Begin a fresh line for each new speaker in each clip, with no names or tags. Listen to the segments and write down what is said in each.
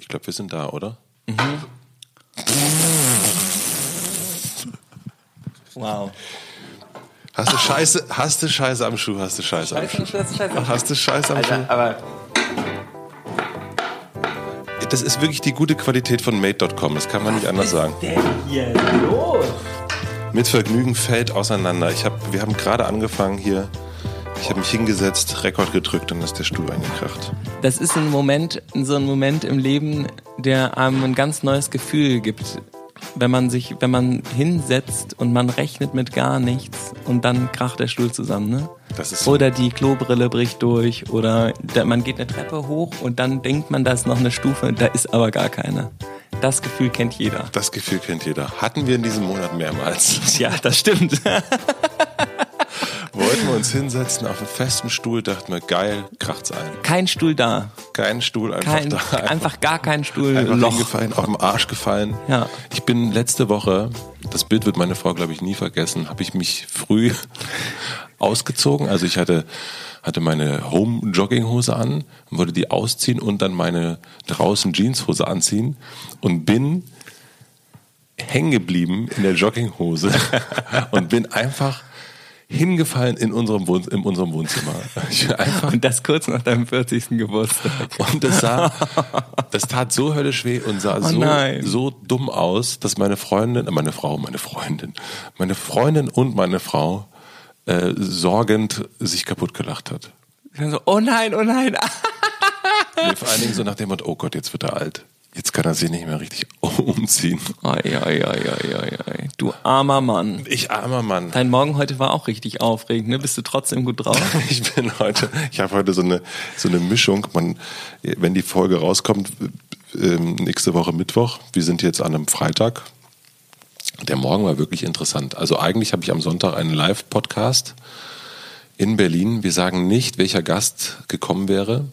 Ich glaube, wir sind da, oder?
Wow.
Hast du Scheiße, hast du Scheiße am Schuh, hast du Scheiße am Schuh.
Scheiße, Scheiße.
Hast du Scheiße am Schuh?
Alter, aber
Das ist wirklich die gute Qualität von Made.com, das kann man nicht anders sagen.
denn hier los?
Mit Vergnügen fällt auseinander. Ich hab, wir haben gerade angefangen hier. Ich habe mich hingesetzt, Rekord gedrückt und ist der Stuhl eingekracht.
Das ist ein Moment, so ein Moment im Leben, der einem ein ganz neues Gefühl gibt. Wenn man sich, wenn man hinsetzt und man rechnet mit gar nichts und dann kracht der Stuhl zusammen, ne?
Das ist
Oder die Klobrille bricht durch oder man geht eine Treppe hoch und dann denkt man, da ist noch eine Stufe, da ist aber gar keine. Das Gefühl kennt jeder.
das Gefühl kennt jeder. Hatten wir in diesem Monat mehrmals.
Ja, das stimmt.
Uns hinsetzen auf einen festen Stuhl, dachten wir, geil, kracht's ein.
Kein Stuhl da.
Kein Stuhl, einfach
Kein,
da.
einfach gar kein Stuhl.
einfach
Loch.
hingefallen, auf dem Arsch gefallen.
Ja.
Ich bin letzte Woche, das Bild wird meine Frau, glaube ich, nie vergessen, habe ich mich früh ausgezogen. Also ich hatte, hatte meine Home-Jogginghose an, wollte die ausziehen und dann meine draußen Jeanshose anziehen und bin hängen geblieben in der Jogginghose und bin einfach hingefallen in unserem, Wohn in unserem Wohnzimmer.
Und das kurz nach deinem 40. Geburtstag.
und das sah, das tat so höllisch weh und sah so,
Oh nein.
so dumm aus, dass meine Freundin, äh, meine Frau, meine Freundin, meine Freundin und meine Frau äh, sorgend sich kaputt gelacht hat.
So, oh nein, oh nein.
Nee, vor allen Dingen so nach dem Motto, oh Gott, jetzt wird er alt. Jetzt kann er sich nicht mehr richtig umziehen.
Oi, oi, oi, oi, oi, oi. Du armer Mann.
Ich armer Mann.
Dein Morgen heute war auch richtig aufregend, ne? Bist du trotzdem gut drauf?
Ich bin heute, ich habe heute so eine, so eine Mischung. Man, wenn die Folge rauskommt, ähm, nächste Woche Mittwoch, wir sind jetzt an einem Freitag. Der Morgen war wirklich interessant. Also eigentlich habe ich am Sonntag einen Live-Podcast in Berlin. Wir sagen nicht, welcher Gast gekommen wäre.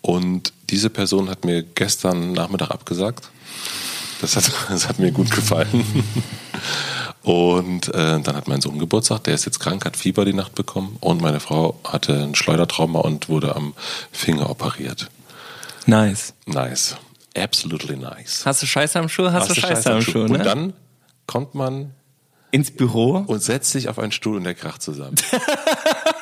Und diese Person hat mir gestern Nachmittag abgesagt. Das hat, das hat mir gut gefallen. Und äh, dann hat mein Sohn Geburtstag, der ist jetzt krank, hat Fieber die Nacht bekommen. Und meine Frau hatte ein Schleudertrauma und wurde am Finger operiert.
Nice.
Nice. Absolutely nice.
Hast du Scheiße am Schuh? Hast, du Scheiße, am Schuh, ne?
Und dann kommt man
Ins Büro?
und setzt sich auf einen Stuhl und der kracht zusammen.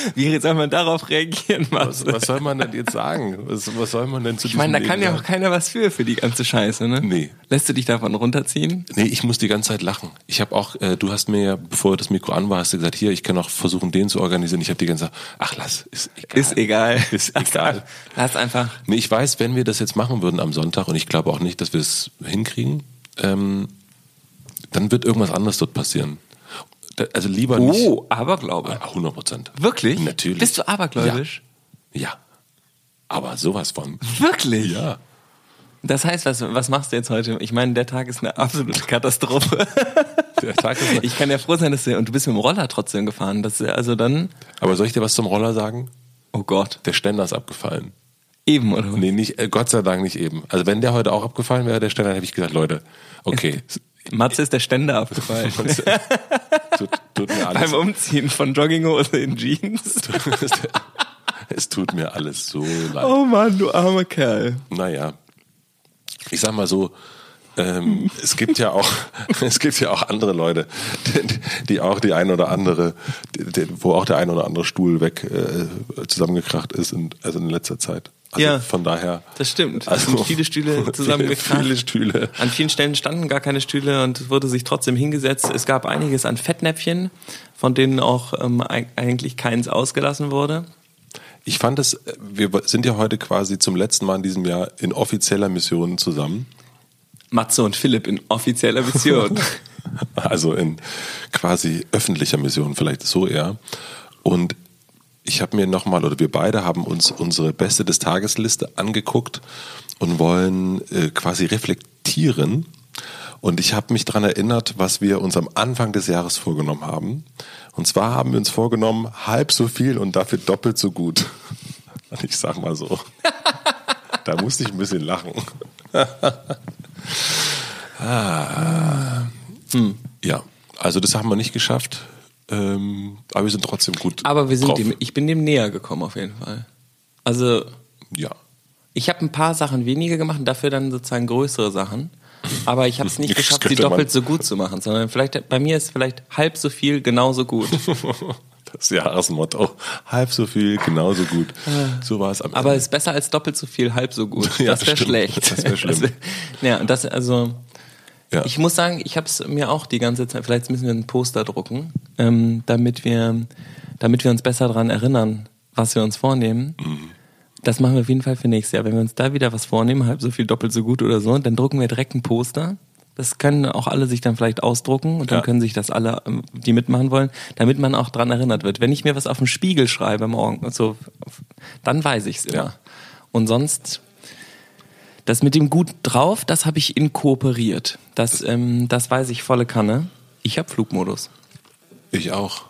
Wie soll man darauf reagieren,
Was, was soll man denn jetzt sagen? Was, was soll man denn zu
Ich meine, da kann ja
Leben
auch keiner was für, für die ganze Scheiße, ne?
Nee.
Lässt du dich davon runterziehen?
Nee, ich muss die ganze Zeit lachen. Ich habe auch, äh, du hast mir ja, bevor das Mikro an war, hast du gesagt, hier, ich kann auch versuchen, den zu organisieren. Ich habe die ganze Zeit, ach lass, ist egal.
Ist egal.
Ist
Lass-
egal.
Lass einfach.
Nee, ich weiß, wenn wir das jetzt machen würden am Sonntag, und ich glaube auch nicht, dass wir es hinkriegen, ähm, dann wird irgendwas anderes dort passieren. Da- Also lieber nicht.
Oh, Aberglaube.
Ah, 100 Prozent.
Wirklich?
Natürlich.
Bist du abergläubisch?
Ja. Aber sowas von.
Wirklich?
Ja.
Das heißt, was, was machst du jetzt heute? Ich meine, der Tag ist eine absolute Katastrophe.
Der Tag ist
Ich kann ja froh sein, dass du, und du bist mit dem Roller trotzdem gefahren, dass du, also dann,
Aber soll ich dir was zum Roller sagen?
oh Gott,
Der Ständer ist abgefallen.
eben, oder?
Nee, nicht, äh, Gott sei Dank nicht eben. Also wenn der heute auch abgefallen wäre, der Ständer, hätte ich gesagt, Leute, okay,
Matze ist der Ständer abgefallen.
tut, tut mir alles,
Beim Umziehen von Jogginghose in Jeans.
es tut mir alles so leid.
Oh Mann, du armer Kerl.
Naja, ich sag mal so, ähm, es gibt ja auch, es gibt ja auch andere Leute, die, die auch die ein oder andere, die, die, wo auch der ein oder andere Stuhl weg äh, zusammengekracht ist, in, also in letzter Zeit. Also
Ja.
von daher.
Das stimmt.
Also
sind viele Stühle zusammengekracht.
Viele Stühle.
An vielen Stellen standen gar keine Stühle und es wurde sich trotzdem hingesetzt. Es gab einiges an Fettnäpfchen, von denen auch ähm, eig- eigentlich keins ausgelassen wurde.
Ich fand es, wir sind ja heute quasi zum letzten Mal in diesem Jahr in offizieller Mission zusammen.
Matze und Philipp in offizieller Beziehung.
Also in quasi öffentlicher Mission, vielleicht so eher. Und ich habe mir nochmal, oder wir beide haben uns unsere Beste des Tagesliste angeguckt und wollen äh, quasi reflektieren. Und ich habe mich dran erinnert, was wir uns am Anfang des Jahres vorgenommen haben. Und zwar haben wir uns vorgenommen, halb so viel und dafür doppelt so gut. Und ich sag mal so. Da musste ich ein bisschen lachen. Hm. Ja, also das haben wir nicht geschafft. Ähm, aber wir sind trotzdem gut.
Aber wir sind
drauf.
dem, ich bin dem näher gekommen auf jeden Fall. Also
Ja.
Ich habe ein paar Sachen weniger gemacht dafür dann sozusagen größere Sachen. Aber ich habe es nicht
Das
geschafft, sie
könnte man-
doppelt so gut zu machen, sondern vielleicht bei mir ist vielleicht halb so viel genauso gut.
Das Jahresmotto. Halb so viel, genauso gut. So war es am
Aber
Ende.
es ist besser als doppelt so viel, halb so gut.
Ja,
das wäre
stimmt.
schlecht.
Das wär schlimm.
wär- ja, und das also.
Ja.
Ich muss sagen, ich habe es mir auch die ganze Zeit. Vielleicht müssen wir ein Poster drucken, ähm, damit wir, damit wir uns besser daran erinnern, was wir uns vornehmen.
Mhm.
Das machen wir auf jeden Fall für nächstes Jahr. Wenn wir uns da wieder was vornehmen, halb so viel, doppelt so gut oder so, dann drucken wir direkt ein Poster. Das können auch alle sich dann vielleicht ausdrucken und dann
Ja.
können sich das alle, ähm, die mitmachen wollen, damit man auch dran erinnert wird. Wenn ich mir was auf den Spiegel schreibe morgen, so, dann weiß ich es immer.
Ja.
Und sonst, das mit dem gut drauf, das habe ich inkooperiert. Das, ähm, das weiß ich volle Kanne. Ich habe Flugmodus.
Ich auch.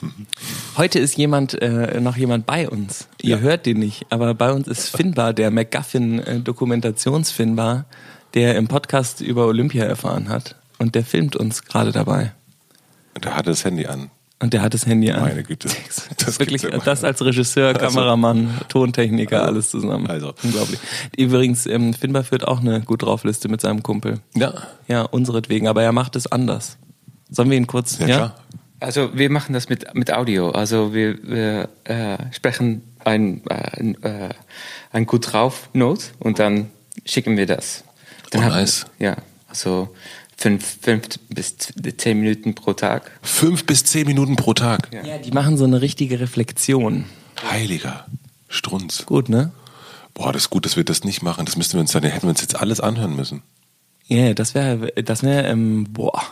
Heute ist jemand, äh, noch jemand bei uns. Ihr
Ja.
hört den nicht, aber bei uns ist Finbar, der McGuffin-Dokumentationsfinbar, der im Podcast über Olympia erfahren hat. Und der filmt uns gerade dabei.
Der hatte das Handy an.
Und der hat das Handy an.
Meine Güte.
Das,
Das
wirklich,
ja
das als Regisseur,
Also-
Kameramann, Tontechniker, alles zusammen.
Also.
Unglaublich. Übrigens, ähm, Finbar führt auch eine gut drauf Liste mit seinem Kumpel.
Ja.
Ja, unseretwegen, aber er macht es anders. Sollen wir ihn kurz,
Ja,
ja?
klar.
Also wir machen das mit, mit Audio. Also wir, wir äh, sprechen ein, äh, ein, äh, ein gut drauf Note und dann schicken wir das. Dann
Oh,
haben-
nice.
Ja, also fünf, fünf bis zehn Minuten pro Tag.
Fünf bis zehn Minuten pro Tag.
Ja.
Ja, die machen so eine richtige Reflexion.
Heiliger Strunz.
Gut, ne?
Boah, das ist gut, dass wir das nicht machen. Das müssten wir uns dann, hätten wir uns jetzt alles anhören müssen.
Ja, das wäre, das wäre, ähm, boah.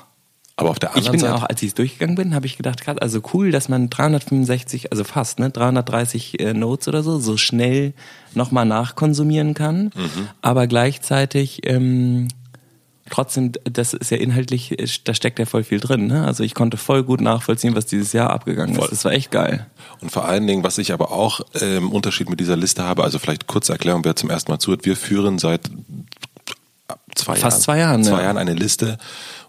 Aber auf der
Ich
anderen
bin
Seite.
auch, als ich es durchgegangen bin, habe ich gedacht, krass, also cool, dass man 365, also fast, ne, 330 äh, Notes oder so, so schnell nochmal nachkonsumieren kann,
Mhm.
aber gleichzeitig ähm, trotzdem, das ist ja inhaltlich, da steckt ja voll viel drin. Ne? Also ich konnte voll gut nachvollziehen, was dieses Jahr abgegangen
Voll.
ist. Das war echt geil.
Und vor allen Dingen, was ich aber auch äh, im Unterschied mit dieser Liste habe, also vielleicht kurze Erklärung, wer zum ersten Mal zuhört, wir führen seit zwei
Fast
Jahren,
zwei Jahren,
zwei
ja.
Jahren eine Liste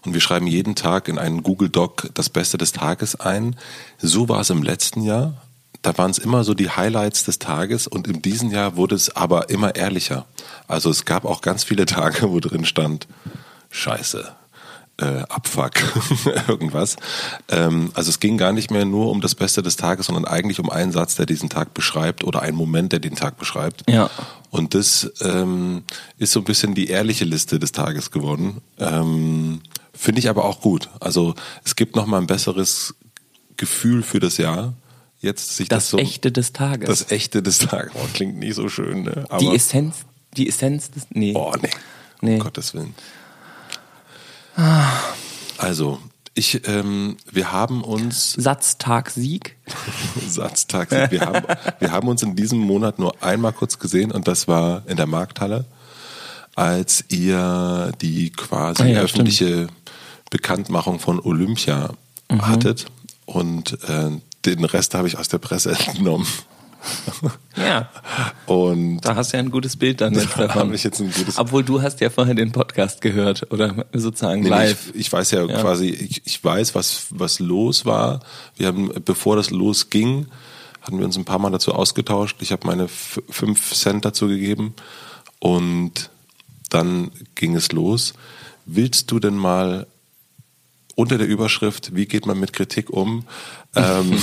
und wir schreiben jeden Tag in einen Google Doc das Beste des Tages ein. So war es im letzten Jahr. Da waren es immer so die Highlights des Tages und in diesem Jahr wurde es aber immer ehrlicher. Also es gab auch ganz viele Tage, wo drin stand, Scheiße, äh, Abfuck, irgendwas. Ähm, also es ging gar nicht mehr nur um das Beste des Tages, sondern eigentlich um einen Satz, der diesen Tag beschreibt oder einen Moment, der den Tag beschreibt.
Ja.
Und das ähm, ist so ein bisschen die ehrliche Liste des Tages geworden. Ähm, Finde ich aber auch gut. Also es gibt noch mal ein besseres Gefühl für das Jahr. Jetzt sich das,
Das,
so,
Echte des Tages.
das echte des Tages. Oh, klingt nicht so schön, ne? Aber,
die Essenz, die Essenz des, nee.
Oh, nee.
Nee.
Um Gottes Willen. Also, ich, ähm, wir haben uns
Satztag Sieg.
Satztag. Wir haben, wir haben uns in diesem Monat nur einmal kurz gesehen und das war in der Markthalle, als ihr die quasi
Ah ja,
öffentliche Bekanntmachung von Olympia
Mhm.
hattet und äh, den Rest habe ich aus der Presse entnommen.
Ja.
Und
Da hast du ja ein gutes Bild dann jetzt
Da
davon.
habe ich jetzt ein gutes-
Obwohl du hast ja vorher den Podcast gehört oder sozusagen
Nee,
live.
Ich, ich weiß ja,
Ja.
quasi, ich, ich weiß, was, was los war. Wir haben, bevor das losging, hatten wir uns ein paar Mal dazu ausgetauscht. Ich habe meine fünf Cent dazu gegeben und dann ging es los. Willst du denn mal unter der Überschrift, wie geht man mit Kritik um, ähm,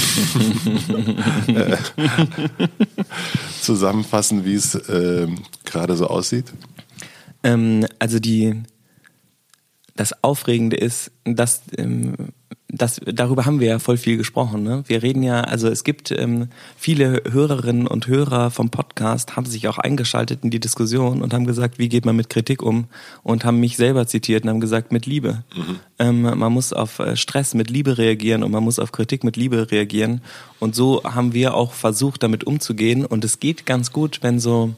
äh, zusammenfassen, wie es ähm, gerade so aussieht?
Ähm, also die das Aufregende ist, dass ähm, das, darüber haben wir ja voll viel gesprochen. Ne? Wir reden ja, also es gibt ähm, viele Hörerinnen und Hörer vom Podcast, haben sich auch eingeschaltet in die Diskussion und haben gesagt, wie geht man mit Kritik um? Und haben mich selber zitiert und haben gesagt, mit Liebe. Ähm, man muss auf äh, Stress mit Liebe reagieren und man muss auf Kritik mit Liebe reagieren. Und so haben wir auch versucht, damit umzugehen. Und es geht ganz gut, wenn so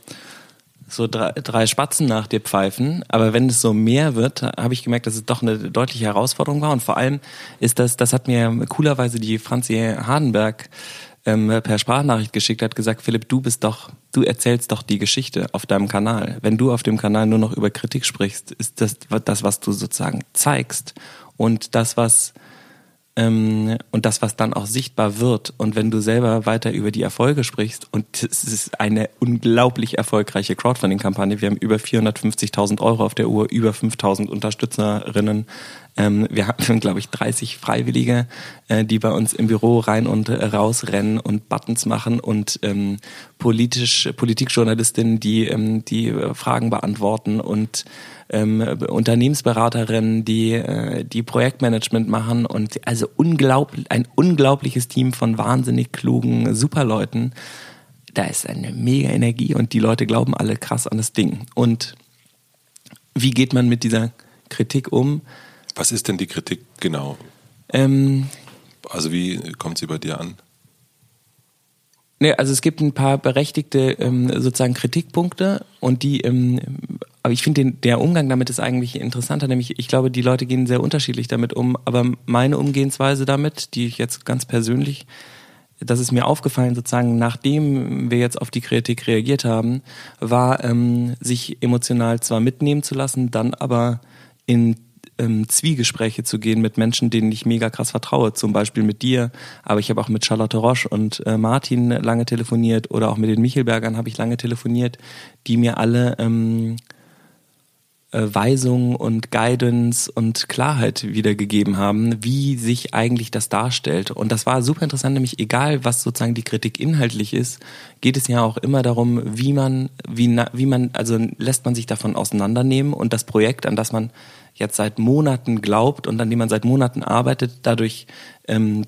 so drei, drei Spatzen nach dir pfeifen. Aber wenn es so mehr wird, habe ich gemerkt, dass es doch eine deutliche Herausforderung war. Und vor allem ist das, das hat mir coolerweise die Franzi Hardenberg ähm, per Sprachnachricht geschickt, hat gesagt, Philipp, du bist doch, du erzählst doch die Geschichte auf deinem Kanal. Wenn du auf dem Kanal nur noch über Kritik sprichst, ist das das, was du sozusagen zeigst. Und das, was und das, was dann auch sichtbar wird. Und wenn du selber weiter über die Erfolge sprichst, und es ist eine unglaublich erfolgreiche Crowdfunding-Kampagne, wir haben über 450.000 Euro auf der Uhr, über 5.000 Unterstützerinnen. Ähm, wir haben, glaube ich, 30 Freiwillige, äh, die bei uns im Büro rein und äh, raus rennen und Buttons machen und ähm, politisch, Politikjournalistinnen, die ähm, die Fragen beantworten und ähm, Unternehmensberaterinnen, die, äh, die Projektmanagement machen und also unglaublich, ein unglaubliches Team von wahnsinnig klugen Superleuten. Da ist eine mega Energie und die Leute glauben alle krass an das Ding. Und wie geht man mit dieser Kritik um?
Was ist denn die Kritik genau?
Ähm,
also wie kommt sie bei dir an?
Nee, also es gibt ein paar berechtigte ähm, sozusagen Kritikpunkte und die, ähm, aber ich finde der Umgang damit ist eigentlich interessanter, nämlich ich glaube, die Leute gehen sehr unterschiedlich damit um, aber meine Umgehensweise damit, die ich jetzt ganz persönlich, das ist mir aufgefallen sozusagen, nachdem wir jetzt auf die Kritik reagiert haben, war ähm, sich emotional zwar mitnehmen zu lassen, dann aber in ähm, Zwiegespräche zu gehen mit Menschen, denen ich mega krass vertraue, zum Beispiel mit dir, aber ich habe auch mit Charlotte Roche und äh, Martin lange telefoniert oder auch mit den Michelbergern habe ich lange telefoniert, die mir alle ähm, äh, Weisung und Guidance und Klarheit wiedergegeben haben, wie sich eigentlich das darstellt. Und das war super interessant, nämlich egal, was sozusagen die Kritik inhaltlich ist, geht es ja auch immer darum, wie man, wie, wie man, also lässt man sich davon auseinandernehmen und das Projekt, an das man jetzt seit Monaten glaubt und an dem man seit Monaten arbeitet, dadurch ähm,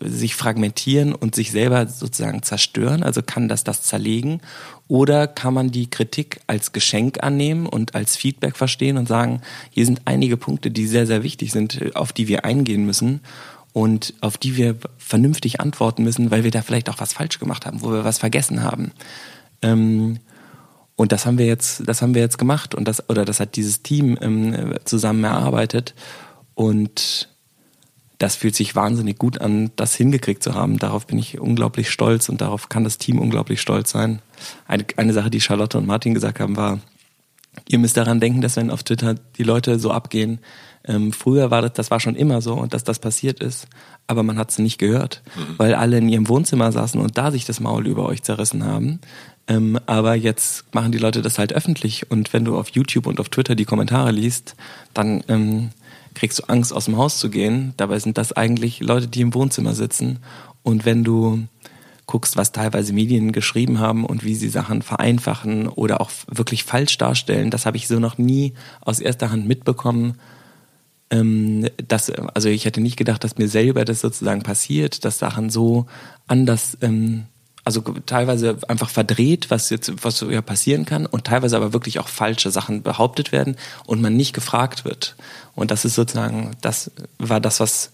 sich fragmentieren und sich selber sozusagen zerstören? Also kann das das zerlegen? Oder kann man die Kritik als Geschenk annehmen und als Feedback verstehen und sagen, hier sind einige Punkte, die sehr, sehr wichtig sind, auf die wir eingehen müssen und auf die wir vernünftig antworten müssen, weil wir da vielleicht auch was falsch gemacht haben, wo wir was vergessen haben. Ähm, und das haben wir jetzt, das haben wir jetzt gemacht und das, oder das hat dieses Team ähm, zusammen erarbeitet. Und das fühlt sich wahnsinnig gut an, das hingekriegt zu haben. Darauf bin ich unglaublich stolz und darauf kann das Team unglaublich stolz sein. Eine, eine Sache, die Charlotte und Martin gesagt haben, war, ihr müsst daran denken, dass wenn auf Twitter die Leute so abgehen, ähm, früher war das, das war schon immer so und dass das passiert ist, aber man hat es nicht gehört, mhm. weil alle in ihrem Wohnzimmer saßen und da sich das Maul über euch zerrissen haben. Ähm, aber jetzt machen die Leute das halt öffentlich und wenn du auf YouTube und auf Twitter die Kommentare liest, dann ähm, kriegst du Angst, aus dem Haus zu gehen. Dabei sind das eigentlich Leute, die im Wohnzimmer sitzen. Und wenn du guckst, was teilweise Medien geschrieben haben und wie sie Sachen vereinfachen oder auch wirklich falsch darstellen, das habe ich so noch nie aus erster Hand mitbekommen. Ähm, dass, also ich hätte nicht gedacht, dass mir selber das sozusagen passiert, dass Sachen so anders ähm, also teilweise einfach verdreht, was jetzt was so ja passieren kann und teilweise aber wirklich auch falsche Sachen behauptet werden und man nicht gefragt wird. Und das ist sozusagen, das war das, was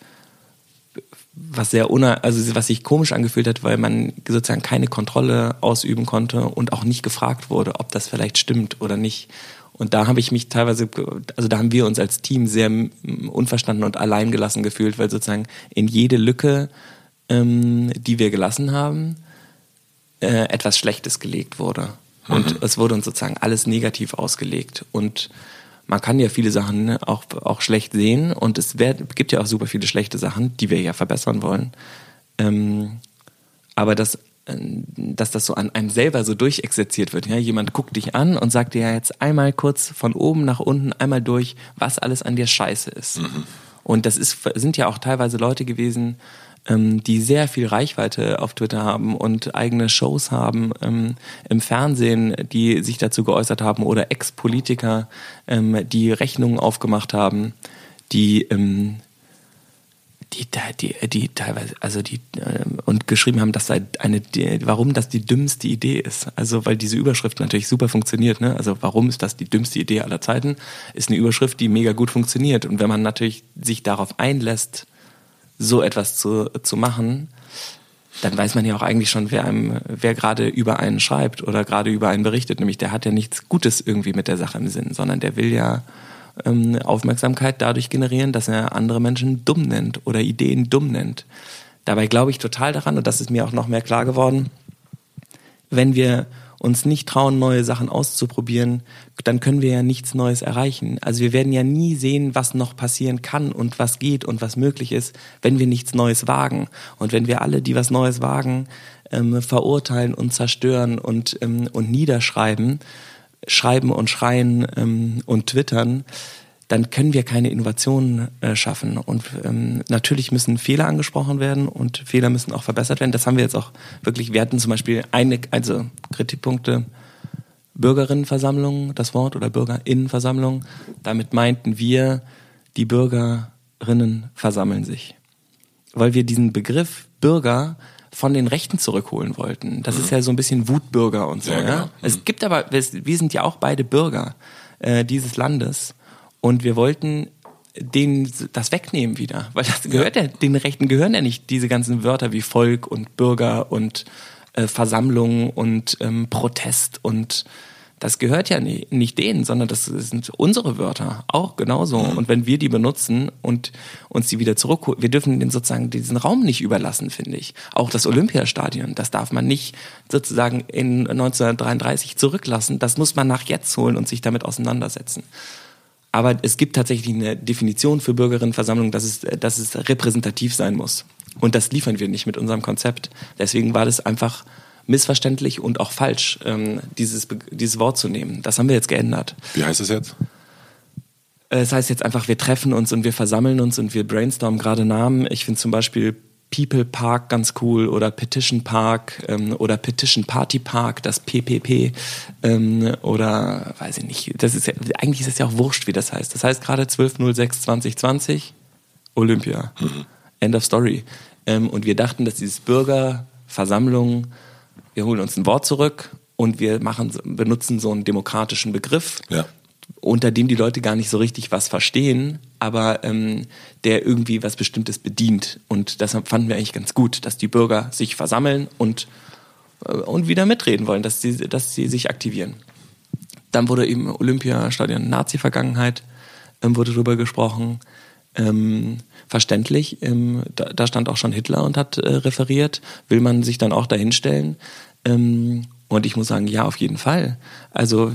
was sehr una also was sich komisch angefühlt hat, weil man sozusagen keine Kontrolle ausüben konnte und auch nicht gefragt wurde, ob das vielleicht stimmt oder nicht. Und da habe ich mich teilweise, also da haben wir uns als Team sehr unverstanden und alleingelassen gefühlt, weil sozusagen in jede Lücke, ähm, die wir gelassen haben, äh, etwas Schlechtes gelegt wurde. Und mhm. es wurde uns sozusagen alles negativ ausgelegt. Und man kann ja viele Sachen ne, auch, auch schlecht sehen und es wär, gibt ja auch super viele schlechte Sachen, die wir ja verbessern wollen. Ähm, aber dass, äh, dass das so an einem selber so durchexerziert wird. Ja? Jemand guckt dich an und sagt dir ja jetzt einmal kurz von oben nach unten einmal durch, was alles an dir scheiße ist. Mhm. Und das ist, sind ja auch teilweise Leute gewesen, ähm, die sehr viel Reichweite auf Twitter haben und eigene Shows haben ähm, im Fernsehen, die sich dazu geäußert haben oder Ex-Politiker, ähm, die Rechnungen aufgemacht haben, die ähm, die, die, die teilweise, also die, äh, und geschrieben haben, dass eine, warum das die dümmste Idee ist. Also, weil diese Überschrift natürlich super funktioniert, ne? Also, warum ist das die dümmste Idee aller Zeiten? Ist eine Überschrift, die mega gut funktioniert. Und wenn man natürlich sich darauf einlässt, so etwas zu, zu machen, dann weiß man ja auch eigentlich schon, wer einem, wer gerade über einen schreibt oder gerade über einen berichtet. Nämlich der hat ja nichts Gutes irgendwie mit der Sache im Sinn, sondern der will ja ähm, Aufmerksamkeit dadurch generieren, dass er andere Menschen dumm nennt oder Ideen dumm nennt. Dabei glaube ich total daran, und das ist mir auch noch mehr klar geworden, wenn wir uns nicht trauen, neue Sachen auszuprobieren, dann können wir ja nichts Neues erreichen. Also wir werden ja nie sehen, was noch passieren kann und was geht und was möglich ist, wenn wir nichts Neues wagen. Und wenn wir alle, die was Neues wagen, ähm, verurteilen und zerstören und, ähm, und niederschreiben, schreiben und schreien ähm, und twittern, dann können wir keine Innovationen äh, schaffen. Und ähm, natürlich müssen Fehler angesprochen werden und Fehler müssen auch verbessert werden. Das haben wir jetzt auch wirklich. Wir hatten zum Beispiel eine, also Kritikpunkte Bürgerinnenversammlung, das Wort oder Bürgerinnenversammlung. Damit meinten wir, die Bürgerinnen versammeln sich. Weil wir diesen Begriff Bürger von den Rechten zurückholen wollten. Das mhm. ist ja so ein bisschen Wutbürger und so. Ja, genau. ja? Es gibt aber, wir sind ja auch beide Bürger äh, dieses Landes und wir wollten denen das wegnehmen wieder, weil das gehört ja, den Rechten gehören ja nicht diese ganzen Wörter wie Volk und Bürger und äh, Versammlung und ähm, Protest und das gehört ja nie, nicht denen, sondern das sind unsere Wörter auch genauso. Mhm. Und wenn wir die benutzen und uns die wieder zurückholen, wir dürfen den sozusagen diesen Raum nicht überlassen, finde ich. Auch das Olympiastadion, das darf man nicht sozusagen in 1933 zurücklassen. Das muss man nach jetzt holen und sich damit auseinandersetzen. Aber es gibt tatsächlich eine Definition für Bürgerinnenversammlung, dass es, dass es repräsentativ sein muss. Und das liefern wir nicht mit unserem Konzept. Deswegen war das einfach missverständlich und auch falsch, ähm, dieses, dieses Wort zu nehmen. Das haben wir jetzt geändert.
Wie heißt es jetzt?
Äh, es heißt jetzt einfach, wir treffen uns und wir versammeln uns und wir brainstormen gerade Namen. Ich finde zum Beispiel People Park ganz cool oder Petition Park ähm, oder Petition Party Park, das PPP ähm, oder weiß ich nicht. Das ist ja, eigentlich ist es ja auch wurscht, wie das heißt. Das heißt gerade 12.06.2020 Olympia. Mhm. End of Story. Ähm, und wir dachten, dass dieses Bürgerversammlung, wir holen uns ein Wort zurück und wir machen, benutzen so einen demokratischen Begriff. Ja unter dem die Leute gar nicht so richtig was verstehen, aber ähm, der irgendwie was Bestimmtes bedient. Und deshalb fanden wir eigentlich ganz gut, dass die Bürger sich versammeln und, äh, und wieder mitreden wollen, dass sie, dass sie sich aktivieren. Dann wurde eben Olympiastadion Nazi-Vergangenheit, ähm, wurde drüber gesprochen. Ähm, verständlich, ähm, da, da, stand auch schon Hitler und hat äh, referiert. Will man sich dann auch dahinstellen? Ähm, und ich muss sagen, ja, auf jeden Fall. Also,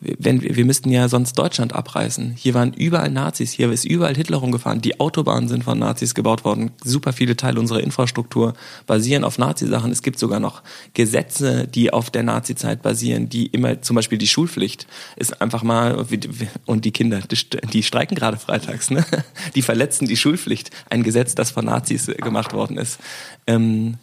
wenn wir, müssten ja sonst Deutschland abreißen. Hier waren überall Nazis, hier ist überall Hitler rumgefahren. Die Autobahnen sind von Nazis gebaut worden. Super viele Teile unserer Infrastruktur basieren auf Nazi-Sachen. Es gibt sogar noch Gesetze, die auf der Nazi-Zeit basieren, die immer, zum Beispiel die Schulpflicht ist einfach mal, und die Kinder, die streiken gerade freitags, ne? Die verletzen die Schulpflicht. Ein Gesetz, das von Nazis gemacht worden ist. Ähm,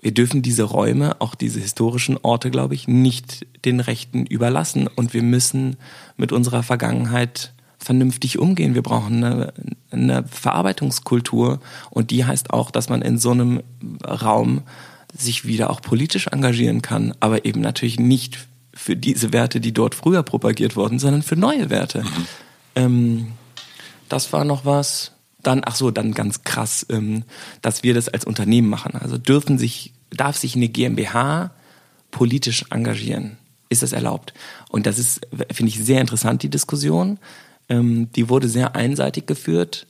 wir dürfen diese Räume, auch diese historischen Orte, glaube ich, nicht den Rechten überlassen. Und wir müssen mit unserer Vergangenheit vernünftig umgehen. Wir brauchen eine, eine Verarbeitungskultur und die heißt auch, dass man in so einem Raum sich wieder auch politisch engagieren kann, aber eben natürlich nicht für diese Werte, die dort früher propagiert wurden, sondern für neue Werte. Mhm. Ähm, das war noch was. Dann, ach so, dann ganz krass, ähm, dass wir das als Unternehmen machen. Also dürfen sich, darf sich eine GmbH politisch engagieren? Ist das erlaubt? Und das ist, finde ich, sehr interessant, die Diskussion. Ähm, die wurde sehr einseitig geführt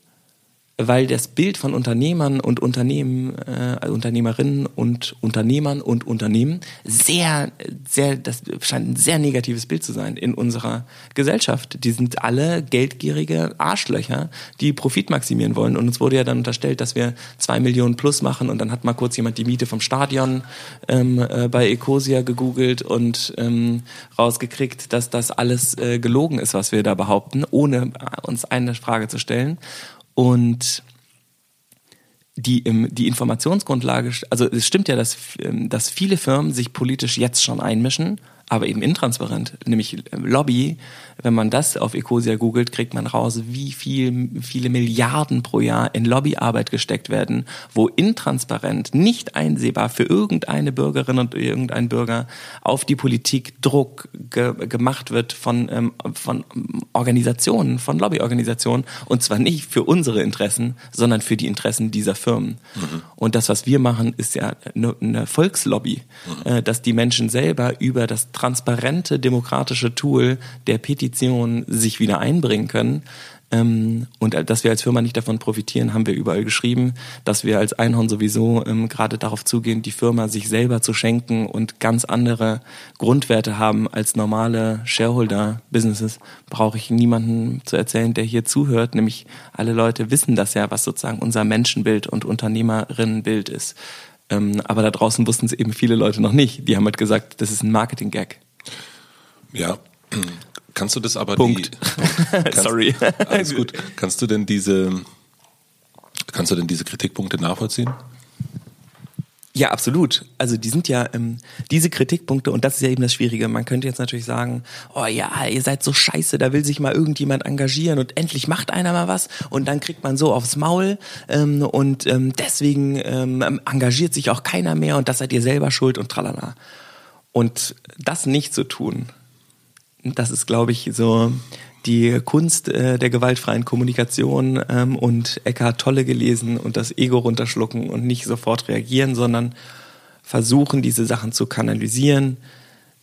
weil das Bild von Unternehmern und Unternehmen, äh, Unternehmerinnen und Unternehmern und Unternehmen sehr, sehr, das scheint ein sehr negatives Bild zu sein in unserer Gesellschaft. Die sind alle geldgierige Arschlöcher, die Profit maximieren wollen. Und uns wurde ja dann unterstellt, dass wir zwei Millionen plus machen und dann hat mal kurz jemand die Miete vom Stadion ähm, äh, bei Ecosia gegoogelt und ähm, rausgekriegt, dass das alles äh, gelogen ist, was wir da behaupten, ohne uns eine Frage zu stellen. Und die, die Informationsgrundlage, also es stimmt ja, dass, ähm, dass viele Firmen sich politisch jetzt schon einmischen aber eben intransparent, nämlich Lobby. Wenn man das auf Ecosia googelt, kriegt man raus, wie viel, viele Milliarden pro Jahr in Lobbyarbeit gesteckt werden, wo intransparent, nicht einsehbar für irgendeine Bürgerin und irgendein Bürger auf die Politik Druck ge gemacht wird von, ähm, von Organisationen, von Lobbyorganisationen und zwar nicht für unsere Interessen, sondern für die Interessen dieser Firmen. Mhm. Und das, was wir machen, ist ja eine, eine Volkslobby, mhm. äh, dass die Menschen selber über das transparente demokratische Tool der Petition sich wieder einbringen können. Ähm, und dass wir als Firma nicht davon profitieren, haben wir überall geschrieben, dass wir als Einhorn sowieso ähm, gerade darauf zugehen, die Firma sich selber zu schenken und ganz andere Grundwerte haben als normale Shareholder-Businesses, brauche ich niemanden zu erzählen, der hier zuhört. Nämlich alle Leute wissen das ja, was sozusagen unser Menschenbild und Unternehmerinnenbild ist. Ähm, aber da draußen wussten es eben viele Leute noch nicht. Die haben halt gesagt, das ist ein Marketing-Gag.
Ja, Kannst du das aber
Punkt.
Die,
Sorry.
Alles gut. Kannst du denn diese kannst du denn diese Kritikpunkte nachvollziehen?
Ja, absolut. Also die sind ja ähm, diese Kritikpunkte und das ist ja eben das Schwierige. Man könnte jetzt natürlich sagen, oh ja, ihr seid so scheiße, da will sich mal irgendjemand engagieren und endlich macht einer mal was und dann kriegt man so aufs Maul ähm, und ähm, deswegen ähm, engagiert sich auch keiner mehr und das seid ihr selber schuld und tralala. Und das nicht zu tun, das ist, glaube ich, so die Kunst äh, der gewaltfreien Kommunikation ähm, und Eckhart Tolle gelesen und das Ego runterschlucken und nicht sofort reagieren, sondern versuchen, diese Sachen zu kanalisieren,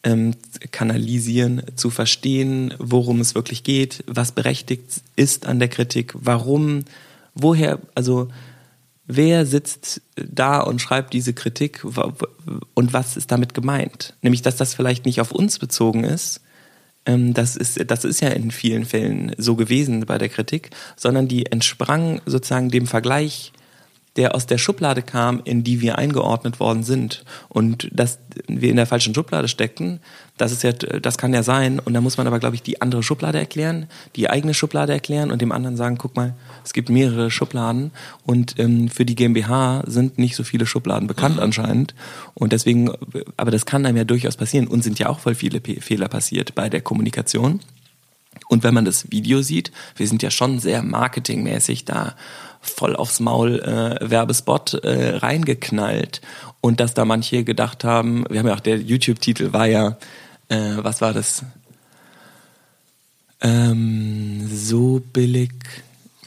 ähm, kanalisieren, zu verstehen, worum es wirklich geht, was berechtigt ist an der Kritik, warum, woher, also wer sitzt da und schreibt diese Kritik und was ist damit gemeint? Nämlich, dass das vielleicht nicht auf uns bezogen ist, das, ist, das ist ja in vielen Fällen so gewesen bei der Kritik, sondern die entsprang sozusagen dem Vergleich, der aus der Schublade kam, in die wir eingeordnet worden sind. Und dass wir in der falschen Schublade steckten, das ist ja, das kann ja sein. Und da muss man aber, glaube ich, die andere Schublade erklären, die eigene Schublade erklären und dem anderen sagen, guck mal, es gibt mehrere Schubladen und ähm, für die GmbH sind nicht so viele Schubladen bekannt mhm. anscheinend. Und deswegen, aber das kann einem ja durchaus passieren und sind ja auch voll viele P Fehler passiert bei der Kommunikation. Und wenn man das Video sieht, wir sind ja schon sehr marketingmäßig da voll aufs Maul äh, Werbespot äh, reingeknallt und dass da manche gedacht haben, wir haben ja auch der YouTube-Titel war ja, äh, was war das? Ähm, so billig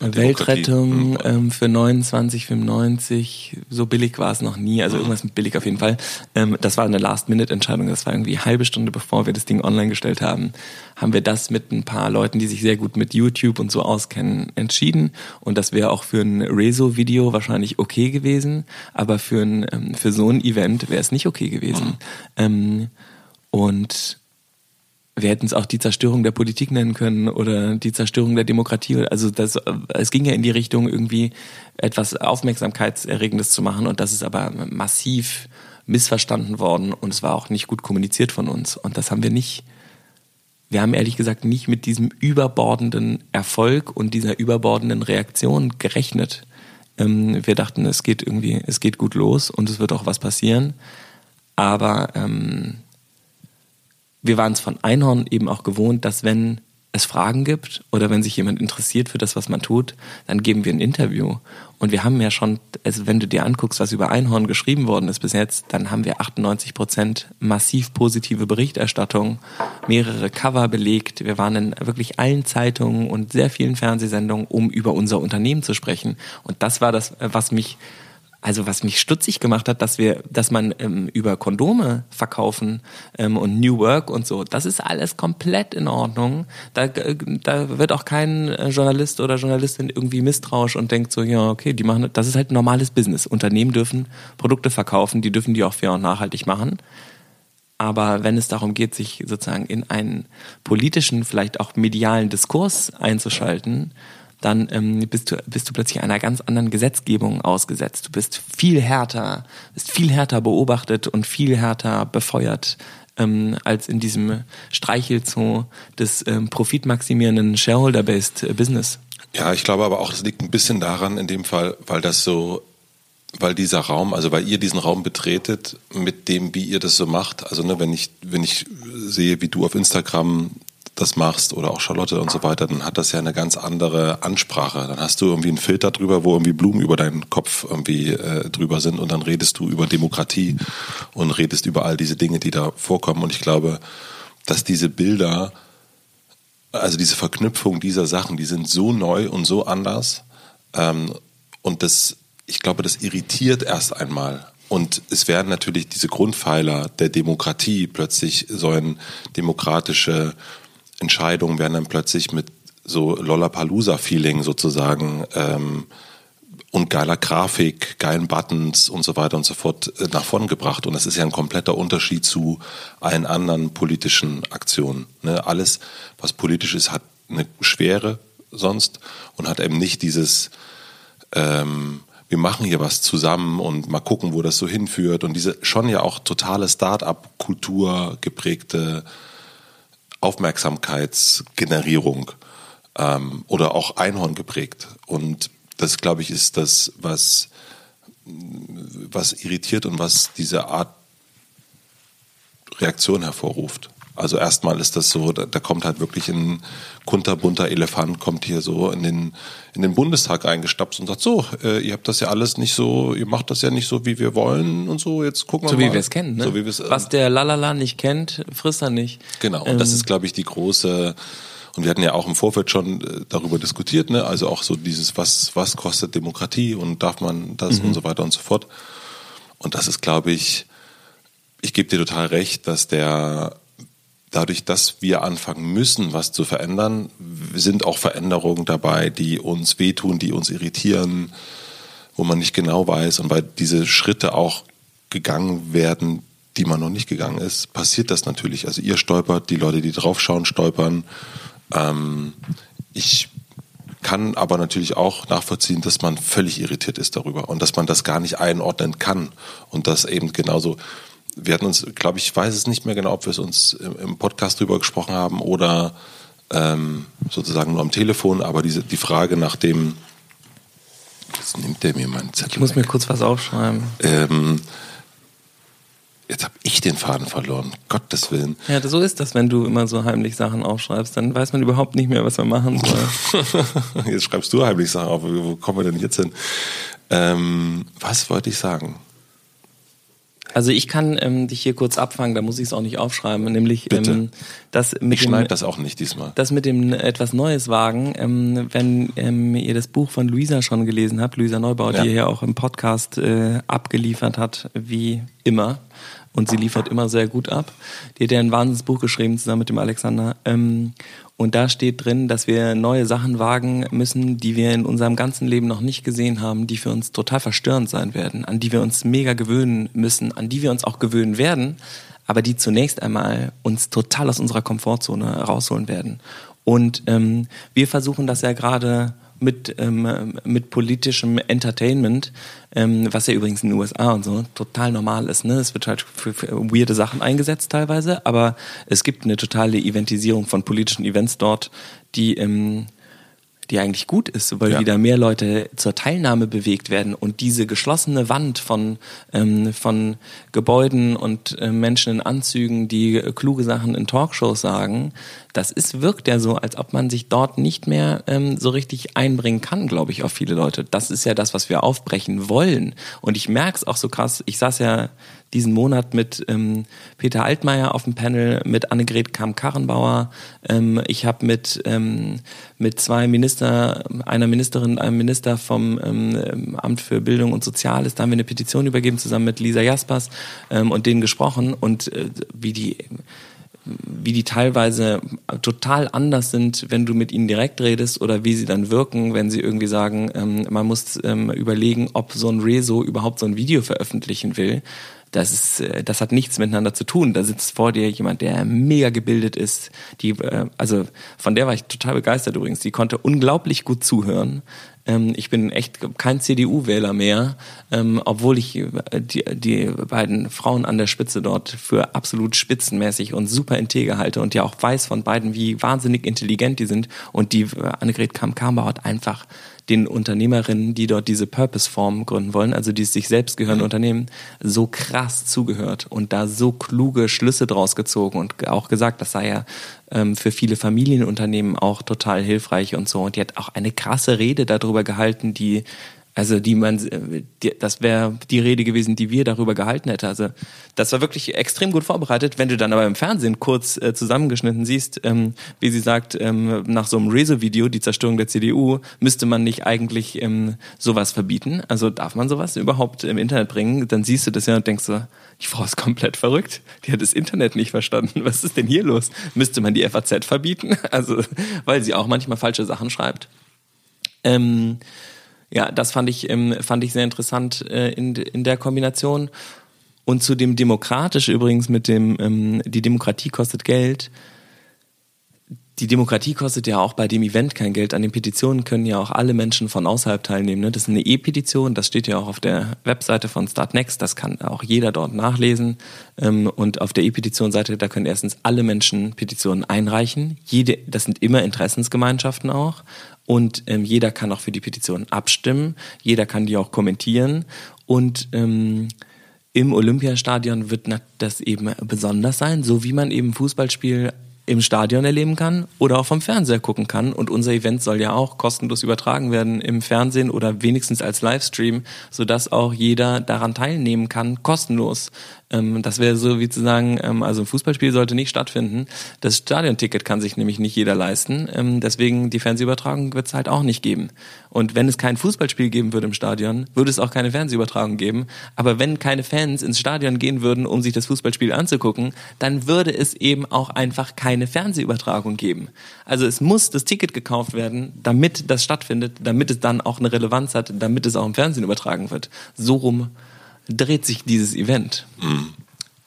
Weltrettung mhm. ähm, für 29,95. So billig war es noch nie. Also irgendwas mit billig auf jeden Fall. Ähm, das war eine Last-Minute-Entscheidung. Das war irgendwie eine halbe Stunde bevor wir das Ding online gestellt haben. Haben wir das mit ein paar Leuten, die sich sehr gut mit YouTube und so auskennen, entschieden. Und das wäre auch für ein Rezo-Video wahrscheinlich okay gewesen. Aber für, ein, ähm, für so ein Event wäre es nicht okay gewesen. Mhm. Und wir hätten es auch die Zerstörung der Politik nennen können oder die Zerstörung der Demokratie. Also das, es ging ja in die Richtung, irgendwie etwas Aufmerksamkeitserregendes zu machen und das ist aber massiv missverstanden worden und es war auch nicht gut kommuniziert von uns. Und das haben wir nicht, wir haben ehrlich gesagt nicht mit diesem überbordenden Erfolg und dieser überbordenden Reaktion gerechnet. Ähm, wir dachten, es geht irgendwie, es geht gut los und es wird auch was passieren. Aber ähm, wir waren es von Einhorn eben auch gewohnt, dass wenn es Fragen gibt oder wenn sich jemand interessiert für das, was man tut, dann geben wir ein Interview. Und wir haben ja schon, also wenn du dir anguckst, was über Einhorn geschrieben worden ist bis jetzt, dann haben wir 98 Prozent massiv positive Berichterstattung, mehrere Cover belegt. Wir waren in wirklich allen Zeitungen und sehr vielen Fernsehsendungen, um über unser Unternehmen zu sprechen. Und das war das, was mich also was mich stutzig gemacht hat, dass wir, dass man ähm, über Kondome verkaufen ähm, und New Work und so, das ist alles komplett in Ordnung. Da, äh, da wird auch kein äh, Journalist oder Journalistin irgendwie misstrauisch und denkt so, ja, okay, die machen, das ist halt ein normales Business. Unternehmen dürfen Produkte verkaufen, die dürfen die auch fair und nachhaltig machen. Aber wenn es darum geht, sich sozusagen in einen politischen, vielleicht auch medialen Diskurs einzuschalten, dann ähm, bist, du, bist du plötzlich einer ganz anderen Gesetzgebung ausgesetzt. Du bist viel härter, bist viel härter beobachtet und viel härter befeuert ähm, als in diesem Streichelzoo des ähm, profitmaximierenden Shareholder-based Business.
Ja, ich glaube aber auch, es liegt ein bisschen daran in dem Fall, weil das so weil dieser Raum, also weil ihr diesen Raum betretet mit dem, wie ihr das so macht. Also ne, wenn ich wenn ich sehe, wie du auf Instagram das machst oder auch Charlotte und so weiter, dann hat das ja eine ganz andere Ansprache. Dann hast du irgendwie einen Filter drüber, wo irgendwie Blumen über deinen Kopf irgendwie äh, drüber sind und dann redest du über Demokratie und redest über all diese Dinge, die da vorkommen. Und ich glaube, dass diese Bilder, also diese Verknüpfung dieser Sachen, die sind so neu und so anders. Ähm, und das, ich glaube, das irritiert erst einmal. Und es werden natürlich diese Grundpfeiler der Demokratie plötzlich so ein demokratische Entscheidungen werden dann plötzlich mit so Lollapalooza-Feeling sozusagen ähm, und geiler Grafik, geilen Buttons und so weiter und so fort äh, nach vorn gebracht. Und das ist ja ein kompletter Unterschied zu allen anderen politischen Aktionen. Ne? Alles, was politisch ist, hat eine Schwere sonst und hat eben nicht dieses ähm, wir machen hier was zusammen und mal gucken, wo das so hinführt. Und diese schon ja auch totale Start-up-Kultur geprägte Aufmerksamkeitsgenerierung ähm, oder auch Einhorn geprägt. Und das, glaube ich, ist das, was, was irritiert und was diese Art Reaktion hervorruft. Also erstmal ist das so, da, da, kommt halt wirklich ein kunterbunter Elefant, kommt hier so in den, in den Bundestag eingestapst und sagt, so, äh, ihr habt das ja alles nicht so, ihr macht das ja nicht so, wie wir wollen und so, jetzt gucken wir
so
mal.
So wie wir es kennen, ne?
So wie
äh, Was der Lalala nicht kennt, frisst er nicht.
Genau, und ähm. das ist, glaube ich, die große, und wir hatten ja auch im Vorfeld schon äh, darüber diskutiert, ne? also auch so dieses, was, was kostet Demokratie und darf man das mhm. und so weiter und so fort. Und das ist, glaube ich, ich gebe dir total recht, dass der dadurch, dass wir anfangen müssen, was zu verändern, sind auch Veränderungen dabei, die uns wehtun, die uns irritieren, wo man nicht genau weiß. Und weil diese Schritte auch gegangen werden, die man noch nicht gegangen ist, passiert das natürlich. Also ihr stolpert, die Leute, die draufschauen, stolpern. Ähm, ich kann aber natürlich auch nachvollziehen, dass man völlig irritiert ist darüber und dass man das gar nicht einordnen kann und dass eben genauso wir hatten uns, glaube ich, weiß es nicht mehr genau, ob wir es uns im, Podcast drüber gesprochen haben oder ähm, sozusagen nur am Telefon, aber diese, die Frage nach dem, jetzt nimmt der mir meinen Zettel.
Ich muss weg. mir kurz was aufschreiben.
Ähm, jetzt habe ich den Faden verloren, Gottes Willen.
Ja, so ist das, wenn du immer so heimlich Sachen aufschreibst, dann weiß man überhaupt nicht mehr, was man machen soll.
jetzt schreibst du heimlich Sachen auf, wo kommen wir denn jetzt hin? Ähm, was wollte ich sagen?
Also ich kann ähm, dich hier kurz abfangen, da muss ich es auch nicht aufschreiben, nämlich ähm,
das mit ich schneide das auch nicht diesmal.
Das mit dem etwas Neues wagen, ähm, wenn ähm, ihr das Buch von Luisa schon gelesen habt, Luisa Neubauer, ja. die ihr ja auch im Podcast äh, abgeliefert hat, wie immer. Und sie liefert immer sehr gut ab. Die hat ja ein Wahnsinnsbuch geschrieben zusammen mit dem Alexander. Ähm, und da steht drin, dass wir neue Sachen wagen müssen, die wir in unserem ganzen Leben noch nicht gesehen haben, die für uns total verstörend sein werden, an die wir uns mega gewöhnen müssen, an die wir uns auch gewöhnen werden, aber die zunächst einmal uns total aus unserer Komfortzone rausholen werden. Und ähm, wir versuchen das ja gerade mit, ähm, mit politischem Entertainment, ähm, was ja übrigens in den USA und so total normal ist. Ne? Es wird halt für, für weirde Sachen eingesetzt teilweise, aber es gibt eine totale Eventisierung von politischen Events dort, die ähm, die eigentlich gut ist, weil ja. wieder mehr Leute zur Teilnahme bewegt werden und diese geschlossene Wand von, ähm, von Gebäuden und äh, Menschen in Anzügen, die äh, kluge Sachen in Talkshows sagen, das ist, wirkt ja so, als ob man sich dort nicht mehr ähm, so richtig einbringen kann, glaube ich, auf viele Leute. Das ist ja das, was wir aufbrechen wollen. Und ich merke es auch so krass, ich saß ja diesen Monat mit ähm, Peter Altmaier auf dem Panel, mit Annegret Kamm-Karrenbauer. Ähm, ich habe mit, ähm, mit zwei Minister, einer Ministerin, einem Minister vom ähm, Amt für Bildung und Soziales, da haben wir eine Petition übergeben, zusammen mit Lisa Jaspers ähm, und denen gesprochen und äh, wie die wie die teilweise total anders sind, wenn du mit ihnen direkt redest oder wie sie dann wirken, wenn sie irgendwie sagen, ähm, man muss ähm, überlegen, ob so ein Rezo überhaupt so ein Video veröffentlichen will. Das ist, äh, das hat nichts miteinander zu tun. Da sitzt vor dir jemand, der mega gebildet ist. Die, äh, also von der war ich total begeistert übrigens. Die konnte unglaublich gut zuhören. Ähm, ich bin echt kein CDU-Wähler mehr, ähm, obwohl ich äh, die, die beiden Frauen an der Spitze dort für absolut spitzenmäßig und super integer halte und ja auch weiß von beiden, wie wahnsinnig intelligent die sind. Und die Annegret Kamm-Kambauer hat einfach den Unternehmerinnen, die dort diese Purpose-Form gründen wollen, also die sich selbst gehörende mhm. Unternehmen, so krass zugehört und da so kluge Schlüsse draus gezogen und auch gesagt, das sei ja ähm, für viele Familienunternehmen auch total hilfreich und so. Und die hat auch eine krasse Rede darüber gehalten, die Also die man, äh, die, das wäre die Rede gewesen, die wir darüber gehalten hätten. Also das war wirklich extrem gut vorbereitet. Wenn du dann aber im Fernsehen kurz äh, zusammengeschnitten siehst, ähm, wie sie sagt, ähm, nach so einem Rezo-Video, die Zerstörung der CDU, müsste man nicht eigentlich ähm, sowas verbieten. Also darf man sowas überhaupt im Internet bringen? Dann siehst du das ja und denkst so, die Frau ist komplett verrückt. Die hat das Internet nicht verstanden. Was ist denn hier los? Müsste man die FAZ verbieten? Also weil sie auch manchmal falsche Sachen schreibt. Ähm, ja, das fand ich, ähm, fand ich sehr interessant äh, in, in der Kombination. Und zu dem demokratisch übrigens mit dem, ähm, die Demokratie kostet Geld. Die Demokratie kostet ja auch bei dem Event kein Geld. An den Petitionen können ja auch alle Menschen von außerhalb teilnehmen. Ne? Das ist eine E-Petition, das steht ja auch auf der Webseite von Startnext, das kann auch jeder dort nachlesen. Ähm, und auf der E-Petition-Seite, da können erstens alle Menschen Petitionen einreichen. Jede, das sind immer Interessensgemeinschaften auch. Und ähm, jeder kann auch für die Petition abstimmen, jeder kann die auch kommentieren. Und ähm, im Olympiastadion wird das eben besonders sein, so wie man eben Fußballspiel im Stadion erleben kann oder auch vom Fernseher gucken kann. Und unser Event soll ja auch kostenlos übertragen werden im Fernsehen oder wenigstens als Livestream, sodass auch jeder daran teilnehmen kann, kostenlos. Ähm, das wäre so wie zu sagen, ähm, also ein Fußballspiel sollte nicht stattfinden. Das Stadionticket kann sich nämlich nicht jeder leisten. Ähm, deswegen die Fernsehübertragung wird es halt auch nicht geben. Und wenn es kein Fußballspiel geben würde im Stadion, würde es auch keine Fernsehübertragung geben. Aber wenn keine Fans ins Stadion gehen würden, um sich das Fußballspiel anzugucken, dann würde es eben auch einfach keine Fernsehübertragung geben. Also es muss das Ticket gekauft werden, damit das stattfindet, damit es dann auch eine Relevanz hat, damit es auch im Fernsehen übertragen wird. So rum dreht sich dieses Event. Mhm.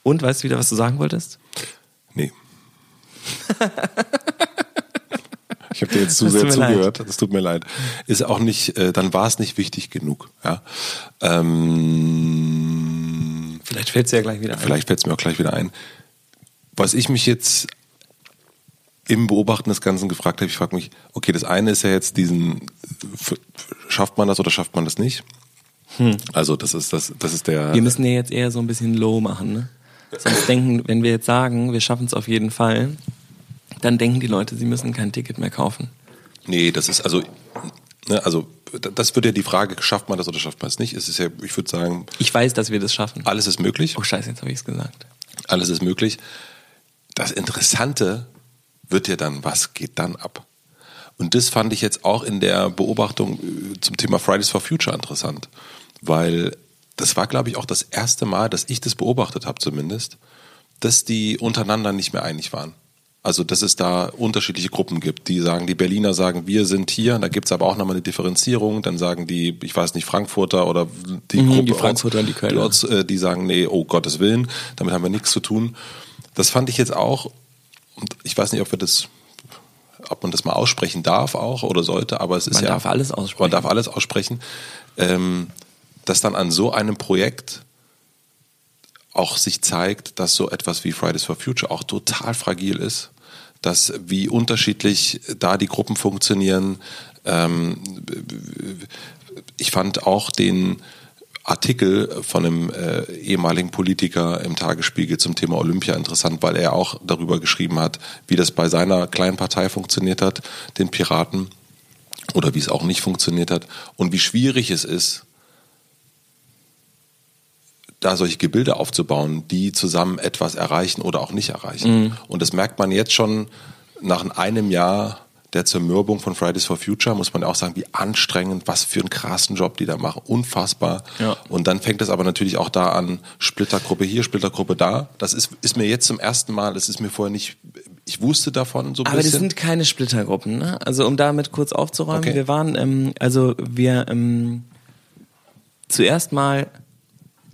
Und weißt du wieder, was du sagen wolltest?
Nee. ich habe dir jetzt zu das sehr zugehört. Das tut mir leid. Ist auch nicht, äh, dann war es nicht wichtig genug. Ja. Ähm,
vielleicht fällt es ja gleich wieder ein.
Vielleicht fällt es mir auch gleich wieder ein. Was ich mich jetzt im Beobachten des Ganzen gefragt habe, ich frage mich, okay, das eine ist ja jetzt diesen, schafft man das oder schafft man das nicht? Hm. Also das ist das, das ist der.
Wir müssen ja jetzt eher so ein bisschen low machen, ne? Sonst denken, wenn wir jetzt sagen, wir schaffen es auf jeden Fall, dann denken die Leute, sie müssen kein Ticket mehr kaufen.
Nee, das ist also, ne, also das wird ja die Frage, schafft man das oder schafft man es nicht? Es ist ja, ich würde sagen.
Ich weiß, dass wir das schaffen.
Alles ist möglich.
Oh Scheiße, jetzt habe ich es gesagt.
Alles ist möglich. Das Interessante wird ja dann, was geht dann ab? Und das fand ich jetzt auch in der Beobachtung äh, zum Thema Fridays for Future interessant. Weil das war, glaube ich, auch das erste Mal, dass ich das beobachtet habe zumindest, dass die untereinander nicht mehr einig waren. Also, dass es da unterschiedliche Gruppen gibt, die sagen, die Berliner sagen, wir sind hier, da gibt es aber auch nochmal eine Differenzierung, dann sagen die, ich weiß nicht, Frankfurter oder die
mhm, Gruppe, die Frankfurter, die
die, Orts, äh, die sagen, nee, oh Gottes Willen, damit haben wir nichts zu tun. Das fand ich jetzt auch, und ich weiß nicht, ob wir das, ob man das mal aussprechen darf auch oder sollte, aber es ist
man
ja.
Man darf alles aussprechen.
Man darf alles aussprechen. Ähm, dass dann an so einem Projekt auch sich zeigt, dass so etwas wie Fridays for Future auch total fragil ist, dass wie unterschiedlich da die Gruppen funktionieren. Ähm, ich fand auch den Artikel von einem äh, ehemaligen Politiker im Tagesspiegel zum Thema Olympia interessant, weil er auch darüber geschrieben hat, wie das bei seiner kleinen Partei funktioniert hat, den Piraten, oder wie es auch nicht funktioniert hat und wie schwierig es ist, da solche Gebilde aufzubauen, die zusammen etwas erreichen oder auch nicht erreichen. Mhm. Und das merkt man jetzt schon nach einem Jahr der Zermürbung von Fridays for Future, muss man auch sagen, wie anstrengend, was für einen krassen Job die da machen. Unfassbar. Ja. Und dann fängt es aber natürlich auch da an, Splittergruppe hier, Splittergruppe da. Das ist, ist mir jetzt zum ersten Mal, das ist mir vorher nicht, ich wusste davon so ein
aber
bisschen.
Aber das sind keine Splittergruppen, ne? Also um damit kurz aufzuräumen, okay. wir waren, ähm, also wir ähm, zuerst mal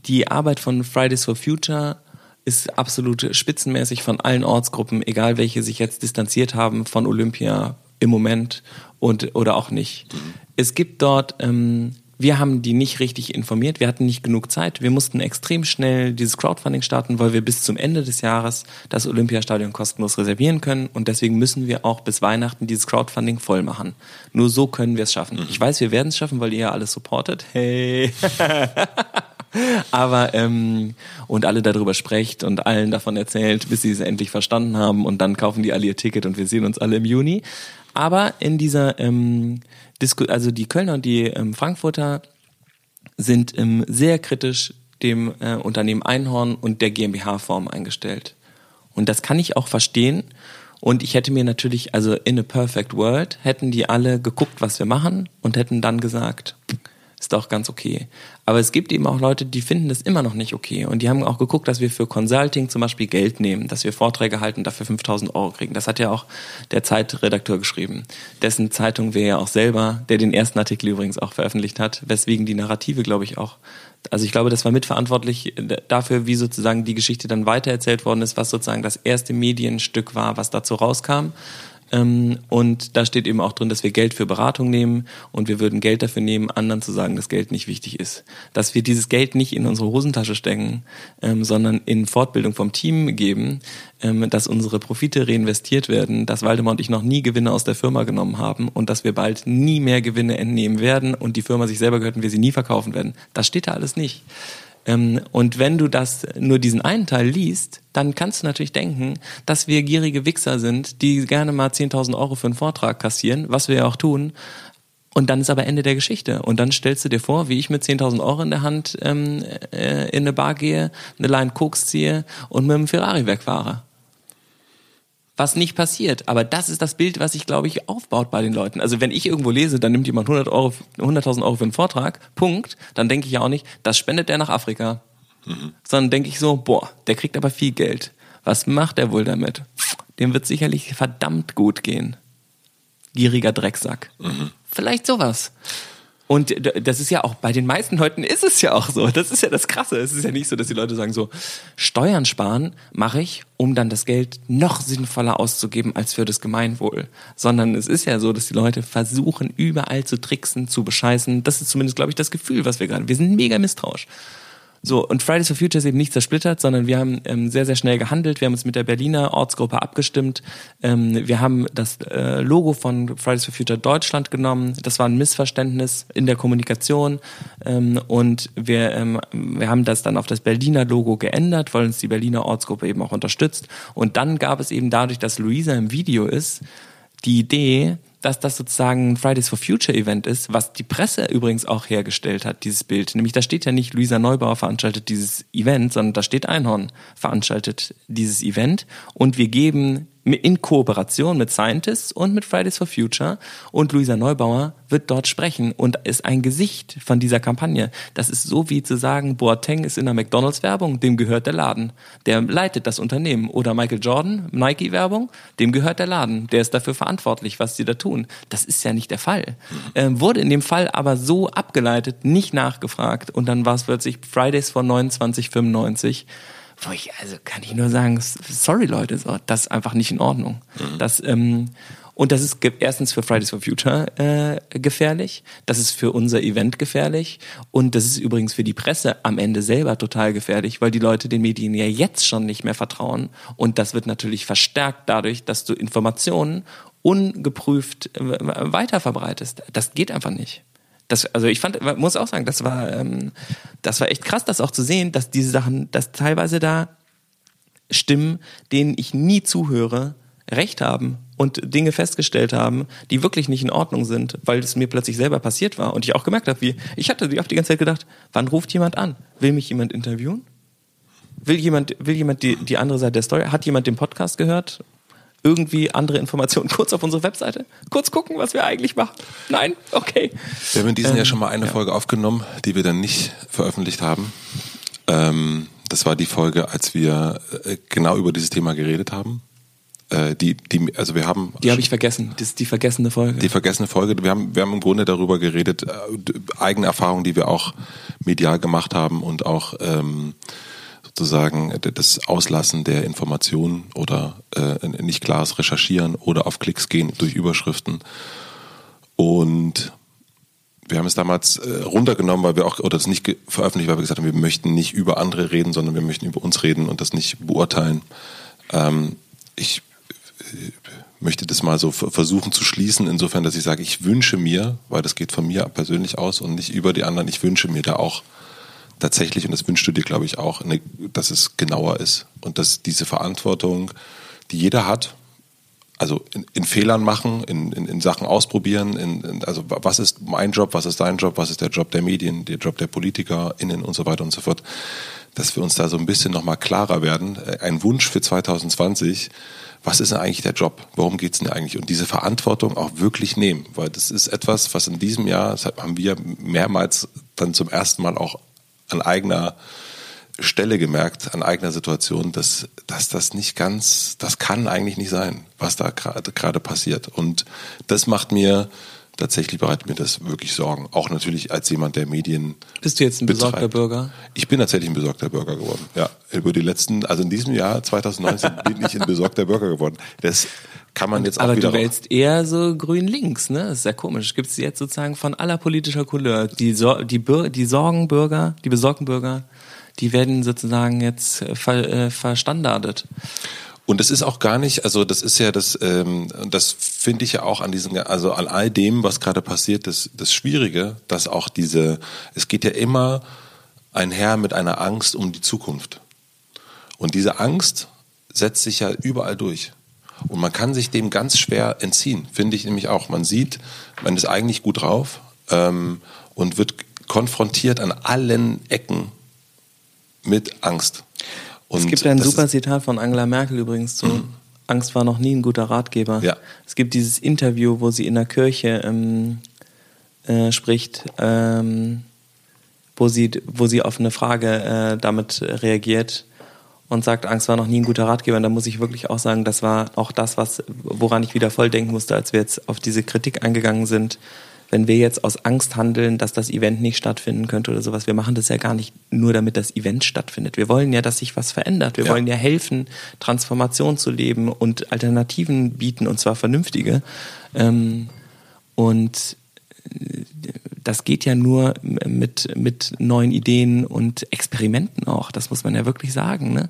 die Arbeit von Fridays for Future ist absolut spitzenmäßig von allen Ortsgruppen, egal welche sich jetzt distanziert haben von Olympia im Moment und oder auch nicht. Mhm. Es gibt dort, ähm, wir haben die nicht richtig informiert, wir hatten nicht genug Zeit, wir mussten extrem schnell dieses Crowdfunding starten, weil wir bis zum Ende des Jahres das Olympiastadion kostenlos reservieren können und deswegen müssen wir auch bis Weihnachten dieses Crowdfunding voll machen. Nur so können wir es schaffen. Mhm. Ich weiß, wir werden es schaffen, weil ihr ja alles supportet. Hey. Aber ähm, und alle darüber sprecht und allen davon erzählt, bis sie es endlich verstanden haben und dann kaufen die alle ihr Ticket und wir sehen uns alle im Juni. Aber in dieser ähm, Disku also die Kölner und die ähm, Frankfurter sind ähm, sehr kritisch dem äh, Unternehmen Einhorn und der GmbH-Form eingestellt. Und das kann ich auch verstehen. Und ich hätte mir natürlich, also in a perfect world, hätten die alle geguckt, was wir machen und hätten dann gesagt, ist doch ganz okay. Aber es gibt eben auch Leute, die finden das immer noch nicht okay. Und die haben auch geguckt, dass wir für Consulting zum Beispiel Geld nehmen, dass wir Vorträge halten, dafür 5000 Euro kriegen. Das hat ja auch der Zeitredakteur geschrieben. Dessen Zeitung wäre ja auch selber, der den ersten Artikel übrigens auch veröffentlicht hat, weswegen die Narrative, glaube ich, auch also ich glaube, das war mitverantwortlich dafür, wie sozusagen die Geschichte dann weitererzählt worden ist, was sozusagen das erste Medienstück war, was dazu rauskam. Ähm, und da steht eben auch drin, dass wir Geld für Beratung nehmen und wir würden Geld dafür nehmen, anderen zu sagen, dass Geld nicht wichtig ist. Dass wir dieses Geld nicht in unsere Hosentasche stecken, ähm, sondern in Fortbildung vom Team geben, ähm, dass unsere Profite reinvestiert werden, dass Waldemar und ich noch nie Gewinne aus der Firma genommen haben und dass wir bald nie mehr Gewinne entnehmen werden und die Firma sich selber gehört und wir sie nie verkaufen werden. Das steht da alles nicht. Ähm, und wenn du das nur diesen einen Teil liest, dann kannst du natürlich denken, dass wir gierige Wichser sind, die gerne mal 10.000 Euro für einen Vortrag kassieren, was wir ja auch tun. Und dann ist aber Ende der Geschichte. Und dann stellst du dir vor, wie ich mit 10.000 Euro in der Hand ähm, äh, in eine Bar gehe, eine Line Koks ziehe und mit einem Ferrari wegfahre was nicht passiert. Aber das ist das Bild, was sich, glaube ich, aufbaut bei den Leuten. Also wenn ich irgendwo lese, dann nimmt jemand 100 Euro, 100.000 Euro für einen Vortrag, Punkt, dann denke ich ja auch nicht, das spendet der nach Afrika. Mhm. Sondern denke ich so, boah, der kriegt aber viel Geld. Was macht er wohl damit? Dem wird sicherlich verdammt gut gehen. Gieriger Drecksack. Mhm. Vielleicht sowas. Und das ist ja auch, bei den meisten Leuten ist es ja auch so. Das ist ja das Krasse. Es ist ja nicht so, dass die Leute sagen so, Steuern sparen mache ich, um dann das Geld noch sinnvoller auszugeben als für das Gemeinwohl. Sondern es ist ja so, dass die Leute versuchen, überall zu tricksen, zu bescheißen. Das ist zumindest, glaube ich, das Gefühl, was wir gerade, wir sind mega misstrauisch. So, und Fridays for Future ist eben nicht zersplittert, sondern wir haben ähm, sehr, sehr schnell gehandelt. Wir haben uns mit der Berliner Ortsgruppe abgestimmt. Ähm, wir haben das äh, Logo von Fridays for Future Deutschland genommen. Das war ein Missverständnis in der Kommunikation. Ähm, und wir, ähm, wir haben das dann auf das Berliner Logo geändert, weil uns die Berliner Ortsgruppe eben auch unterstützt. Und dann gab es eben dadurch, dass Luisa im Video ist, die Idee, dass das sozusagen ein Fridays for Future Event ist, was die Presse übrigens auch hergestellt hat, dieses Bild. Nämlich da steht ja nicht, Luisa Neubauer veranstaltet dieses Event, sondern da steht Einhorn veranstaltet dieses Event und wir geben in Kooperation mit Scientists und mit Fridays for Future. Und Luisa Neubauer wird dort sprechen und ist ein Gesicht von dieser Kampagne. Das ist so wie zu sagen, Boateng ist in der McDonalds-Werbung, dem gehört der Laden. Der leitet das Unternehmen. Oder Michael Jordan, Nike-Werbung, dem gehört der Laden. Der ist dafür verantwortlich, was sie da tun. Das ist ja nicht der Fall. Ähm, wurde in dem Fall aber so abgeleitet, nicht nachgefragt. Und dann war es plötzlich Fridays von 2995 wo ich, also kann ich nur sagen, sorry Leute, so, das ist einfach nicht in Ordnung. Mhm. Das, ähm, und das ist erstens für Fridays for Future äh, gefährlich, das ist für unser Event gefährlich und das ist übrigens für die Presse am Ende selber total gefährlich, weil die Leute den Medien ja jetzt schon nicht mehr vertrauen und das wird natürlich verstärkt dadurch, dass du Informationen ungeprüft äh, weiter verbreitest. Das geht einfach nicht das, also ich fand, muss auch sagen, das war, ähm, das war echt krass, das auch zu sehen, dass diese Sachen, dass teilweise da Stimmen, denen ich nie zuhöre, recht haben und Dinge festgestellt haben, die wirklich nicht in Ordnung sind, weil es mir plötzlich selber passiert war und ich auch gemerkt habe, wie ich hatte habe die ganze Zeit gedacht, wann ruft jemand an? Will mich jemand interviewen? Will jemand will jemand die die andere Seite der Story? Hat jemand den Podcast gehört? Irgendwie andere Informationen kurz auf unsere Webseite? Kurz gucken, was wir eigentlich machen? Nein? Okay.
Wir haben in diesem ähm, Jahr schon mal eine ja. Folge aufgenommen, die wir dann nicht veröffentlicht haben. Ähm, das war die Folge, als wir äh, genau über dieses Thema geredet haben. Äh, die, die, also wir haben.
Die habe ich vergessen. Das ist die vergessene Folge.
Die vergessene Folge. Wir haben, wir haben im Grunde darüber geredet, äh, eigene Erfahrungen, die wir auch medial gemacht haben und auch ähm, sozusagen das Auslassen der Informationen oder äh, nicht klares Recherchieren oder auf Klicks gehen durch Überschriften. Und wir haben es damals äh, runtergenommen, weil wir auch, oder das nicht veröffentlicht, weil wir gesagt haben, wir möchten nicht über andere reden, sondern wir möchten über uns reden und das nicht beurteilen. Ähm, ich äh, möchte das mal so versuchen zu schließen, insofern, dass ich sage, ich wünsche mir, weil das geht von mir persönlich aus und nicht über die anderen, ich wünsche mir da auch tatsächlich, und das wünschst du dir, glaube ich, auch, eine, dass es genauer ist und dass diese Verantwortung, die jeder hat, also in, in Fehlern machen, in, in, in Sachen ausprobieren, in, also was ist mein Job, was ist dein Job, was ist der Job der Medien, der Job der PolitikerInnen und so weiter und so fort, dass wir uns da so ein bisschen nochmal klarer werden. Äh, ein Wunsch für 2020, was ist denn eigentlich der Job? Worum geht's denn eigentlich? Und diese Verantwortung auch wirklich nehmen, weil das ist etwas, was in diesem Jahr, das haben wir mehrmals dann zum ersten Mal auch an eigener Stelle gemerkt, an eigener Situation, dass, dass das nicht ganz, das kann eigentlich nicht sein, was da gerade passiert. Und das macht mir tatsächlich bereitet mir das wirklich Sorgen. Auch natürlich als jemand, der Medien.
Bist du jetzt ein besorgter betreibt. Bürger?
Ich bin tatsächlich ein besorgter Bürger geworden. Ja, über die letzten, also in diesem Jahr 2019 bin ich ein besorgter Bürger geworden. Das kann man jetzt auch
Aber
wieder.
Aber du wählst eher so grün-links, ne? Das ist sehr komisch. Gibt es jetzt sozusagen von aller politischer Couleur die, Sor die, Bür die Sorgenbürger, die besorgten Bürger die werden sozusagen jetzt äh, ver, äh, verstandardet.
Und das ist auch gar nicht, also das ist ja das, ähm, das finde ich ja auch an diesem, also an all dem, was gerade passiert, das, das Schwierige, dass auch diese, es geht ja immer einher mit einer Angst um die Zukunft. Und diese Angst setzt sich ja überall durch. Und man kann sich dem ganz schwer entziehen, finde ich nämlich auch. Man sieht, man ist eigentlich gut drauf ähm, und wird konfrontiert an allen Ecken mit Angst.
Und es gibt ein super Zitat von Angela Merkel übrigens zu. Mhm. Angst war noch nie ein guter Ratgeber.
Ja.
Es gibt dieses Interview, wo sie in der Kirche ähm, äh, spricht, ähm, wo, sie, wo sie auf eine Frage äh, damit reagiert und sagt, Angst war noch nie ein guter Ratgeber. Und da muss ich wirklich auch sagen, das war auch das, was, woran ich wieder voll denken musste, als wir jetzt auf diese Kritik eingegangen sind wenn wir jetzt aus Angst handeln, dass das Event nicht stattfinden könnte oder sowas. Wir machen das ja gar nicht nur, damit das Event stattfindet. Wir wollen ja, dass sich was verändert. Wir ja. wollen ja helfen, Transformation zu leben und Alternativen bieten, und zwar vernünftige. Ähm, und das geht ja nur mit, mit neuen Ideen und Experimenten auch. Das muss man ja wirklich sagen. Ne?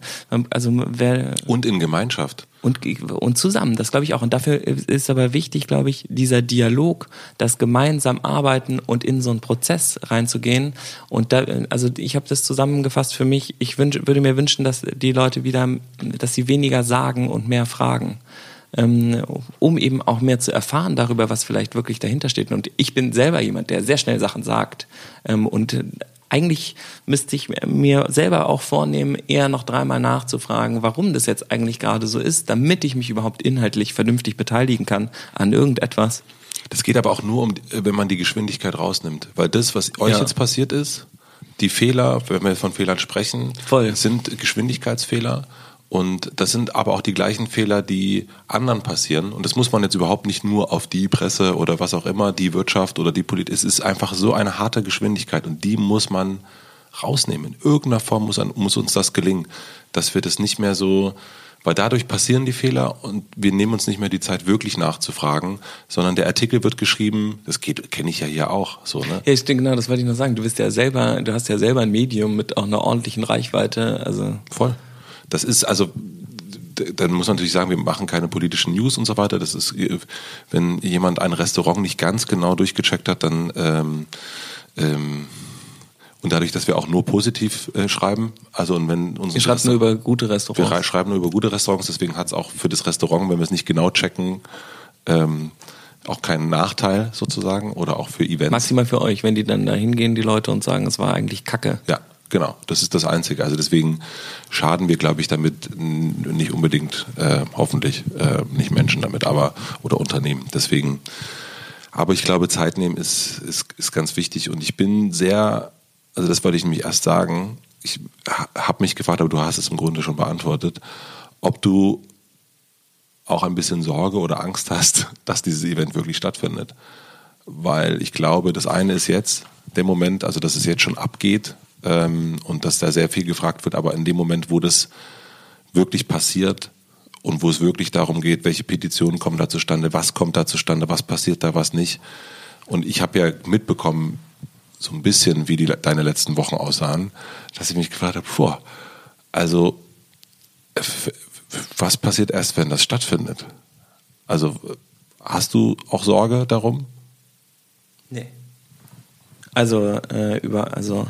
Also wer,
und in Gemeinschaft.
Und, und zusammen, das glaube ich auch. Und dafür ist aber wichtig, glaube ich, dieser Dialog, das gemeinsam arbeiten und in so einen Prozess reinzugehen. Und da, also ich habe das zusammengefasst für mich. Ich wünsch, würde mir wünschen, dass die Leute wieder, dass sie weniger sagen und mehr fragen ähm, um eben auch mehr zu erfahren darüber, was vielleicht wirklich dahinter steht. Und ich bin selber jemand, der sehr schnell Sachen sagt ähm, und eigentlich müsste ich mir selber auch vornehmen, eher noch dreimal nachzufragen, warum das jetzt eigentlich gerade so ist, damit ich mich überhaupt inhaltlich vernünftig beteiligen kann an irgendetwas.
Das geht aber auch nur um, wenn man die Geschwindigkeit rausnimmt. Weil das, was euch ja. jetzt passiert ist, die Fehler, wenn wir von Fehlern sprechen,
Voll.
sind Geschwindigkeitsfehler. Und das sind aber auch die gleichen Fehler, die anderen passieren. Und das muss man jetzt überhaupt nicht nur auf die Presse oder was auch immer, die Wirtschaft oder die Politik. Es ist einfach so eine harte Geschwindigkeit und die muss man rausnehmen. In irgendeiner Form muss, an, muss uns das gelingen, dass wir das nicht mehr so, weil dadurch passieren die Fehler und wir nehmen uns nicht mehr die Zeit, wirklich nachzufragen, sondern der Artikel wird geschrieben, das geht, kenne ich ja hier auch, so, ne?
Ja, ich denke, genau, das wollte ich noch sagen. Du bist ja selber, du hast ja selber ein Medium mit auch einer ordentlichen Reichweite, also.
Voll. Das ist also dann muss man natürlich sagen, wir machen keine politischen News und so weiter. Das ist, wenn jemand ein Restaurant nicht ganz genau durchgecheckt hat, dann ähm, ähm, und dadurch, dass wir auch nur positiv äh, schreiben, also und wenn
unsere wir schreiben nur über gute Restaurants.
Wir schreiben nur über gute Restaurants, deswegen hat es auch für das Restaurant, wenn wir es nicht genau checken, ähm, auch keinen Nachteil sozusagen oder auch für Events.
Maximal für euch, wenn die dann da hingehen, die Leute und sagen, es war eigentlich Kacke.
Ja, Genau, das ist das Einzige. Also deswegen schaden wir, glaube ich, damit nicht unbedingt, äh, hoffentlich äh, nicht Menschen damit, aber oder Unternehmen. Deswegen, aber ich glaube, Zeit nehmen ist, ist, ist ganz wichtig und ich bin sehr, also das wollte ich nämlich erst sagen, ich habe mich gefragt, aber du hast es im Grunde schon beantwortet, ob du auch ein bisschen Sorge oder Angst hast, dass dieses Event wirklich stattfindet. Weil ich glaube, das eine ist jetzt der Moment, also dass es jetzt schon abgeht, ähm, und dass da sehr viel gefragt wird. Aber in dem Moment, wo das wirklich passiert und wo es wirklich darum geht, welche Petitionen kommen da zustande, was kommt da zustande, was passiert da, was nicht. Und ich habe ja mitbekommen, so ein bisschen, wie die, deine letzten Wochen aussahen, dass ich mich gefragt habe, boah, also was passiert erst, wenn das stattfindet? Also hast du auch Sorge darum?
Nee. Also äh, über, also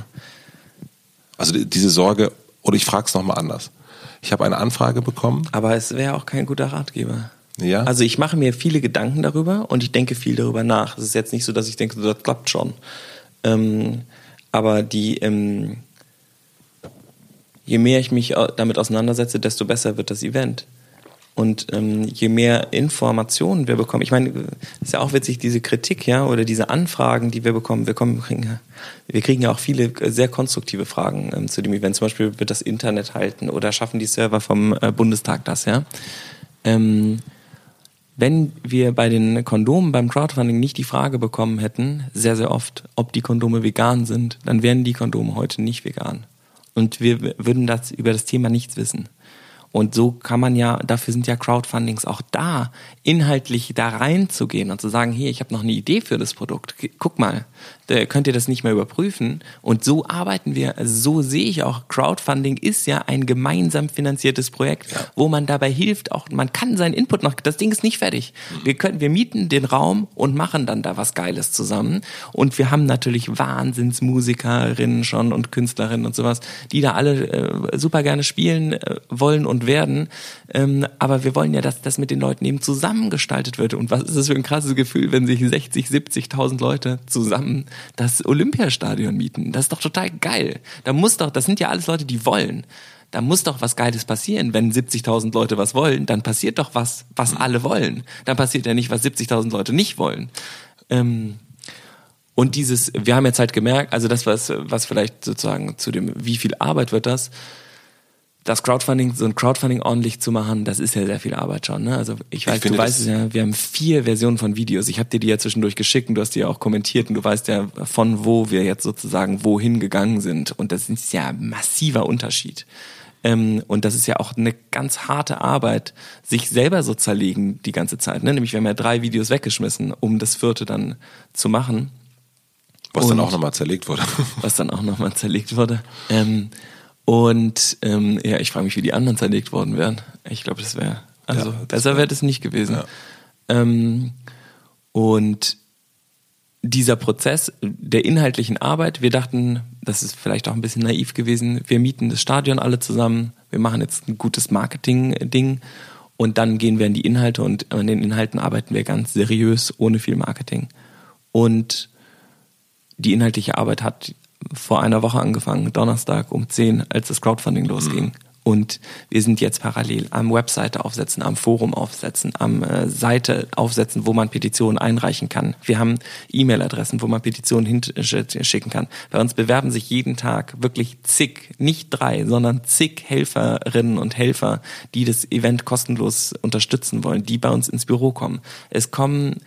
also diese Sorge, oder ich frage es nochmal anders. Ich habe eine Anfrage bekommen.
Aber es wäre auch kein guter Ratgeber.
Ja.
Also ich mache mir viele Gedanken darüber und ich denke viel darüber nach. Es ist jetzt nicht so, dass ich denke, das klappt schon. Ähm, aber die, ähm, je mehr ich mich damit auseinandersetze, desto besser wird das Event. Und ähm, je mehr Informationen wir bekommen, ich meine, ist ja auch witzig, diese Kritik, ja, oder diese Anfragen, die wir bekommen, wir, kommen, wir kriegen ja auch viele äh, sehr konstruktive Fragen ähm, zu dem Event. Zum Beispiel wird das Internet halten oder schaffen die Server vom äh, Bundestag das, ja. Ähm, wenn wir bei den Kondomen beim Crowdfunding nicht die Frage bekommen hätten, sehr, sehr oft, ob die Kondome vegan sind, dann wären die Kondome heute nicht vegan. Und wir würden das über das Thema nichts wissen. Und so kann man ja, dafür sind ja Crowdfundings auch da, inhaltlich da reinzugehen und zu sagen, hier, ich habe noch eine Idee für das Produkt. Guck mal, könnt ihr das nicht mehr überprüfen. Und so arbeiten wir, also so sehe ich auch, Crowdfunding ist ja ein gemeinsam finanziertes Projekt, wo man dabei hilft, auch man kann seinen Input noch, das Ding ist nicht fertig. Wir können, wir mieten den Raum und machen dann da was Geiles zusammen. Und wir haben natürlich Wahnsinnsmusikerinnen schon und Künstlerinnen und sowas, die da alle äh, super gerne spielen äh, wollen und werden. Ähm, aber wir wollen ja, dass das mit den Leuten eben zusammengestaltet wird. Und was ist das für ein krasses Gefühl, wenn sich 60, 70.000 Leute zusammen das Olympiastadion mieten? Das ist doch total geil. Da muss doch, das sind ja alles Leute, die wollen. Da muss doch was Geiles passieren. Wenn 70.000 Leute was wollen, dann passiert doch was, was alle wollen. Dann passiert ja nicht, was 70.000 Leute nicht wollen. Ähm, und dieses, wir haben jetzt halt gemerkt, also das, was, was vielleicht sozusagen zu dem, wie viel Arbeit wird das, das Crowdfunding, so ein Crowdfunding ordentlich zu machen, das ist ja sehr viel Arbeit schon. Ne? Also ich weiß,
finde
du weißt es ja, wir haben vier Versionen von Videos. Ich habe dir die ja zwischendurch geschickt und du hast die ja auch kommentiert und du weißt ja, von wo wir jetzt sozusagen wohin gegangen sind. Und das ist ja ein massiver Unterschied. Ähm, und das ist ja auch eine ganz harte Arbeit, sich selber so zerlegen die ganze Zeit. Ne? Nämlich wir haben ja drei Videos weggeschmissen, um das vierte dann zu machen
Was dann
Und-
auch nochmal zerlegt wurde.
was dann auch nochmal zerlegt wurde. Ähm, und ähm, ja, ich frage mich, wie die anderen zerlegt worden wären. Ich glaube, das wäre, also
Ja, das
besser wäre das nicht gewesen.
Ja.
Ähm, und dieser Prozess der inhaltlichen Arbeit, wir dachten, das ist vielleicht auch ein bisschen naiv gewesen, wir mieten das Stadion alle zusammen, wir machen jetzt ein gutes Marketing-Ding und dann gehen wir in die Inhalte und an den Inhalten arbeiten wir ganz seriös, ohne viel Marketing. Und die inhaltliche Arbeit hat vor einer Woche angefangen, Donnerstag um 10, als das Crowdfunding losging. Und wir sind jetzt parallel am Webseite aufsetzen, am Forum aufsetzen, am äh, Seite aufsetzen, wo man Petitionen einreichen kann. Wir haben E-Mail-Adressen, wo man Petitionen hinschicken kann. Bei uns bewerben sich jeden Tag wirklich zig, nicht drei, sondern zig Helferinnen und Helfer, die das Event kostenlos unterstützen wollen, die bei uns ins Büro kommen. Es kommen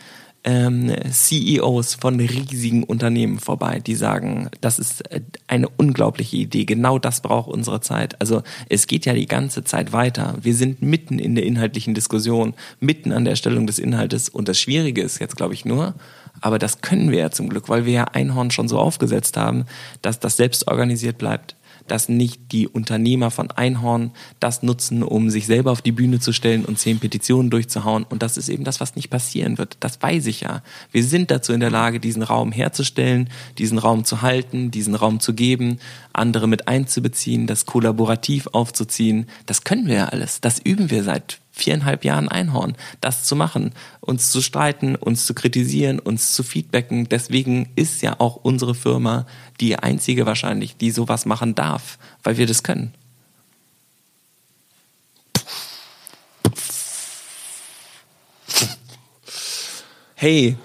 ähm, CEOs von riesigen Unternehmen vorbei, die sagen, das ist äh, eine unglaubliche Idee, genau das braucht unsere Zeit. Also es geht ja die ganze Zeit weiter. Wir sind mitten in der inhaltlichen Diskussion, mitten an der Erstellung des Inhaltes und das Schwierige ist jetzt, glaube ich, nur, aber das können wir ja zum Glück, weil wir ja Einhorn schon so aufgesetzt haben, dass das selbst organisiert bleibt dass nicht die Unternehmer von Einhorn das nutzen, um sich selber auf die Bühne zu stellen und zehn Petitionen durchzuhauen. Und das ist eben das, was nicht passieren wird. Das weiß ich ja. Wir sind dazu in der Lage, diesen Raum herzustellen, diesen Raum zu halten, diesen Raum zu geben, andere mit einzubeziehen, das kollaborativ aufzuziehen. Das können wir ja alles. Das üben wir seit viereinhalb Jahren Einhorn, das zu machen, uns zu streiten, uns zu kritisieren, uns zu feedbacken. Deswegen ist ja auch unsere Firma die einzige wahrscheinlich, die sowas machen darf, weil wir das können. Hey,